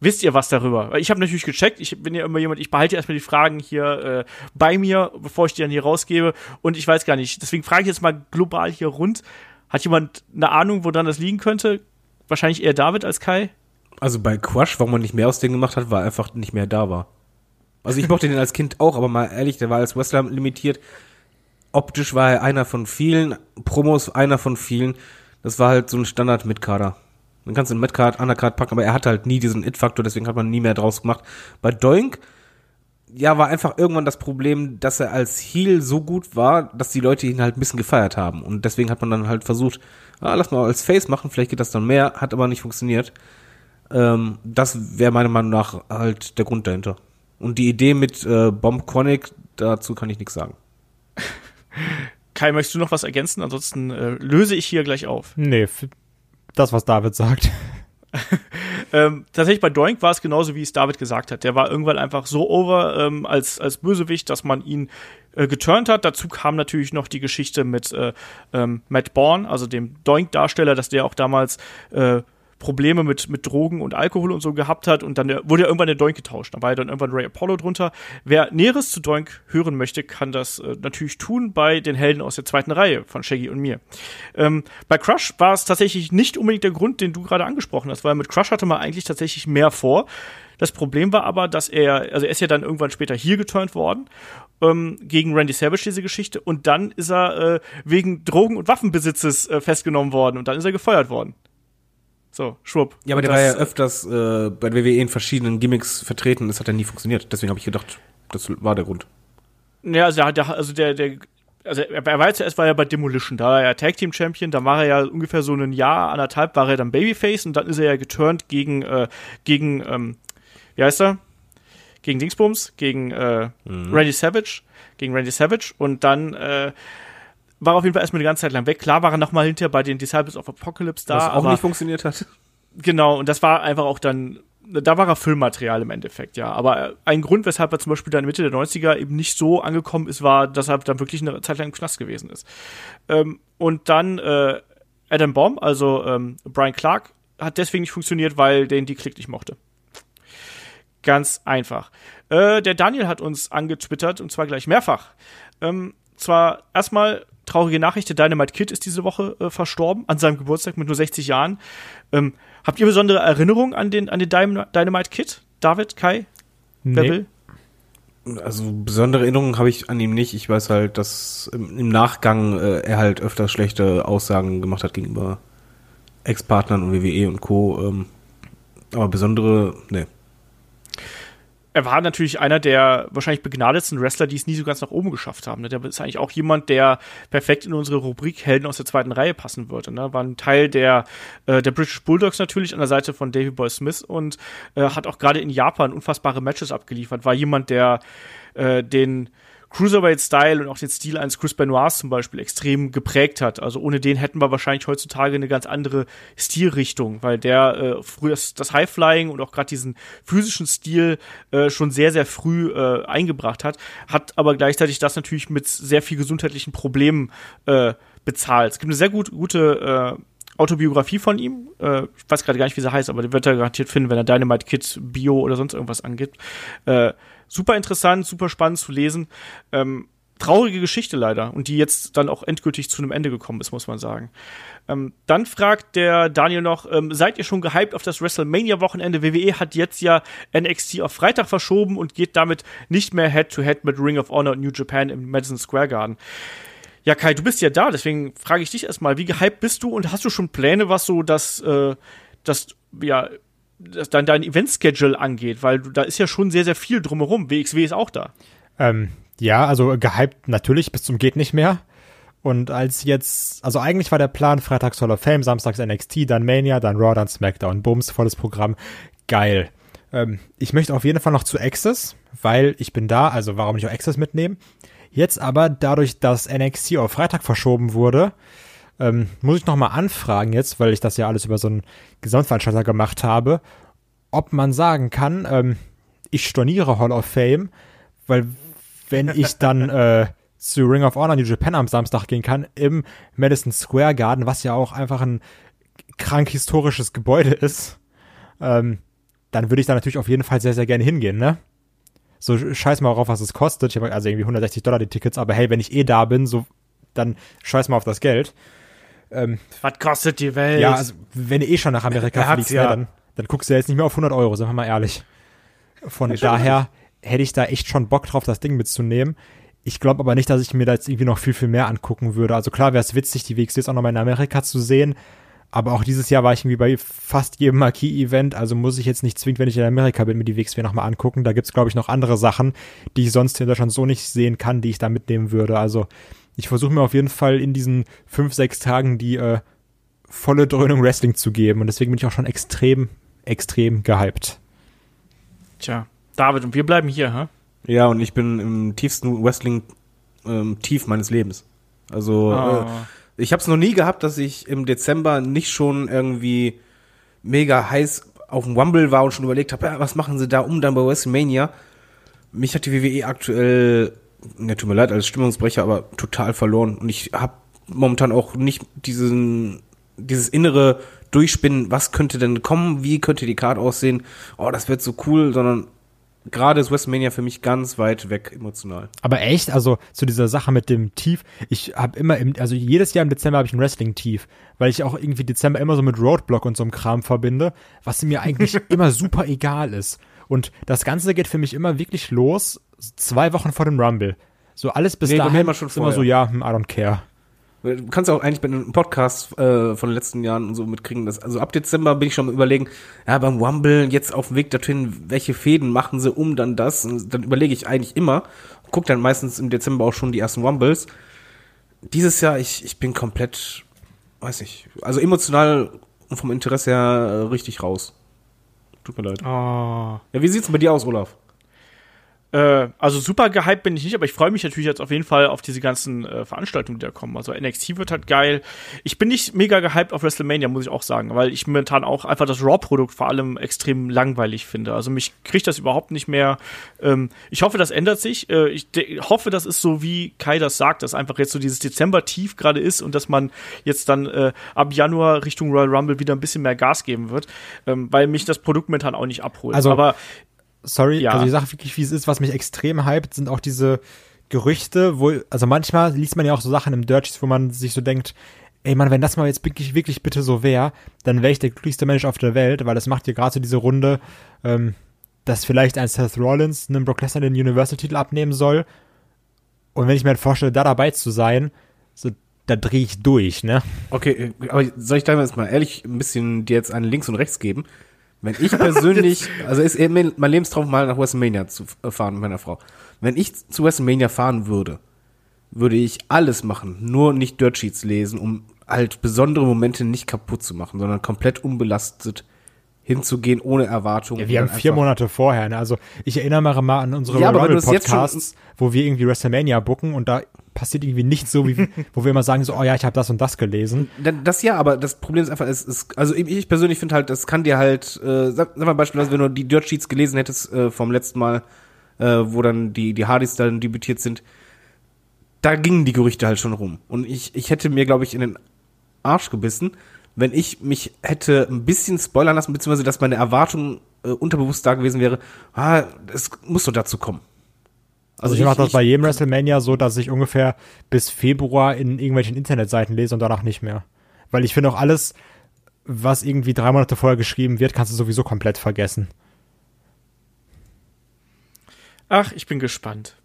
wisst ihr was darüber? Ich habe natürlich gecheckt, ich bin ja immer jemand, ich behalte erstmal die Fragen hier äh, bei mir, bevor ich die dann hier rausgebe. Und ich weiß gar nicht, deswegen frage ich jetzt mal global hier rund. Hat jemand eine Ahnung, woran das liegen könnte? Wahrscheinlich eher David als Kai? Also bei Crush, warum man nicht mehr aus denen gemacht hat, war einfach nicht mehr da war. Also ich mochte den als Kind auch, aber mal ehrlich, der war als Wrestler limitiert. Optisch war er einer von vielen, Promos einer von vielen. Das war halt so ein Standard mit Kader. Man kann es in Midcard, Undercard packen, aber er hatte halt nie diesen It-Faktor, deswegen hat man nie mehr draus gemacht. Bei Doink, ja, war einfach irgendwann das Problem, dass er als Heel so gut war, dass die Leute ihn halt ein bisschen gefeiert haben. Und deswegen hat man dann halt versucht, ah, lass mal als Face machen, vielleicht geht das dann mehr, hat aber nicht funktioniert. Ähm, das wäre meiner Meinung nach halt der Grund dahinter. Und die Idee mit äh, Bomb Chronic, dazu kann ich nichts sagen. Kai, möchtest du noch was ergänzen? Ansonsten äh, löse ich hier gleich auf. Nee, das, was David sagt. ähm, tatsächlich bei Doink war es genauso, wie es David gesagt hat. Der war irgendwann einfach so over ähm, als, als Bösewicht, dass man ihn äh, geturnt hat. Dazu kam natürlich noch die Geschichte mit äh, ähm, Matt Bourne, also dem Doink-Darsteller, dass der auch damals äh, Probleme mit, mit Drogen und Alkohol und so gehabt hat und dann wurde ja irgendwann der Doink getauscht. Da war ja dann irgendwann Ray Apollo drunter. Wer Näheres zu Doink hören möchte, kann das äh, natürlich tun bei den Helden aus der zweiten Reihe von Shaggy und mir. Ähm, bei Crush war es tatsächlich nicht unbedingt der Grund, den du gerade angesprochen hast, weil mit Crush hatte man eigentlich tatsächlich mehr vor. Das Problem war aber, dass er, also er ist ja dann irgendwann später hier geturnt worden ähm, gegen Randy Savage diese Geschichte und dann ist er äh, wegen Drogen- und Waffenbesitzes äh, festgenommen worden und dann ist er gefeuert worden. So, schwupp. Ja, aber der war ja öfters äh, bei der WWE in verschiedenen Gimmicks vertreten. Das hat ja nie funktioniert. Deswegen habe ich gedacht, das war der Grund. Ja, also der, also der, der also er war ja zuerst war er bei Demolition, da war er Tag Team Champion, dann war er ja ungefähr so ein Jahr, anderthalb war er dann Babyface und dann ist er ja geturnt gegen, äh, gegen, ähm, wie heißt er? Gegen Dingsbums, gegen äh, mhm. Randy Savage, gegen Randy Savage und dann äh, war auf jeden Fall erstmal eine ganze Zeit lang weg. Klar war er nochmal hinterher bei den Disciples of Apocalypse da. Was auch aber, nicht funktioniert hat. Genau, und das war einfach auch dann da war er Filmmaterial im Endeffekt, ja. Aber ein Grund, weshalb er zum Beispiel dann Mitte der 90er eben nicht so angekommen ist, war, dass er dann wirklich eine Zeit lang im Knast gewesen ist. Ähm, und dann äh, Adam Bomb, also ähm, Brian Clark, hat deswegen nicht funktioniert, weil den die Klick nicht mochte. Ganz einfach. Äh, der Daniel hat uns angetwittert und zwar gleich mehrfach. Ähm, zwar erstmal traurige Nachricht, der Dynamite Kid ist diese Woche äh, verstorben, an seinem Geburtstag mit nur 60 Jahren. Ähm, habt ihr besondere Erinnerungen an den, an den Dynamite Kid? David, Kai? Wer Nee. will? Also besondere Erinnerungen habe ich an ihm nicht. Ich weiß halt, dass im, im Nachgang äh, er halt öfters schlechte Aussagen gemacht hat gegenüber Ex-Partnern und WWE und Co. Ähm, aber besondere, ne. Er war natürlich einer der wahrscheinlich begnadetsten Wrestler, die es nie so ganz nach oben geschafft haben. ne? Der ist eigentlich auch jemand, der perfekt in unsere Rubrik Helden aus der zweiten Reihe passen würde. Ne? War ein Teil der, äh, der British Bulldogs natürlich an der Seite von Davey Boy Smith und äh, hat auch gerade in Japan unfassbare Matches abgeliefert. War jemand, der äh, den Cruiserweight-Style und auch den Stil eines Chris Benoits zum Beispiel extrem geprägt hat. Also ohne den hätten wir wahrscheinlich heutzutage eine ganz andere Stilrichtung, weil der äh, früher das, das High-Flying und auch gerade diesen physischen Stil äh, schon sehr, sehr früh äh, eingebracht hat, hat aber gleichzeitig das natürlich mit sehr viel gesundheitlichen Problemen äh, bezahlt. Es gibt eine sehr gut, gute äh, Autobiografie von ihm. Äh, ich weiß gerade gar nicht, wie sie heißt, aber die wird er garantiert finden, wenn er Dynamite Kid Bio oder sonst irgendwas angibt. Äh, super interessant, super spannend zu lesen. Ähm, traurige Geschichte leider und die jetzt dann auch endgültig zu einem Ende gekommen ist, muss man sagen. Ähm, dann fragt der Daniel noch, ähm, seid ihr schon gehypt auf das WrestleMania-Wochenende? WWE hat jetzt ja NXT auf Freitag verschoben und geht damit nicht mehr Head-to-Head mit Ring of Honor und New Japan im Madison Square Garden. Ja, Kai, du bist ja da, deswegen frage ich dich erstmal, wie gehypt bist du und hast du schon Pläne, was so das, äh, das, ja, das, dein, dein Event-Schedule angeht? Weil da ist ja schon sehr, sehr viel drumherum. WXW ist auch da. Ähm, ja, also gehypt natürlich bis zum geht nicht mehr. Und als jetzt, also eigentlich war der Plan Freitags Hall of Fame, Samstags NXT, dann Mania, dann Raw, dann SmackDown. Bums, volles Programm. Geil. Ähm, ich möchte auf jeden Fall noch zu Access, weil ich bin da, also warum nicht auch Access mitnehmen? Jetzt aber, dadurch, dass NXT auf Freitag verschoben wurde, ähm, muss ich nochmal anfragen jetzt, weil ich das ja alles über so einen Gesamtveranstalter gemacht habe, ob man sagen kann, ähm, ich storniere Hall of Fame, weil wenn ich dann äh, zu Ring of Honor New Japan am Samstag gehen kann, im Madison Square Garden, was ja auch einfach ein krank historisches Gebäude ist, ähm, dann würde ich da natürlich auf jeden Fall sehr, sehr gerne hingehen, ne? So scheiß mal drauf, was es kostet. Ich habe also irgendwie 160 Dollar die Tickets, aber hey, wenn ich eh da bin, so dann scheiß mal auf das Geld. Was kostet die Welt? Ja, also wenn du eh schon nach Amerika Er fliegst, ja. ne, dann, dann guckst du ja jetzt nicht mehr auf 100 Euro, sind wir mal ehrlich. Von daher hätte ich da echt schon Bock drauf, das Ding mitzunehmen. Ich glaube aber nicht, dass ich mir da jetzt irgendwie noch viel, viel mehr angucken würde. Also klar wäre es witzig, die WXWs auch nochmal in Amerika zu sehen. Aber auch dieses Jahr war ich irgendwie bei fast jedem Marquis-Event. Also muss ich jetzt nicht zwingend, wenn ich in Amerika bin, mir die WXW nochmal angucken. Da gibt's glaube ich, noch andere Sachen, die ich sonst in Deutschland so nicht sehen kann, die ich da mitnehmen würde. Also ich versuche mir auf jeden Fall in diesen fünf, sechs Tagen die äh, volle Dröhnung Wrestling zu geben. Und deswegen bin ich auch schon extrem, extrem gehypt. Tja, David, und wir bleiben hier, hä? Ja, und ich bin im tiefsten Wrestling-Tief meines Lebens. Also, Ah. äh, ich habe es noch nie gehabt, dass ich im Dezember nicht schon irgendwie mega heiß auf dem Rumble war und schon überlegt habe, ja, was machen sie da um dann bei WrestleMania? Mich hat die WWE aktuell, ne, tut mir leid als Stimmungsbrecher, aber total verloren. Und ich habe momentan auch nicht diesen, dieses innere Durchspinnen, was könnte denn kommen, wie könnte die Card aussehen, oh, das wird so cool, sondern gerade ist WrestleMania für mich ganz weit weg emotional. Aber echt, also zu dieser Sache mit dem Tief, ich habe immer im, also jedes Jahr im Dezember habe ich ein Wrestling-Tief, weil ich auch irgendwie Dezember immer so mit Roadblock und so einem Kram verbinde, was mir eigentlich immer super egal ist. Und das Ganze geht für mich immer wirklich los, zwei Wochen vor dem Rumble. So alles bis Nee, dahin immer schon ist immer so, ja, hm, I don't care. Du kannst auch eigentlich bei einem Podcast äh, von den letzten Jahren und so mitkriegen, dass, also ab Dezember bin ich schon am überlegen, ja, beim Rumble jetzt auf dem Weg dorthin, welche Fäden machen sie um dann das? Und dann überlege ich eigentlich immer, guck dann meistens im Dezember auch schon die ersten Rumbles. Dieses Jahr, ich, ich bin komplett, weiß nicht, also emotional und vom Interesse her äh, richtig raus. Tut mir leid. Oh. Ja, wie sieht's bei dir aus, Olaf? Äh, also super gehypt bin ich nicht, aber ich freue mich natürlich jetzt auf jeden Fall auf diese ganzen äh, Veranstaltungen, die da kommen. Also NXT wird halt geil. Ich bin nicht mega gehypt auf WrestleMania, muss ich auch sagen, weil ich momentan auch einfach das Raw-Produkt vor allem extrem langweilig finde. Also mich kriegt das überhaupt nicht mehr. Ähm, ich hoffe, das ändert sich. Äh, ich hoffe, das ist so, wie Kai das sagt, dass einfach jetzt so dieses Dezember-Tief gerade ist und dass man jetzt dann äh, ab Januar Richtung Royal Rumble wieder ein bisschen mehr Gas geben wird, ähm, weil mich das Produkt momentan auch nicht abholt. Also, aber sorry, Ja. also die Sache wirklich, wie es ist, was mich extrem hypt, sind auch diese Gerüchte, wo, also manchmal liest man ja auch so Sachen im Dirt Sheets, wo man sich so denkt, ey Mann, wenn das mal jetzt wirklich, wirklich bitte so wäre, dann wäre ich der glücklichste Mensch auf der Welt, weil das macht ja gerade so diese Runde, ähm, dass vielleicht ein Seth Rollins einem Brock Lesnar den Universal-Titel abnehmen soll. Und wenn ich mir halt vorstelle, da dabei zu sein, so, da drehe ich durch, ne? Okay, äh, aber soll ich da jetzt mal ehrlich ein bisschen dir jetzt einen links und rechts geben? Wenn ich persönlich, also ist mein Lebenstraum mal nach WrestleMania zu äh, fahren mit meiner Frau. Wenn ich zu WrestleMania fahren würde, würde ich alles machen, nur nicht Dirt Sheets lesen, um halt besondere Momente nicht kaputt zu machen, sondern komplett unbelastet hinzugehen, ohne Erwartungen. Ja, wir haben vier Monate vorher, ne? Also ich erinnere mal an unsere Ja, schon- Podcasts, wo wir irgendwie WrestleMania booken und da passiert irgendwie nichts so, wie wo wir immer sagen so, oh ja, ich habe das und das gelesen. Da- Das ja, aber das Problem ist einfach, es ist, also ich ich persönlich finde halt, das kann dir halt, äh, sag, sag mal beispielsweise, wenn du die Dirt Sheets gelesen hättest äh, vom letzten Mal, äh, wo dann die, die Hardys dann debütiert sind, da gingen die Gerüchte halt schon rum. Und ich, ich hätte mir, glaube ich, in den Arsch gebissen, wenn ich mich hätte ein bisschen spoilern lassen, beziehungsweise dass meine Erwartung äh, unterbewusst da gewesen wäre, ah, es muss doch dazu kommen. Also, ich, mache das bei jedem WrestleMania so, dass ich ungefähr bis Februar in irgendwelchen Internetseiten lese und danach nicht mehr. Weil ich finde auch alles, was irgendwie drei Monate vorher geschrieben wird, kannst du sowieso komplett vergessen. Ach, ich bin gespannt.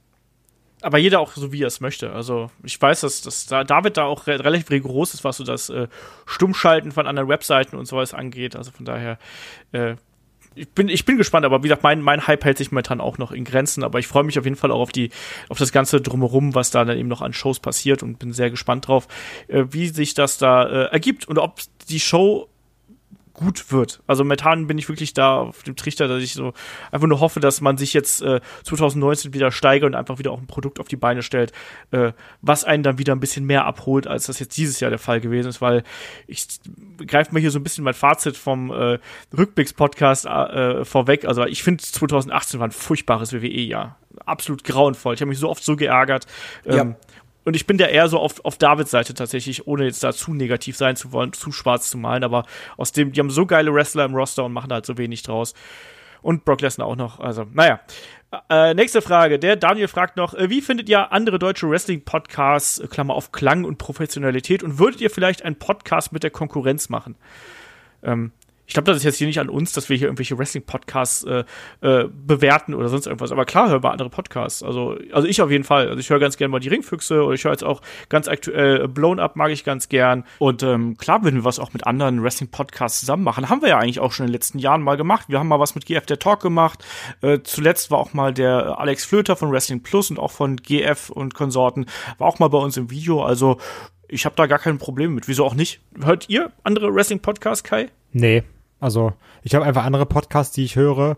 Aber jeder auch so, wie er es möchte. Also, ich weiß, dass, dass da David da auch re relativ rigoros ist, was so das äh, Stummschalten von anderen Webseiten und sowas angeht. Also von daher, äh, ich bin, ich bin gespannt, aber wie gesagt, mein, mein Hype hält sich momentan auch noch in Grenzen, aber ich freue mich auf jeden Fall auch auf die, auf das Ganze drumherum, was da dann eben noch an Shows passiert und bin sehr gespannt drauf, äh, wie sich das da äh, ergibt und ob die Show gut wird. Also momentan bin ich wirklich da auf dem Trichter, dass ich so einfach nur hoffe, dass man sich jetzt äh, 2019 wieder steigert und einfach wieder auch ein Produkt auf die Beine stellt, äh, was einen dann wieder ein bisschen mehr abholt, als das jetzt dieses Jahr der Fall gewesen ist, weil ich greife mir hier so ein bisschen mein Fazit vom äh, Rückblicks-Podcast äh, vorweg. Also ich finde 2018 war ein furchtbares WWE-Jahr. Absolut grauenvoll. Ich habe mich so oft so geärgert. Ähm, Ja. Und ich bin da eher so auf, auf Davids Seite tatsächlich, ohne jetzt da zu negativ sein zu wollen, zu schwarz zu malen, aber aus dem, die haben so geile Wrestler im Roster und machen halt so wenig draus. Und Brock Lesnar auch noch. Also, naja. Äh, nächste Frage. Der Daniel fragt noch, äh, wie findet ihr andere deutsche Wrestling-Podcasts, äh, Klammer auf Klang und Professionalität, und würdet ihr vielleicht einen Podcast mit der Konkurrenz machen? Ähm, ich glaube, das ist jetzt hier nicht an uns, dass wir hier irgendwelche Wrestling-Podcasts äh, äh, bewerten oder sonst irgendwas. Aber klar hören wir andere Podcasts. Also, also ich auf jeden Fall. Also ich höre ganz gerne mal die Ringfüchse oder ich höre jetzt auch ganz aktuell äh, Blown Up mag ich ganz gern. Und ähm, klar würden wir was auch mit anderen Wrestling-Podcasts zusammen machen. Haben wir ja eigentlich auch schon in den letzten Jahren mal gemacht. Wir haben mal was mit GF der Talk gemacht. Äh, zuletzt war auch mal der Alex Flöter von Wrestling Plus und auch von GF und Konsorten war auch mal bei uns im Video. Also ich habe da gar kein Problem mit. Wieso auch nicht? Hört ihr andere Wrestling-Podcasts, Kai? Nee, also ich habe einfach andere Podcasts, die ich höre.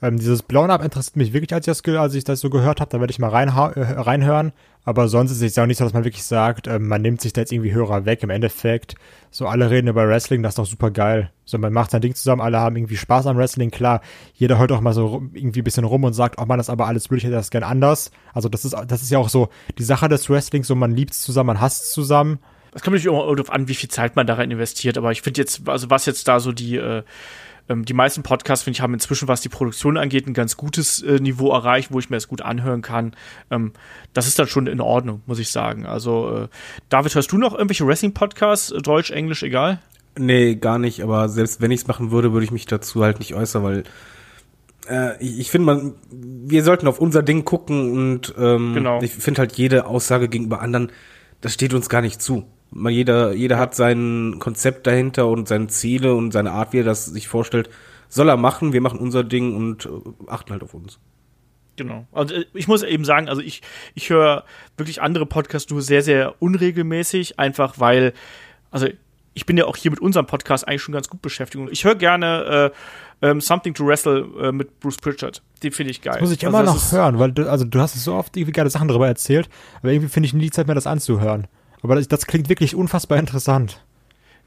Ähm, dieses Blown Up interessiert mich wirklich, als ich das, als ich das so gehört habe. Da werde ich mal reinha- äh, reinhören. Aber sonst ist es ja auch nicht so, dass man wirklich sagt, ähm, man nimmt sich da jetzt irgendwie Hörer weg. Im Endeffekt, so alle reden über Wrestling, das ist doch super geil. So, man macht sein Ding zusammen, alle haben irgendwie Spaß am Wrestling. Klar, jeder hört auch mal so irgendwie ein bisschen rum und sagt, oh man, das ist aber alles blöd, ich hätte das gern anders. Also das ist, das ist ja auch so die Sache des Wrestlings, so man liebt es zusammen, man hasst es zusammen. Es kommt natürlich auch darauf an, wie viel Zeit man da rein investiert, aber ich finde jetzt, also was jetzt da so die, äh, ähm, die meisten Podcasts, finde ich, haben inzwischen, was die Produktion angeht, ein ganz gutes äh, Niveau erreicht, wo ich mir das gut anhören kann. Ähm, das ist dann schon in Ordnung, muss ich sagen. Also, äh, David, hörst du noch irgendwelche Wrestling-Podcasts, äh, Deutsch, Englisch, egal? Nee, gar nicht, aber selbst wenn ich es machen würde, würde ich mich dazu halt nicht äußern, weil äh, ich, ich finde, man, wir sollten auf unser Ding gucken und ähm, Genau. ich finde halt jede Aussage gegenüber anderen, das steht uns gar nicht zu. Man, jeder, jeder hat sein Konzept dahinter und seine Ziele und seine Art, wie er das sich vorstellt. Soll er machen, wir machen unser Ding und äh, achten halt auf uns. Genau. Also äh, ich muss eben sagen, also ich, ich höre wirklich andere Podcasts nur sehr, sehr unregelmäßig, einfach weil, also ich bin ja auch hier mit unserem Podcast eigentlich schon ganz gut beschäftigt. Und ich höre gerne äh, ähm, Something to Wrestle äh, mit Bruce Pritchard. Den finde ich geil. Das muss ich Also immer das noch hören, weil du, also du hast so oft irgendwie geile Sachen darüber erzählt, aber irgendwie finde ich nie die Zeit mehr, das anzuhören. Aber das, das klingt wirklich unfassbar interessant.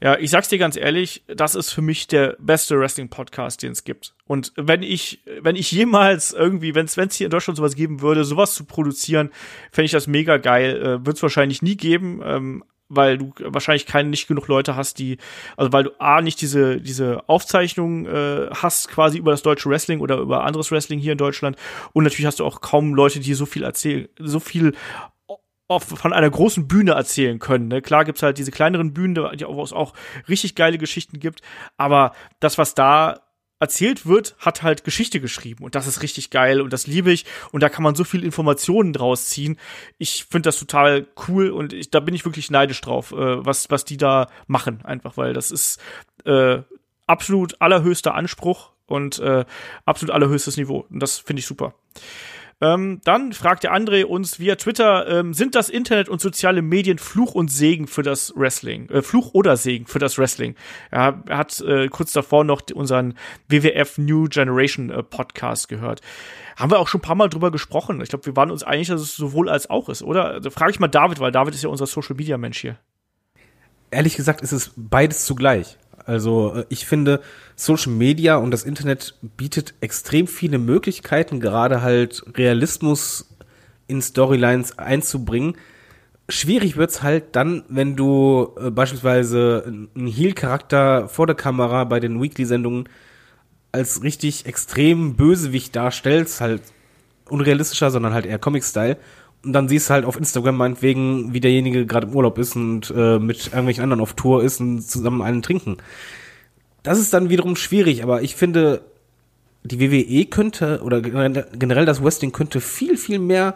Ja, ich sag's dir ganz ehrlich, das ist für mich der beste Wrestling-Podcast, den es gibt. Und wenn ich, wenn ich jemals irgendwie, wenn es hier in Deutschland sowas geben würde, sowas zu produzieren, fände ich das mega geil. Äh, Wird es wahrscheinlich nie geben, ähm, weil du wahrscheinlich keine nicht genug Leute hast, die, also weil du A nicht diese, diese Aufzeichnungen äh, hast, quasi über das deutsche Wrestling oder über anderes Wrestling hier in Deutschland. Und natürlich hast du auch kaum Leute, die so viel erzählen, so viel von einer großen Bühne erzählen können. Ne? Klar gibt's halt diese kleineren Bühnen, wo es auch richtig geile Geschichten gibt, aber das, was da erzählt wird, hat halt Geschichte geschrieben und das ist richtig geil und das liebe ich und da kann man so viel Informationen draus ziehen. Ich finde das total cool und ich, da bin ich wirklich neidisch drauf, äh, was, was die da machen, einfach, weil das ist äh, absolut allerhöchster Anspruch und äh, absolut allerhöchstes Niveau und das finde ich super. Ähm, dann fragt der André uns via Twitter, ähm, sind das Internet und soziale Medien Fluch und Segen für das Wrestling? Äh, Fluch oder Segen für das Wrestling? Er hat äh, kurz davor noch unseren WWF New Generation äh, Podcast gehört. Haben wir auch schon ein paar Mal drüber gesprochen. Ich glaube, wir waren uns einig, dass es sowohl als auch ist, oder? Da frage ich mal David, weil David ist ja unser Social Media Mensch hier. ehrlich gesagt ist es beides zugleich. Also äh, ich finde, Social Media und das Internet bietet extrem viele Möglichkeiten, gerade halt Realismus in Storylines einzubringen. Schwierig wird's halt dann, wenn du äh, beispielsweise einen Heel-Charakter vor der Kamera bei den Weekly-Sendungen als richtig extrem Bösewicht darstellst, halt unrealistischer, sondern halt eher Comic-Style. Und dann siehst du halt auf Instagram meinetwegen, wie derjenige gerade im Urlaub ist und äh, mit irgendwelchen anderen auf Tour ist und zusammen einen trinken. Das ist dann wiederum schwierig, aber ich finde, die WWE könnte oder generell das Wrestling könnte viel, viel mehr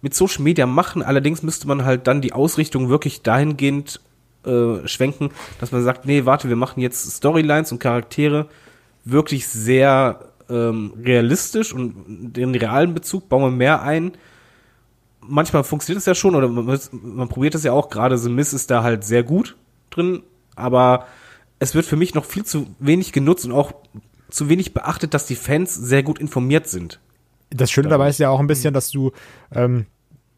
mit Social Media machen. Allerdings müsste man halt dann die Ausrichtung wirklich dahingehend äh, schwenken, dass man sagt, nee, warte, wir machen jetzt Storylines und Charaktere wirklich sehr ähm, realistisch und den realen Bezug bauen wir mehr ein. Manchmal funktioniert es ja schon oder man, man probiert es ja auch. Gerade The Miss ist da halt sehr gut drin, aber es wird für mich noch viel zu wenig genutzt und auch zu wenig beachtet, dass die Fans sehr gut informiert sind. Das Schöne dabei ist ja auch ein bisschen, dass du ähm,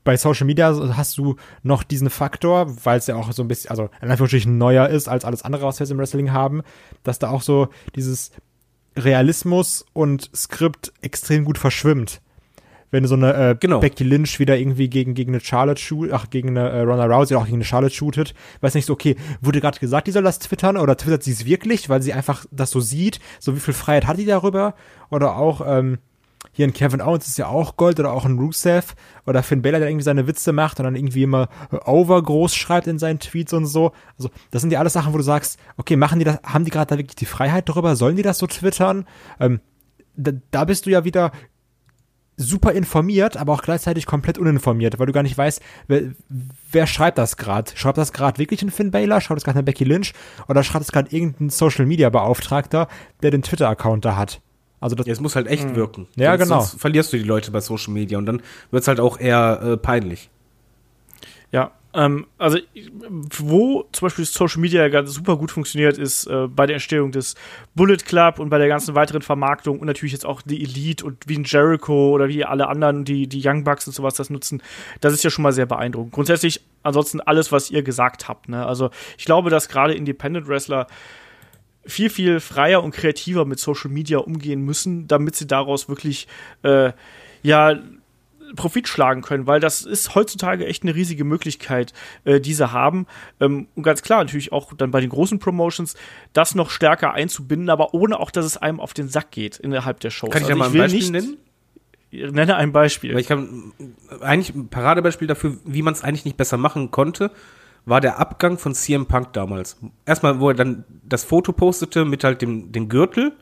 bei Social Media hast du noch diesen Faktor, weil es ja auch so ein bisschen, also in Anführungsstrichen neuer ist als alles andere, was wir jetzt im Wrestling haben, dass da auch so dieses Realismus und Skript extrem gut verschwimmt. Wenn so eine äh, Genau. Becky Lynch wieder irgendwie gegen, gegen eine Charlotte shoot, ach, gegen eine äh, Ronda Rousey oder auch gegen eine Charlotte shootet, weiß nicht so, okay, wurde gerade gesagt, die soll das twittern oder twittert sie es wirklich, weil sie einfach das so sieht, so wie viel Freiheit hat die darüber oder auch, ähm, hier ein Kevin Owens ist ja auch Gold oder auch ein Rusev oder Finn Balor, der irgendwie seine Witze macht und dann irgendwie immer äh, over groß schreibt in seinen Tweets und so. Also, das sind ja alles Sachen, wo du sagst, okay, machen die das, haben die gerade da wirklich die Freiheit darüber? Sollen die das so twittern? Ähm, da, da bist du ja wieder super informiert, aber auch gleichzeitig komplett uninformiert, weil du gar nicht weißt, wer, wer schreibt das gerade? Schreibt das gerade wirklich ein Finn Balor? Schreibt das gerade eine Becky Lynch? Oder schreibt es gerade irgendein Social Media Beauftragter, der den Twitter-Account da hat? Also das, Ja, es muss halt echt wirken. Ja, Sonst- genau. Sonst verlierst du die Leute bei Social Media und dann wird's halt auch eher äh, peinlich. Ja, ähm, also wo zum Beispiel Social Media ganz super gut funktioniert, ist äh, bei der Entstehung des Bullet Club und bei der ganzen weiteren Vermarktung und natürlich jetzt auch die Elite und wie ein Jericho oder wie alle anderen, die, die Young Bucks und sowas das nutzen. Das ist ja schon mal sehr beeindruckend. Grundsätzlich ansonsten alles, was ihr gesagt habt. Ne? Also ich glaube, dass gerade Independent Wrestler viel, viel freier und kreativer mit Social Media umgehen müssen, damit sie daraus wirklich äh, ja Profit schlagen können, weil das ist heutzutage echt eine riesige Möglichkeit, äh, die sie haben. Ähm, und ganz klar, natürlich auch dann bei den großen Promotions, das noch stärker einzubinden, aber ohne auch, dass es einem auf den Sack geht innerhalb der Shows. Kann ich Also ja mal ein Beispiel nennen? Nenne ein Beispiel. Weil ich kann eigentlich ein Paradebeispiel dafür, wie man es eigentlich nicht besser machen konnte, war der Abgang von CM Punk damals. Erstmal, wo er dann das Foto postete mit halt dem, dem Gürtel.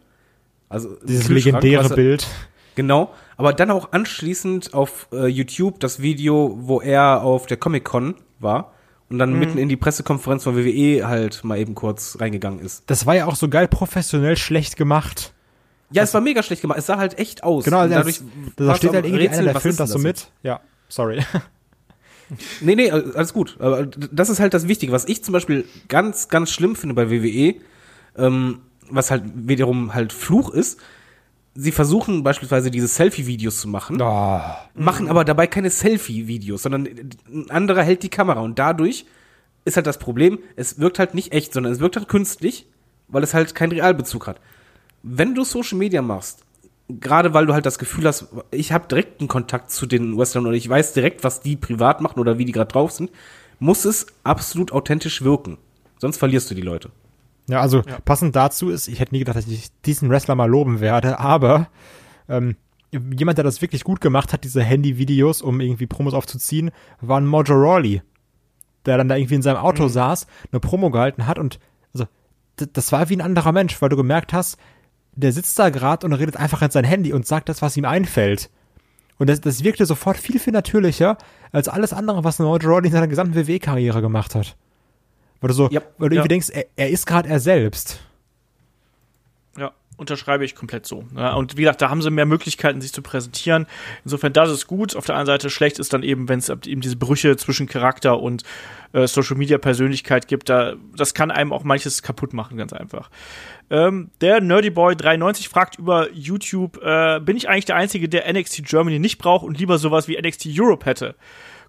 Also dieses legendäre er- Bild. Genau, aber dann auch anschließend auf äh, YouTube das Video, wo er auf der Comic-Con war und dann mitten in die Pressekonferenz von WWE halt mal eben kurz reingegangen ist. Das war ja auch so geil professionell schlecht gemacht. Ja, es war mega schlecht gemacht. Es sah halt echt aus. Genau, Und dadurch, da steht halt irgendwie einer, Rätseln, der filmt das so mit. Ja, sorry. Nee, nee, alles gut. Aber das ist halt das Wichtige. Was ich zum Beispiel ganz, ganz schlimm finde bei WWE, ähm, was halt wiederum halt Fluch ist, sie versuchen beispielsweise diese Selfie-Videos zu machen, Oh. machen aber dabei keine Selfie-Videos, sondern ein anderer hält die Kamera und dadurch ist halt das Problem, es wirkt halt nicht echt, sondern es wirkt halt künstlich, weil es halt keinen Realbezug hat. Wenn du Social Media machst, gerade weil du halt das Gefühl hast, ich habe direkten Kontakt zu den Wrestlern oder ich weiß direkt, was die privat machen oder wie die gerade drauf sind, muss es absolut authentisch wirken. Sonst verlierst du die Leute. Ja, also passend dazu ist, ich hätte nie gedacht, dass ich diesen Wrestler mal loben werde, aber ähm, jemand, der das wirklich gut gemacht hat, diese Handy-Videos, um irgendwie Promos aufzuziehen, war ein Mojo Rawley, der dann da irgendwie in seinem Auto saß, eine Promo gehalten hat und also das war wie ein anderer Mensch, weil du gemerkt hast, der sitzt da gerade und redet einfach in sein Handy und sagt das, was ihm einfällt. Und das, das wirkte sofort viel, viel natürlicher als alles andere, was Mojo Rawley in seiner gesamten WWE-Karriere gemacht hat. Weil du so, Ja, weil du ja. irgendwie denkst, er, er ist gerade er selbst. Ja, unterschreibe ich komplett so. Ja, und wie gesagt, da haben sie mehr Möglichkeiten, sich zu präsentieren. Insofern, das ist gut. Auf der anderen Seite schlecht ist dann eben, wenn es eben diese Brüche zwischen Charakter und äh, Social Media Persönlichkeit gibt. Da, das kann einem auch manches kaputt machen, ganz einfach. Ähm, der Nerdy Boy 93 fragt über YouTube, äh, bin ich eigentlich der Einzige, der NXT Germany nicht braucht und lieber sowas wie NXT Europe hätte?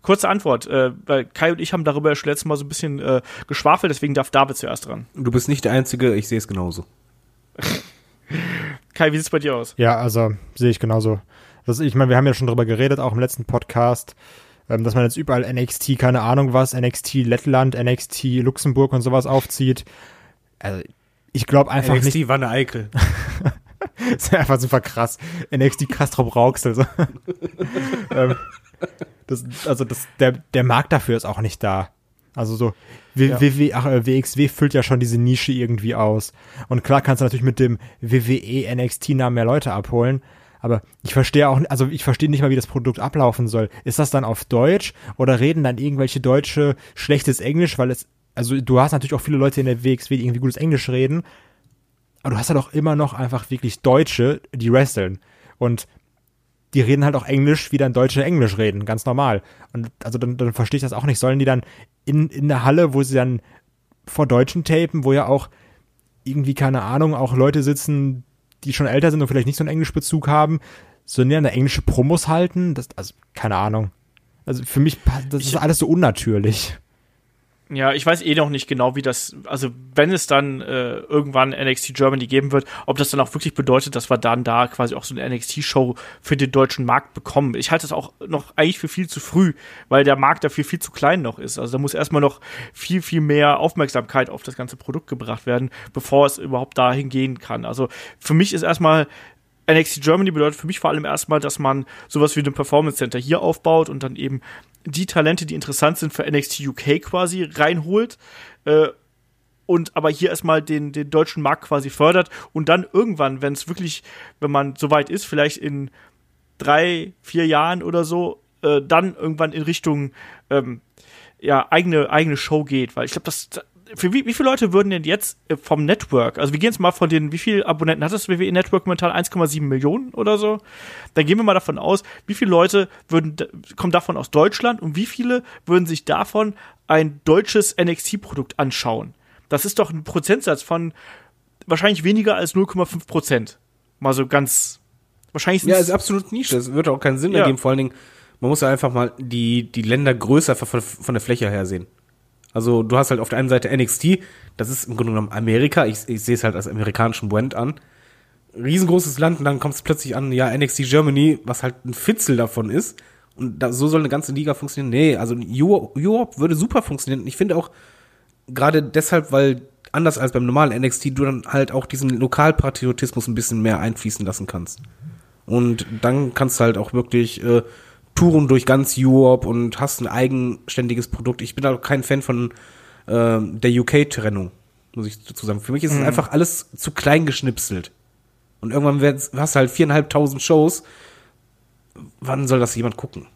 Kurze Antwort, äh, weil Kai und ich haben darüber schon letztes Mal so ein bisschen äh, geschwafelt, deswegen darf David zuerst dran. Du bist nicht der Einzige, ich sehe es genauso. Kai, wie sieht's bei dir aus? Ja, also sehe ich genauso. Das, ich meine, wir haben ja schon drüber geredet, auch im letzten Podcast, ähm, dass man jetzt überall NXT, keine Ahnung was, NXT Lettland, NXT Luxemburg und sowas aufzieht. Also, ich glaube einfach nicht, NXT war eine Eikel. das ist einfach super krass. NXT Kastrop Rauxel. So. ähm, das, also das, der, der Markt dafür ist auch nicht da. Also so, w Ja. WW, ach, äh, WXW füllt ja schon diese Nische irgendwie aus. Und klar kannst du natürlich mit dem WWE NXT-Namen mehr Leute abholen. Aber ich verstehe auch, also ich verstehe nicht mal, wie das Produkt ablaufen soll. Ist das dann auf Deutsch oder reden dann irgendwelche Deutsche schlechtes Englisch, weil es, also du hast natürlich auch viele Leute in der WXW, die irgendwie gutes Englisch reden. Aber du hast ja doch immer noch einfach wirklich Deutsche, die wresteln. Und die reden halt auch Englisch, wie dann Deutsche Englisch reden, ganz normal. Und also dann, dann verstehe ich das auch nicht. Sollen die dann in, in der Halle, wo sie dann vor Deutschen tapen, wo ja auch irgendwie, keine Ahnung, auch Leute sitzen, die schon älter sind und vielleicht nicht so einen Englischbezug haben, sollen die dann da englische Promos halten? Das, also, keine Ahnung. Also für mich, das ist alles so unnatürlich. Ja, ich weiß eh noch nicht genau, wie das, also wenn es dann äh, irgendwann NXT Germany geben wird, ob das dann auch wirklich bedeutet, dass wir dann da quasi auch so eine NXT-Show für den deutschen Markt bekommen. Ich halte das auch noch eigentlich für viel zu früh, weil der Markt dafür viel zu klein noch ist. Also da muss erstmal noch viel, viel mehr Aufmerksamkeit auf das ganze Produkt gebracht werden, bevor es überhaupt dahin gehen kann. Also für mich ist erstmal NXT Germany bedeutet für mich vor allem erstmal, dass man sowas wie ein Performance Center hier aufbaut und dann eben die Talente, die interessant sind für NXT UK quasi reinholt äh, und aber hier erstmal den, den deutschen Markt quasi fördert und dann irgendwann, wenn es wirklich, wenn man soweit ist, vielleicht in drei, vier Jahren oder so, äh, dann irgendwann in Richtung ähm, ja, eigene, eigene Show geht, weil ich glaube, das für wie, wie viele Leute würden denn jetzt äh, vom Network, also wir gehen jetzt mal von den, wie viele Abonnenten hat das WWE Network momentan? 1,7 Millionen oder so? Dann gehen wir mal davon aus, wie viele Leute würden, kommen davon aus Deutschland und wie viele würden sich davon ein deutsches NXT-Produkt anschauen? Das ist doch ein Prozentsatz von wahrscheinlich weniger als 0,5 Prozent. Mal so ganz, wahrscheinlich Ja, ist absolut Nische. Das wird auch keinen Sinn Ja. ergeben. Vor allen Dingen, man muss ja einfach mal die, die Länder größer von, von der Fläche her sehen. Also du hast halt auf der einen Seite NXT, das ist im Grunde genommen Amerika, ich, ich sehe es halt als amerikanischen Brand an. Riesengroßes Land und dann kommt es plötzlich an, ja, NXT Germany, was halt ein Fitzel davon ist. Und da, so soll eine ganze Liga funktionieren. Nee, also Europe, Europe würde super funktionieren. Ich finde auch, gerade deshalb, weil anders als beim normalen NXT, du dann halt auch diesen Lokalpatriotismus ein bisschen mehr einfließen lassen kannst. Und dann kannst du halt auch wirklich äh, touren durch ganz Europe und hast ein eigenständiges Produkt. Ich bin auch kein Fan von ähm, der UK-Trennung, muss ich dazu sagen. Für mich ist es einfach alles zu klein geschnipselt. Und irgendwann hast du halt viereinhalbtausend Shows. Wann soll das jemand gucken?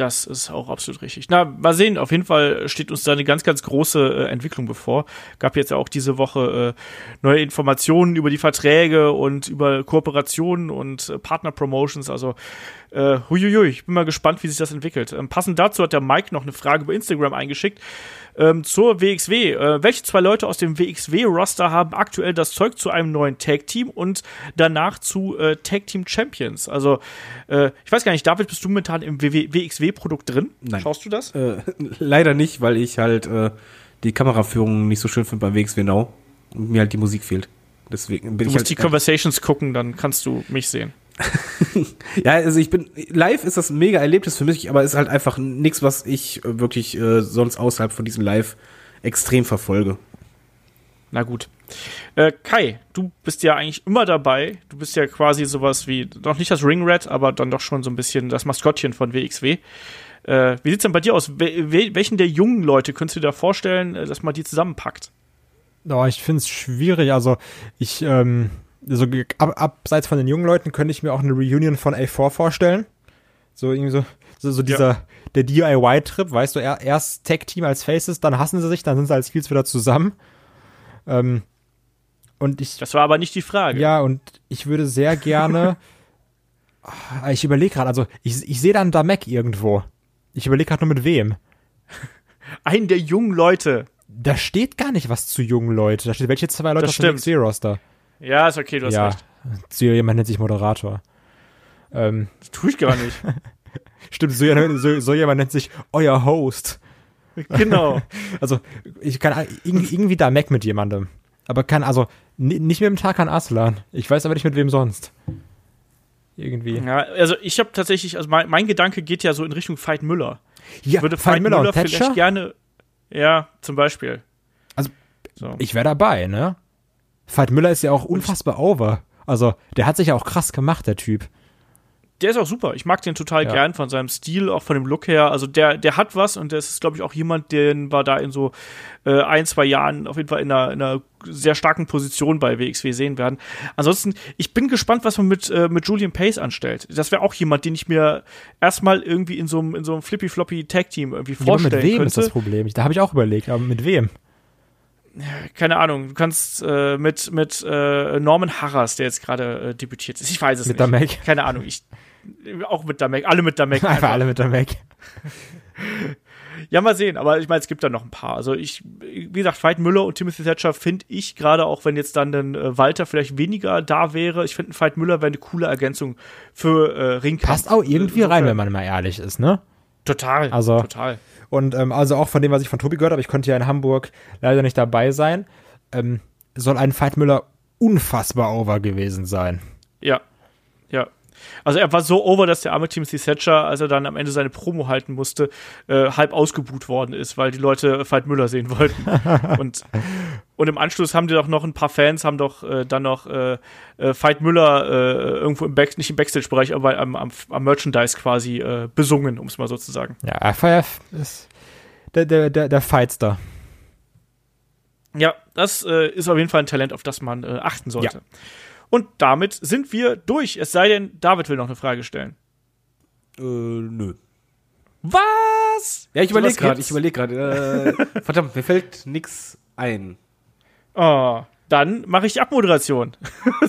Das ist auch absolut richtig. Na, mal sehen. Auf jeden Fall steht uns da eine ganz, ganz große äh, Entwicklung bevor. Gab jetzt ja auch diese Woche äh, neue Informationen über die Verträge und über Kooperationen und äh, Partner-Promotions. Also Äh, huiuiui, ich bin mal gespannt, wie sich das entwickelt. Ähm, passend dazu hat der Mike noch eine Frage über Instagram eingeschickt ähm, zur WXW. Äh, welche zwei Leute aus dem WXW-Roster haben aktuell das Zeug zu einem neuen Tag-Team und danach zu äh, Tag-Team-Champions? Also, äh, ich weiß gar nicht, David, bist du momentan im WXW-Produkt drin? Nein. Schaust du das? Äh, leider nicht, weil ich halt äh, die Kameraführung nicht so schön finde beim WXW Now und mir halt die Musik fehlt. Deswegen bin Du ich musst halt die Conversations gucken, dann kannst du mich sehen. Ja, also ich bin live ist das ein mega Erlebnis für mich, aber ist halt einfach nichts, was ich wirklich äh, sonst außerhalb von diesem Live extrem verfolge. Na gut. Äh, Kai, du bist ja eigentlich immer dabei. Du bist ja quasi sowas wie, noch nicht das Ringrat, aber dann doch schon so ein bisschen das Maskottchen von WXW. Äh, wie sieht's denn bei dir aus? Wel wel welchen der jungen Leute könntest du dir da vorstellen, äh, dass man die zusammenpackt? Oh, ich finde es schwierig. Also ich, ähm, so ge- ab, abseits von den jungen Leuten könnte ich mir auch eine Reunion von A4 vorstellen. So irgendwie so, so, so dieser, der DIY-Trip, weißt du, er, erst Tag-Team als Faces, dann hassen sie sich, dann sind sie als Heels wieder zusammen. Ähm, und ich, Das war aber nicht die Frage. ja, und ich würde sehr gerne, Ah, ich überlege gerade, also ich, ich sehe dann da Mac irgendwo. Ich überlege gerade nur mit wem. Einen der jungen Leute. Da steht gar nicht was zu jungen Leuten. Da steht welche zwei Leute Das aus dem. XC-Roster. Ja, ist okay, du hast ja, recht. so jemand nennt sich Moderator. Ähm, Das tue ich gar nicht. stimmt, so, so, so jemand nennt sich euer Host. genau. Also, ich kann irgendwie, irgendwie da Mac mit jemandem. Aber kann, also, ni- nicht mit dem Tarkan Aslan. Ich weiß aber nicht mit wem sonst. Irgendwie. Ja, also ich habe tatsächlich, also mein, mein Gedanke geht ja so in Richtung Veit Müller. Ja, Ich würde Veit Müller, und vielleicht gerne, ja, zum Beispiel. Also, so. Ich wäre dabei, ne? Veit Müller ist ja auch unfassbar over. Also, der hat sich ja auch krass gemacht, der Typ. Der ist auch super. Ich mag den total Ja. gern von seinem Stil, auch von dem Look her. Also der, der hat was und der ist, glaube ich, auch jemand, den wir da in so äh, ein, zwei Jahren auf jeden Fall in einer, in einer sehr starken Position bei WXW sehen werden. Ansonsten, ich bin gespannt, was man mit, äh, mit Julian Pace anstellt. Das wäre auch jemand, den ich mir erstmal irgendwie in so einem, in so einem Flippy-Floppy-Tag-Team irgendwie Ja, vorstellen mit wem könnte. ist das Problem? Da habe ich auch überlegt, aber mit wem? keine Ahnung, du kannst äh, mit, mit äh, Norman Harras, der jetzt gerade äh, debütiert ist. Ich weiß es Mit nicht. der Mac? Keine Ahnung. Ich, auch mit der Mac. Alle mit der Mac. Einfach alle mit der Mac. Ja, mal sehen. Aber ich meine, es gibt da noch ein paar. Also ich, wie gesagt, Veit Müller und Timothy Thatcher finde ich gerade, auch wenn jetzt dann ein äh, Walter vielleicht weniger da wäre, ich finde, ein Veit Müller wäre eine coole Ergänzung für äh, Ringkampf. Passt auch irgendwie Insofern- rein, wenn man mal ehrlich ist, ne? Total. Also- total. Und ähm, also auch von dem, was ich von Tobi gehört habe, ich konnte ja in Hamburg leider nicht dabei sein, ähm, soll ein Veit Müller unfassbar over gewesen sein. Ja. Ja. Also er war so over, dass der arme Timothy Thatcher, als er dann am Ende seine Promo halten musste, äh, halb ausgebuht worden ist, weil die Leute Veit Müller sehen wollten. und, und im Anschluss haben die doch noch ein paar Fans, haben doch äh, dann noch äh, äh, Veit Müller äh, irgendwo im Back, nicht im Backstage-Bereich, aber am, am, am Merchandise quasi äh, besungen, um es mal so zu sagen. Ja, FIF ist der, der, der, der Fightster. Ja, das ist auf jeden Fall ein Talent, auf das man achten sollte. Und damit sind wir durch. Es sei denn, David will noch eine Frage stellen. Äh, nö. Was? Ja, ich überlege gerade, ich überlege gerade. Äh, verdammt, mir fällt nix ein. Oh, dann mache ich die Abmoderation.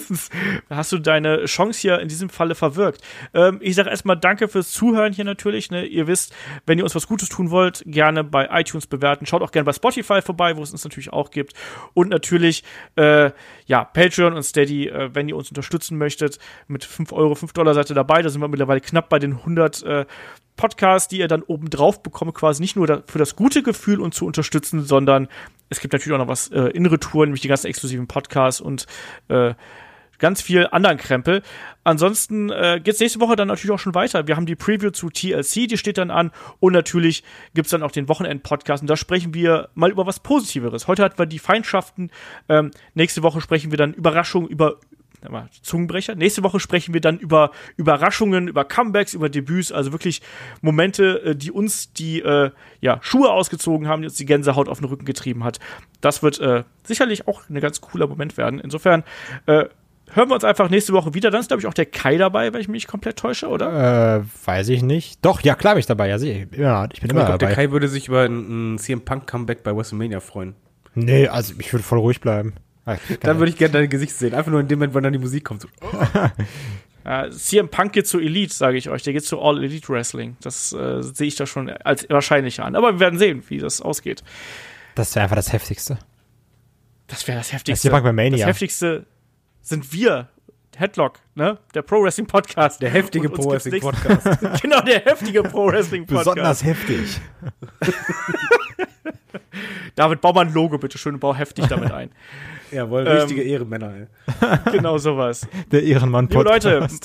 Hast du deine Chance hier in diesem Falle verwirkt. Ähm, ich sage erstmal danke fürs Zuhören hier natürlich. Ne? Ihr wisst, wenn ihr uns was Gutes tun wollt, gerne bei iTunes bewerten. Schaut auch gerne bei Spotify vorbei, wo es uns natürlich auch gibt. Und natürlich, äh, ja, Patreon und Steady, äh, wenn ihr uns unterstützen möchtet. Mit 5 Euro, 5 Dollar seid ihr dabei. Da sind wir mittlerweile knapp bei den 100 äh, Podcasts, die ihr dann oben drauf bekommt, quasi nicht nur da, für das gute Gefühl und zu unterstützen, sondern es gibt natürlich auch noch was äh, in Retour, nämlich die ganzen exklusiven Podcasts und äh, ganz viel anderen Krempel. Ansonsten äh, geht's nächste Woche dann natürlich auch schon weiter. Wir haben die Preview zu TLC, die steht dann an. Und natürlich gibt's dann auch den Wochenend-Podcast. Und da sprechen wir mal über was Positiveres. Heute hatten wir die Feindschaften. Ähm, nächste Woche sprechen wir dann Überraschungen über Mal, Zungenbrecher. Nächste Woche sprechen wir dann über Überraschungen, über Comebacks, über Debüts, also wirklich Momente, äh, die uns die äh, ja, Schuhe ausgezogen haben, die uns die Gänsehaut auf den Rücken getrieben hat. Das wird äh, sicherlich auch ein ganz cooler Moment werden. Insofern äh, hören wir uns einfach nächste Woche wieder. Dann ist, glaube ich, auch der Kai dabei, wenn ich mich komplett täusche, oder? Äh, weiß ich nicht. Doch, ja, klar bin ich dabei. Ja, sicher. ja ich bin Ich immer glaube, der dabei. Kai würde sich über ein, ein CM Punk Comeback bei WrestleMania freuen. Nee, also ich würde voll ruhig bleiben. Ah, Dann würde ich gerne dein Gesicht sehen. Einfach nur in dem Moment, wenn dann die Musik kommt. So. Ja, CM Punk geht zu Elite, sage ich euch. Der geht zu All Elite Wrestling. Das äh, sehe ich da schon als wahrscheinlicher an. Aber wir werden sehen, wie das ausgeht. Das wäre einfach das Heftigste. Das wäre das Das Heftigste. ist ja bei Mania. Das Heftigste sind wir. Headlock, ne? Der Pro Wrestling Podcast. Der heftige Pro Wrestling Podcast. genau, der heftige Pro Wrestling Podcast. Besonders heftig. David, bau mal ein Logo, bitte schön, und bau heftig damit ein. Jawohl, Ähm, richtige Ehrenmänner, ey. genau sowas. Der Ehrenmann Liebe Leute.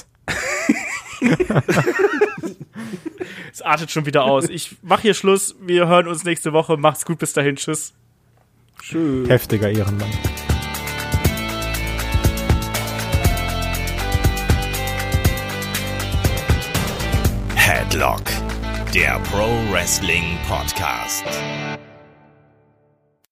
Es artet schon wieder aus. Ich mach hier Schluss. Wir hören uns nächste Woche. Macht's gut, bis dahin. Tschüss. Tschüss. Heftiger Ehrenmann. Headlock, der Pro Wrestling Podcast.